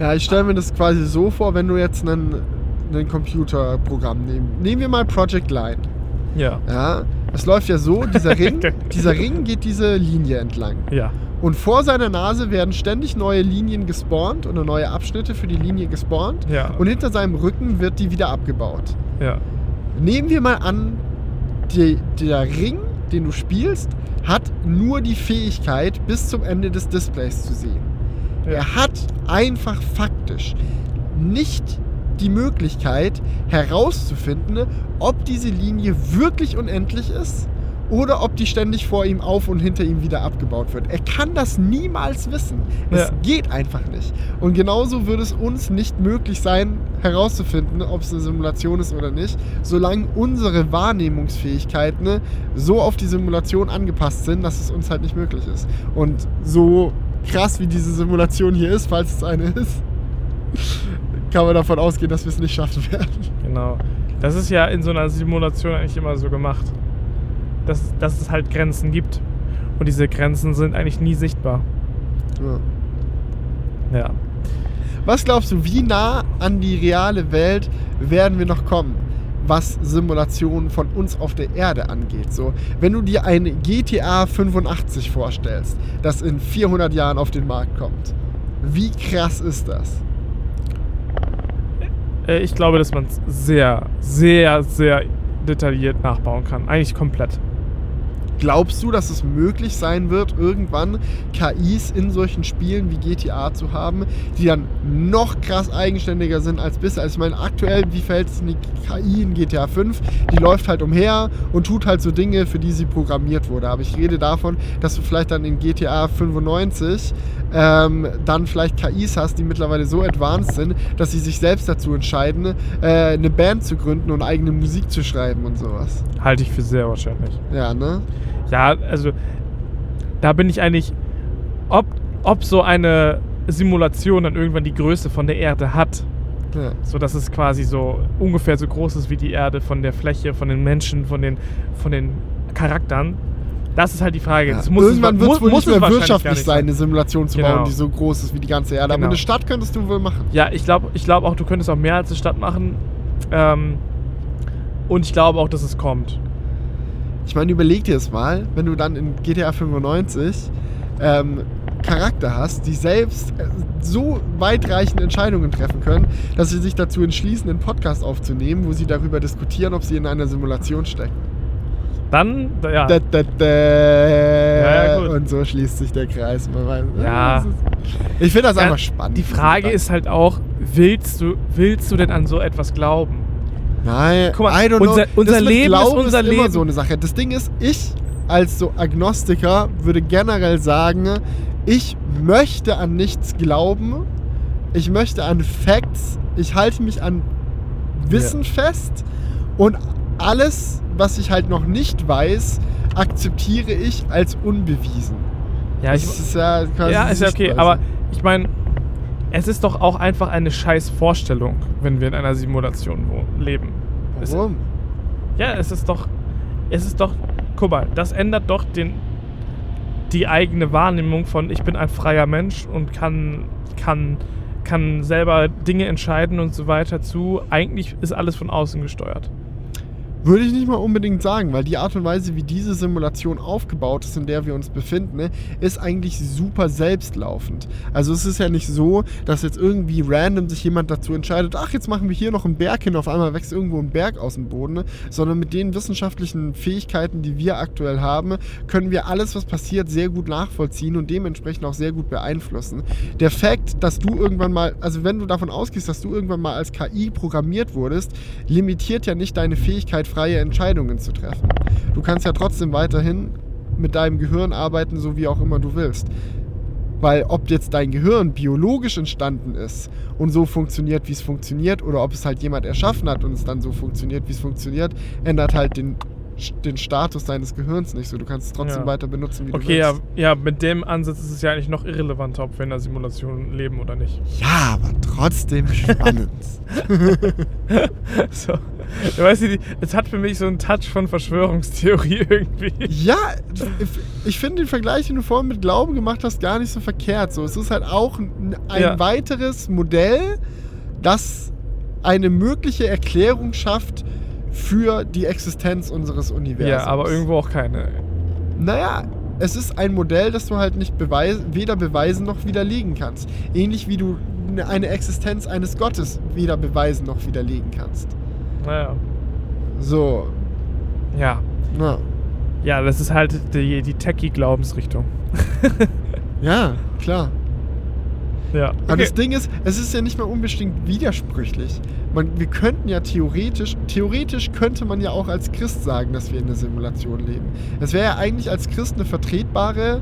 Ja, ich stelle mir das quasi so vor, wenn du jetzt einen, ein Computerprogramm nehmen. Nehmen wir mal Project Line. Ja. Ja, es läuft ja so, dieser *laughs* Ring, dieser Ring geht diese Linie entlang. Ja. Und vor seiner Nase werden ständig neue Linien gespawnt oder neue Abschnitte für die Linie gespawnt. Ja. Und hinter seinem Rücken wird die wieder abgebaut. Ja. Nehmen wir mal an, die, der Ring, den du spielst, hat nur die Fähigkeit, bis zum Ende des Displays zu sehen. Ja. Er hat einfach faktisch nicht die Möglichkeit herauszufinden, ob diese Linie wirklich unendlich ist oder ob die ständig vor ihm auf und hinter ihm wieder abgebaut wird. Er kann das niemals wissen. Es Ja. geht einfach nicht. Und genauso würde es uns nicht möglich sein, herauszufinden, ob es eine Simulation ist oder nicht, solange unsere Wahrnehmungsfähigkeiten ne, so auf die Simulation angepasst sind, dass es uns halt nicht möglich ist. Und so krass wie diese Simulation hier ist, falls es eine *laughs* ist, kann man davon ausgehen, dass wir es nicht schaffen werden. Genau. Das ist ja in so einer Simulation eigentlich immer so gemacht. Dass, dass es halt Grenzen gibt. Und diese Grenzen sind eigentlich nie sichtbar. Ja. Ja. Was glaubst du, wie nah an die reale Welt werden wir noch kommen, was Simulationen von uns auf der Erde angeht? So, wenn du dir ein GTA 85 vorstellst, das in 400 Jahren auf den Markt kommt, wie krass ist das? Äh, Ich glaube, dass man es sehr, sehr, sehr detailliert nachbauen kann. Eigentlich komplett. Glaubst du, dass es möglich sein wird, irgendwann KIs in solchen Spielen wie GTA zu haben, die dann noch krass eigenständiger sind als bisher? Also ich meine, aktuell, wie verhält sich eine KI in GTA 5? Die läuft halt umher und tut halt so Dinge, für die sie programmiert wurde. Aber ich rede davon, dass du vielleicht dann in GTA 95 ähm, dann vielleicht KIs hast, die mittlerweile so advanced sind, dass sie sich selbst dazu entscheiden, äh, eine Band zu gründen und eigene Musik zu schreiben und sowas. Halte ich für sehr wahrscheinlich. Ja, ne? Ja, also da bin ich eigentlich, ob, ob so eine Simulation dann irgendwann die Größe von der Erde hat, Ja. so dass es quasi so ungefähr so groß ist wie die Erde von der Fläche, von den Menschen, von den, von den Charakteren. Das ist halt die Frage. Ja. Irgendwann es, wird es wohl muss nicht mehr wirtschaftlich nicht sein, eine Simulation zu Genau. bauen, die so groß ist wie die ganze Erde. Aber Genau. eine Stadt könntest du wohl machen. Ja, ich glaube ich glaub auch, du könntest auch mehr als eine Stadt machen. Ähm, und ich glaube auch, dass es kommt. Ich meine, überleg dir es mal, wenn du dann in GTA 95 ähm, Charakter hast, die selbst äh, so weitreichende Entscheidungen treffen können, dass sie sich dazu entschließen, einen Podcast aufzunehmen, wo sie darüber diskutieren, ob sie in einer Simulation stecken. Dann, da- ja. Da, da, da. ja, gut. Und so schließt sich der Kreis. Weiß, Ja. das ist- Ich finde das Ja, einfach spannend. Die Frage ist halt auch, willst du, willst du denn an so etwas glauben? Nein, Guck mal, I don't unser- know. unser Leben ist Glauben unser immer Leben. so eine Sache. Das Ding ist, ich als so Agnostiker würde generell sagen, ich möchte an nichts glauben. Ich möchte an Facts. Ich halte mich an Wissen fest. Und alles, was ich halt noch nicht weiß, akzeptiere ich als unbewiesen. Ja, ich, das ist ja quasi ja ist ja okay, aber ich meine, es ist doch auch einfach eine scheiß Vorstellung, wenn wir in einer Simulation leben. Es- Warum? Ja, es ist doch, es ist doch, guck mal, das ändert doch den, die eigene Wahrnehmung von, ich bin ein freier Mensch und kann, kann, kann selber Dinge entscheiden und so weiter zu. Eigentlich ist alles von außen gesteuert. Würde ich nicht mal unbedingt sagen, weil die Art und Weise, wie diese Simulation aufgebaut ist, in der wir uns befinden, ne, ist eigentlich super selbstlaufend. Also es ist ja nicht so, dass jetzt irgendwie random sich jemand dazu entscheidet, ach, jetzt machen wir hier noch einen Berg hin, auf einmal wächst irgendwo ein Berg aus dem Boden, ne, sondern mit den wissenschaftlichen Fähigkeiten, die wir aktuell haben, können wir alles, was passiert, sehr gut nachvollziehen und dementsprechend auch sehr gut beeinflussen. Der Fakt, dass du irgendwann mal, also wenn du davon ausgehst, dass du irgendwann mal als KI programmiert wurdest, limitiert ja nicht deine Fähigkeit, freie Entscheidungen zu treffen. Du kannst ja trotzdem weiterhin mit deinem Gehirn arbeiten, so wie auch immer du willst. Weil ob jetzt dein Gehirn biologisch entstanden ist und so funktioniert, wie es funktioniert, oder ob es halt jemand erschaffen hat und es dann so funktioniert, wie es funktioniert, ändert halt den, den Status deines Gehirns nicht so. Du kannst es trotzdem Ja. weiter benutzen, wie du Okay, ja, willst. ja, mit dem Ansatz ist es ja eigentlich noch irrelevanter, ob wir in einer Simulation leben oder nicht. Ja, aber trotzdem spannend. *laughs* So. Du weißt, es hat für mich so einen Touch von Verschwörungstheorie *laughs* irgendwie. Ja, ich finde den Vergleich, den du vorhin mit Glauben gemacht hast, gar nicht so verkehrt. So, es ist halt auch ein, ein Ja. weiteres Modell, das eine mögliche Erklärung schafft für die Existenz unseres Universums. Ja, aber irgendwo auch keine. Naja, es ist ein Modell, das du halt nicht beweis weder beweisen noch widerlegen kannst. Ähnlich wie du ne- eine Existenz eines Gottes weder beweisen noch widerlegen kannst. Naja. So, Ja. na. Ja, das ist halt die, die Techie-Glaubensrichtung. *laughs* Ja, klar. Ja. Aber Okay. das Ding ist, es ist ja nicht mal unbedingt widersprüchlich. Man, wir könnten ja theoretisch, theoretisch könnte man ja auch als Christ sagen, dass wir in einer Simulation leben. Es wäre ja eigentlich als Christ eine vertretbare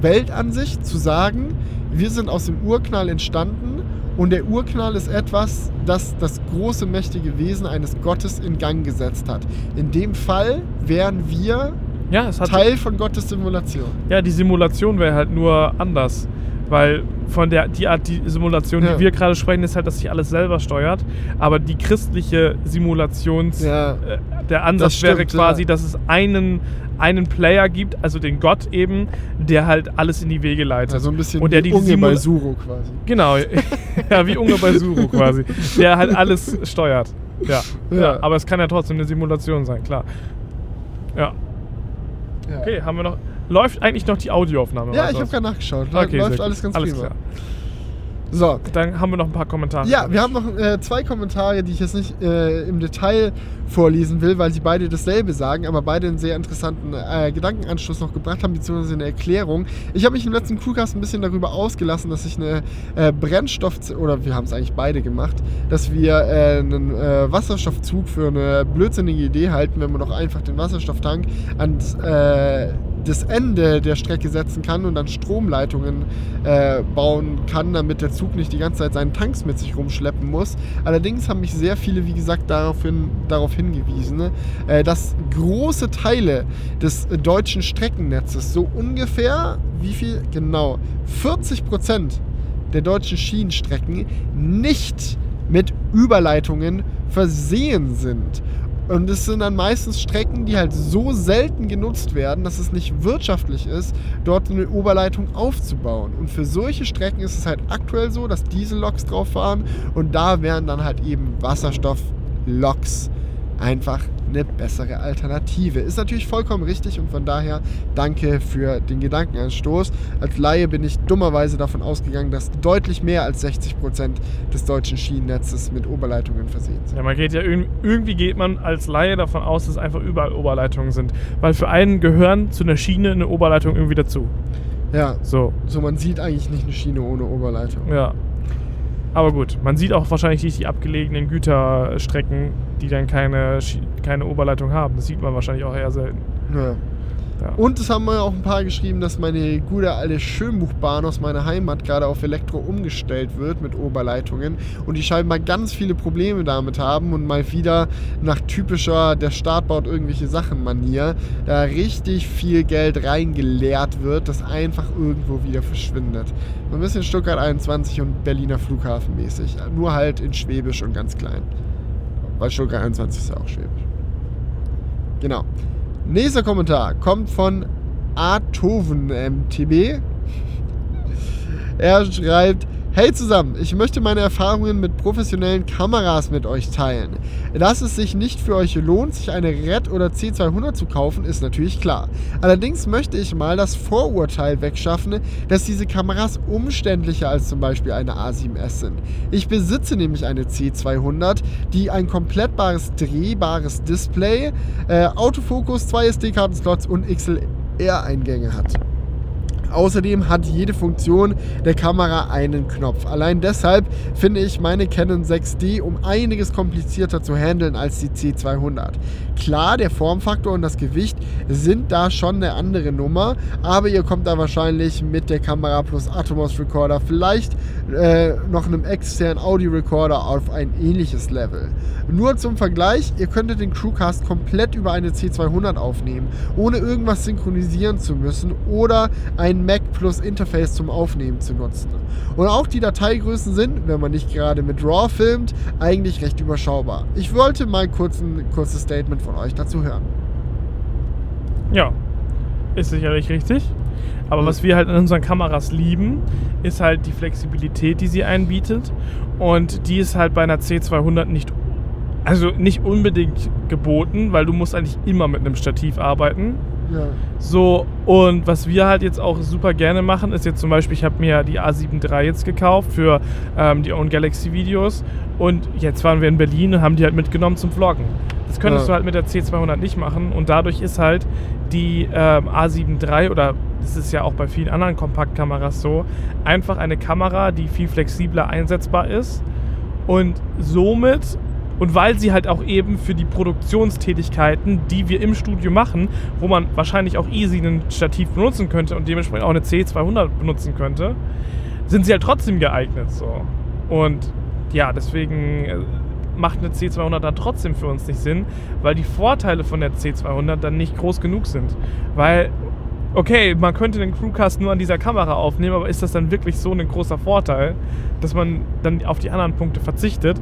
Weltansicht zu sagen, wir sind aus dem Urknall entstanden und der Urknall ist etwas, das das große, mächtige Wesen eines Gottes in Gang gesetzt hat. In dem Fall wären wir ja, Teil von Gottes Simulation. Ja, die Simulation wäre halt nur anders. Weil von der die Art die Simulation, Ja. die wir gerade sprechen, ist halt, dass sich alles selber steuert. Aber die christliche Simulations Ja. äh, der Ansatz Das wäre stimmt, quasi, ja. dass es einen, einen Player gibt, also den Gott eben, der halt alles in die Wege leitet. Also ein bisschen Und der wie die Unge bei Simula- Suro quasi. Genau, *laughs* ja, wie Unge bei Suru *laughs* quasi. Der halt alles steuert. Ja. ja. Aber es kann ja trotzdem eine Simulation sein, klar. Ja. Okay, haben wir noch. Läuft eigentlich noch die Audioaufnahme? Ja, ich habe gerade nachgeschaut. Okay, Läuft alles ganz Alles prima. klar. So. Dann haben wir noch ein paar Kommentare. Ja, wir haben noch äh, zwei Kommentare, die ich jetzt nicht äh, im Detail vorlesen will, weil sie beide dasselbe sagen, aber beide einen sehr interessanten äh, Gedankenanschluss noch gebracht haben, beziehungsweise eine Erklärung. Ich habe mich im letzten Crewcast ein bisschen darüber ausgelassen, dass ich eine äh, Brennstoff... oder wir haben es eigentlich beide gemacht, dass wir äh, einen äh, Wasserstoffzug für eine blödsinnige Idee halten, wenn man doch einfach den Wasserstofftank ans das Ende der Strecke setzen kann und dann Stromleitungen bauen kann, damit der Zug nicht die ganze Zeit seinen Tanks mit sich rumschleppen muss. Allerdings haben mich sehr viele, wie gesagt, daraufhin, darauf hingewiesen, äh, dass große Teile des deutschen Streckennetzes, so ungefähr, wie viel? Genau, 40 Prozent der deutschen Schienenstrecken nicht mit Überleitungen versehen sind. Und es sind dann meistens Strecken, die halt so selten genutzt werden, dass es nicht wirtschaftlich ist, dort eine Oberleitung aufzubauen. Und für solche Strecken ist es halt aktuell so, dass Dieselloks drauf fahren und da wären dann halt eben Wasserstoffloks einfach eine bessere Alternative. Ist natürlich vollkommen richtig und von daher danke für den Gedankenanstoß. Als Laie bin ich dummerweise davon ausgegangen, dass deutlich mehr als 60 Prozent des deutschen Schienennetzes mit Oberleitungen versehen sind. Ja, man geht ja irg- irgendwie geht man als Laie davon aus, dass einfach überall Oberleitungen sind. Weil für einen gehören zu einer Schiene eine Oberleitung irgendwie dazu. Ja, So, so man sieht eigentlich nicht eine Schiene ohne Oberleitung. ja. Aber gut, man sieht auch wahrscheinlich nicht die abgelegenen Güterstrecken, die dann keine, keine Oberleitung haben. Das sieht man wahrscheinlich auch eher selten. Ja. Und es haben mir auch ein paar geschrieben, dass meine gute alte Schönbuchbahn aus meiner Heimat gerade auf Elektro umgestellt wird mit Oberleitungen und die scheinbar ganz viele Probleme damit haben und mal wieder nach typischer der Staat baut irgendwelche Sachen Manier da richtig viel Geld reingeleert wird, das einfach irgendwo wieder verschwindet. So ein bisschen Stuttgart 21 und Berliner Flughafen mäßig, nur halt in Schwäbisch und ganz klein. Weil Stuttgart 21 ist ja auch Schwäbisch. Genau. Nächster Kommentar kommt von Atoven MTB. Er schreibt: Hey zusammen, ich möchte meine Erfahrungen mit professionellen Kameras mit euch teilen. Dass es sich nicht für euch lohnt, sich eine Red oder C200 zu kaufen, ist natürlich klar. Allerdings möchte ich mal das Vorurteil wegschaffen, dass diese Kameras umständlicher als zum Beispiel eine A7S sind. Ich besitze nämlich eine C200, die ein komplettbares drehbares Display, äh, Autofokus, zwei SD-Kartenslots und XLR-Eingänge hat. Außerdem hat jede Funktion der Kamera einen Knopf. Allein deshalb finde ich meine Canon 6D um einiges komplizierter zu handeln als die C200. Klar, der Formfaktor und das Gewicht sind da schon eine andere Nummer, aber ihr kommt da wahrscheinlich mit der Kamera plus Atomos Recorder vielleicht äh, noch einem externen Audio Recorder auf ein ähnliches Level. Nur zum Vergleich, ihr könntet den Crewcast komplett über eine C200 aufnehmen, ohne irgendwas synchronisieren zu müssen oder ein Mac Plus Interface zum Aufnehmen zu nutzen. Und auch die Dateigrößen sind, wenn man nicht gerade mit RAW filmt, eigentlich recht überschaubar. Ich wollte mal kurz ein kurzes Statement von euch dazu hören. Ja, ist sicherlich richtig. Aber Mhm. was wir halt an unseren Kameras lieben, ist halt die Flexibilität, die sie einbietet. Und die ist halt bei einer C200 nicht, also nicht unbedingt geboten, weil du musst eigentlich immer mit einem Stativ arbeiten. Ja. So, und was wir halt jetzt auch super gerne machen, ist jetzt zum Beispiel, ich habe mir die A7 III jetzt gekauft für ähm, die Own Galaxy Videos und jetzt waren wir in Berlin und haben die halt mitgenommen zum Vloggen. Das könntest Ja. du halt mit der C200 nicht machen und dadurch ist halt die ähm, A7 III oder das ist ja auch bei vielen anderen Kompaktkameras so, einfach eine Kamera, die viel flexibler einsetzbar ist und somit und weil sie halt auch eben für die Produktionstätigkeiten, die wir im Studio machen, wo man wahrscheinlich auch easy ein Stativ benutzen könnte und dementsprechend auch eine C200 benutzen könnte, sind sie halt trotzdem geeignet so. Und ja, deswegen äh, macht eine C200 dann trotzdem für uns nicht Sinn, weil die Vorteile von der C200 dann nicht groß genug sind. Weil, okay, man könnte den Crewcast nur an dieser Kamera aufnehmen, aber ist das dann wirklich so ein großer Vorteil, dass man dann auf die anderen Punkte verzichtet?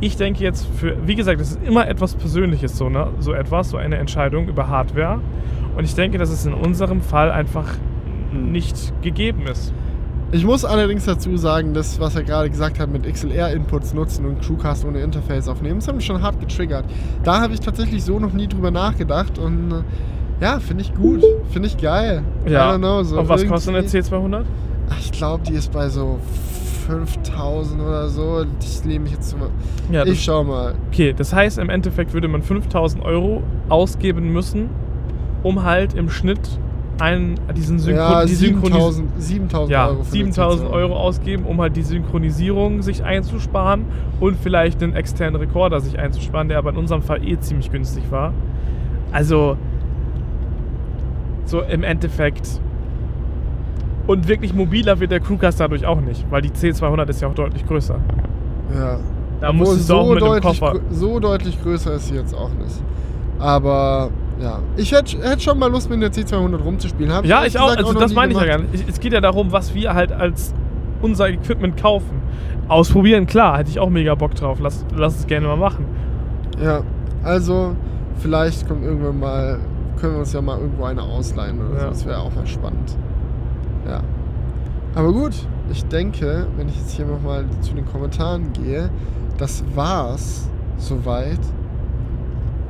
Ich denke jetzt für, wie gesagt, es ist immer etwas Persönliches, so, ne? so etwas, so eine Entscheidung über Hardware. Und ich denke, dass es in unserem Fall einfach nicht gegeben ist. Ich muss allerdings dazu sagen, das, was er gerade gesagt hat, mit XLR-Inputs nutzen und Crewcast ohne Interface aufnehmen, das hat mich schon hart getriggert. Da habe ich tatsächlich so noch nie drüber nachgedacht und äh, ja, finde ich gut. Finde ich geil. I don't know, so Und was kostet eine irgendwie- C200? Ach, Ich glaube, die ist bei so 5000 oder so. Ich lehne mich jetzt zu. Ja, ich schau mal. okay, das heißt, im Endeffekt würde man 5000 Euro ausgeben müssen, um halt im Schnitt einen, diesen Synchron Ja, die Synchronis 7000 7000 ja, Euro. für eine 7000 C200. Euro ausgeben, um halt die Synchronisierung sich einzusparen und vielleicht einen externen Rekorder sich einzusparen, der aber in unserem Fall eh ziemlich günstig war. Also, so im Endeffekt. Und wirklich mobiler wird der Crewcast dadurch auch nicht, weil die C200 ist ja auch deutlich größer. Ja. Da musstest du auch mit dem deutlich, Koffer. grö- so deutlich größer ist sie jetzt auch nicht. Aber ja, ich hätte hätt schon mal Lust, mit der C200 rumzuspielen. Hab Ja, ich auch. Also noch das meine ich ja gar nicht. Ich- Es geht ja darum, was wir halt als unser Equipment kaufen. Ausprobieren, klar, hätte ich auch mega Bock drauf. Lass, lass es gerne mal machen. Ja, also vielleicht kommt irgendwann mal, können wir uns ja mal irgendwo eine ausleihen oder so. Ja. Das wäre auch mal spannend. Ja. Aber gut, ich denke, wenn ich jetzt hier nochmal zu den Kommentaren gehe, das war's soweit.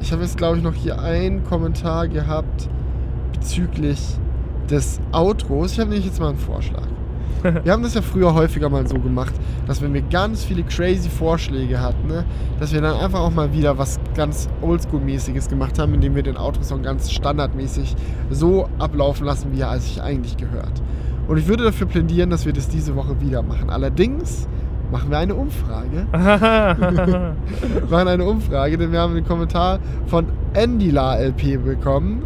Ich habe jetzt, glaube ich, noch hier einen Kommentar gehabt bezüglich des Outros. Ich habe nämlich jetzt mal einen Vorschlag. *laughs* Wir haben das ja früher häufiger mal so gemacht, dass wenn wir ganz viele crazy Vorschläge hatten, ne, dass wir dann einfach auch mal wieder was ganz Oldschool-mäßiges gemacht haben, indem wir den Outro-Song ganz standardmäßig so ablaufen lassen, wie er sich eigentlich gehört. Und ich würde dafür plädieren, dass wir das diese Woche wieder machen. Allerdings machen wir eine Umfrage. *laughs* Wir machen eine Umfrage, denn wir haben einen Kommentar von Endila LP bekommen,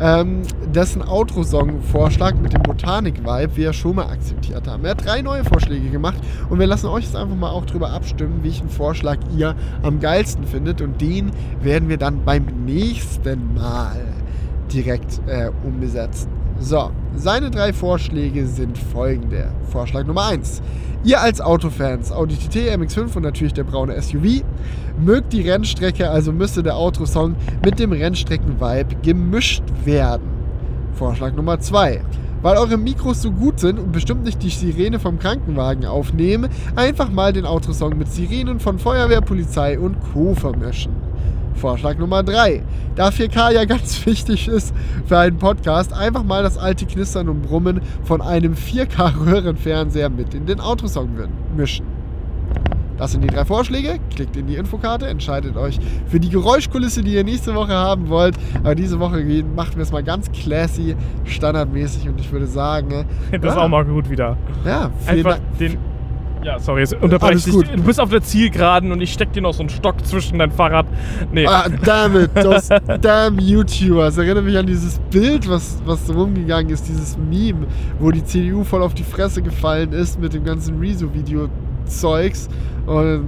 ähm, dessen Outro-Song-Vorschlag mit dem Botanik-Vibe wir schon mal akzeptiert haben. Er hat drei neue Vorschläge gemacht und wir lassen euch jetzt einfach mal auch drüber abstimmen, welchen Vorschlag ihr am geilsten findet und den werden wir dann beim nächsten Mal direkt äh, umsetzen. So, seine drei Vorschläge sind folgende. Vorschlag Nummer 1. Ihr als Autofans, Audi TT, MX5 und natürlich der braune SUV, mögt die Rennstrecke, also müsste der Outro-Song mit dem Rennstrecken-Vibe gemischt werden. Vorschlag Nummer 2. Weil eure Mikros so gut sind und bestimmt nicht die Sirene vom Krankenwagen aufnehmen, einfach mal den Outro-Song mit Sirenen von Feuerwehr, Polizei und Co. vermischen. Vorschlag Nummer 3. Da 4K ja ganz *laughs* wichtig ist für einen Podcast, einfach mal das alte Knistern und Brummen von einem 4K-Röhrenfernseher mit in den Outro-Song mischen. Das sind die drei Vorschläge. Klickt in die Infokarte, entscheidet euch für die Geräuschkulisse, die ihr nächste Woche haben wollt. Aber diese Woche machen wir es mal ganz classy, standardmäßig und ich würde sagen, Das ist ja, auch mal gut wieder. Ja, Einfach Dank. den. Ja, sorry, jetzt unterbreche Alles ich gut. Du bist auf der Zielgeraden und ich steck dir noch so einen Stock zwischen dein Fahrrad. Nee. Ah, damn it, those *laughs* damn YouTubers. Erinnere mich an dieses Bild, was, was rumgegangen ist, dieses Meme, wo die CDU voll auf die Fresse gefallen ist mit dem ganzen Rezo-Video-Zeugs. Und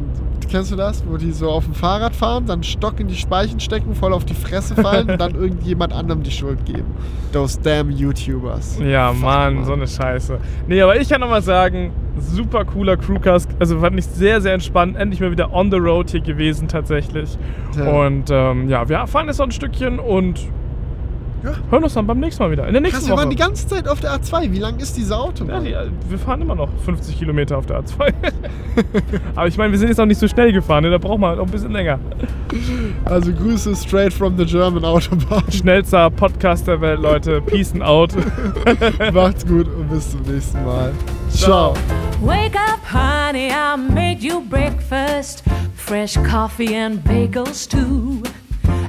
kennst du das? Wo die so auf dem Fahrrad fahren, dann Stock in die Speichen stecken, voll auf die Fresse fallen und dann *laughs* irgendjemand anderem die Schuld geben. Those damn YouTubers. Ja, Fuck, Mann, so eine Scheiße. Nee, aber ich kann noch mal sagen, super cooler Crewcast. Also fand ich sehr, sehr entspannt. Endlich mal wieder on the road hier gewesen tatsächlich. Ja. Und ähm, ja, wir fahren jetzt noch ein Stückchen und Ja. hören uns dann beim nächsten Mal wieder. In der nächsten Krass, wir Woche. waren die ganze Zeit auf der A2. Wie lang ist diese ja, Autobahn? die, wir fahren immer noch 50 Kilometer auf der A2. *laughs* aber ich meine, wir sind jetzt auch nicht so schnell gefahren. Ne? Da braucht man halt auch ein bisschen länger. Also Grüße straight from the German Autobahn. Schnellster Podcast der Welt, Leute. Peace and out. *laughs* Macht's gut und bis zum nächsten Mal. Ciao. Wake up, honey, I made you breakfast. Fresh coffee and bagels too.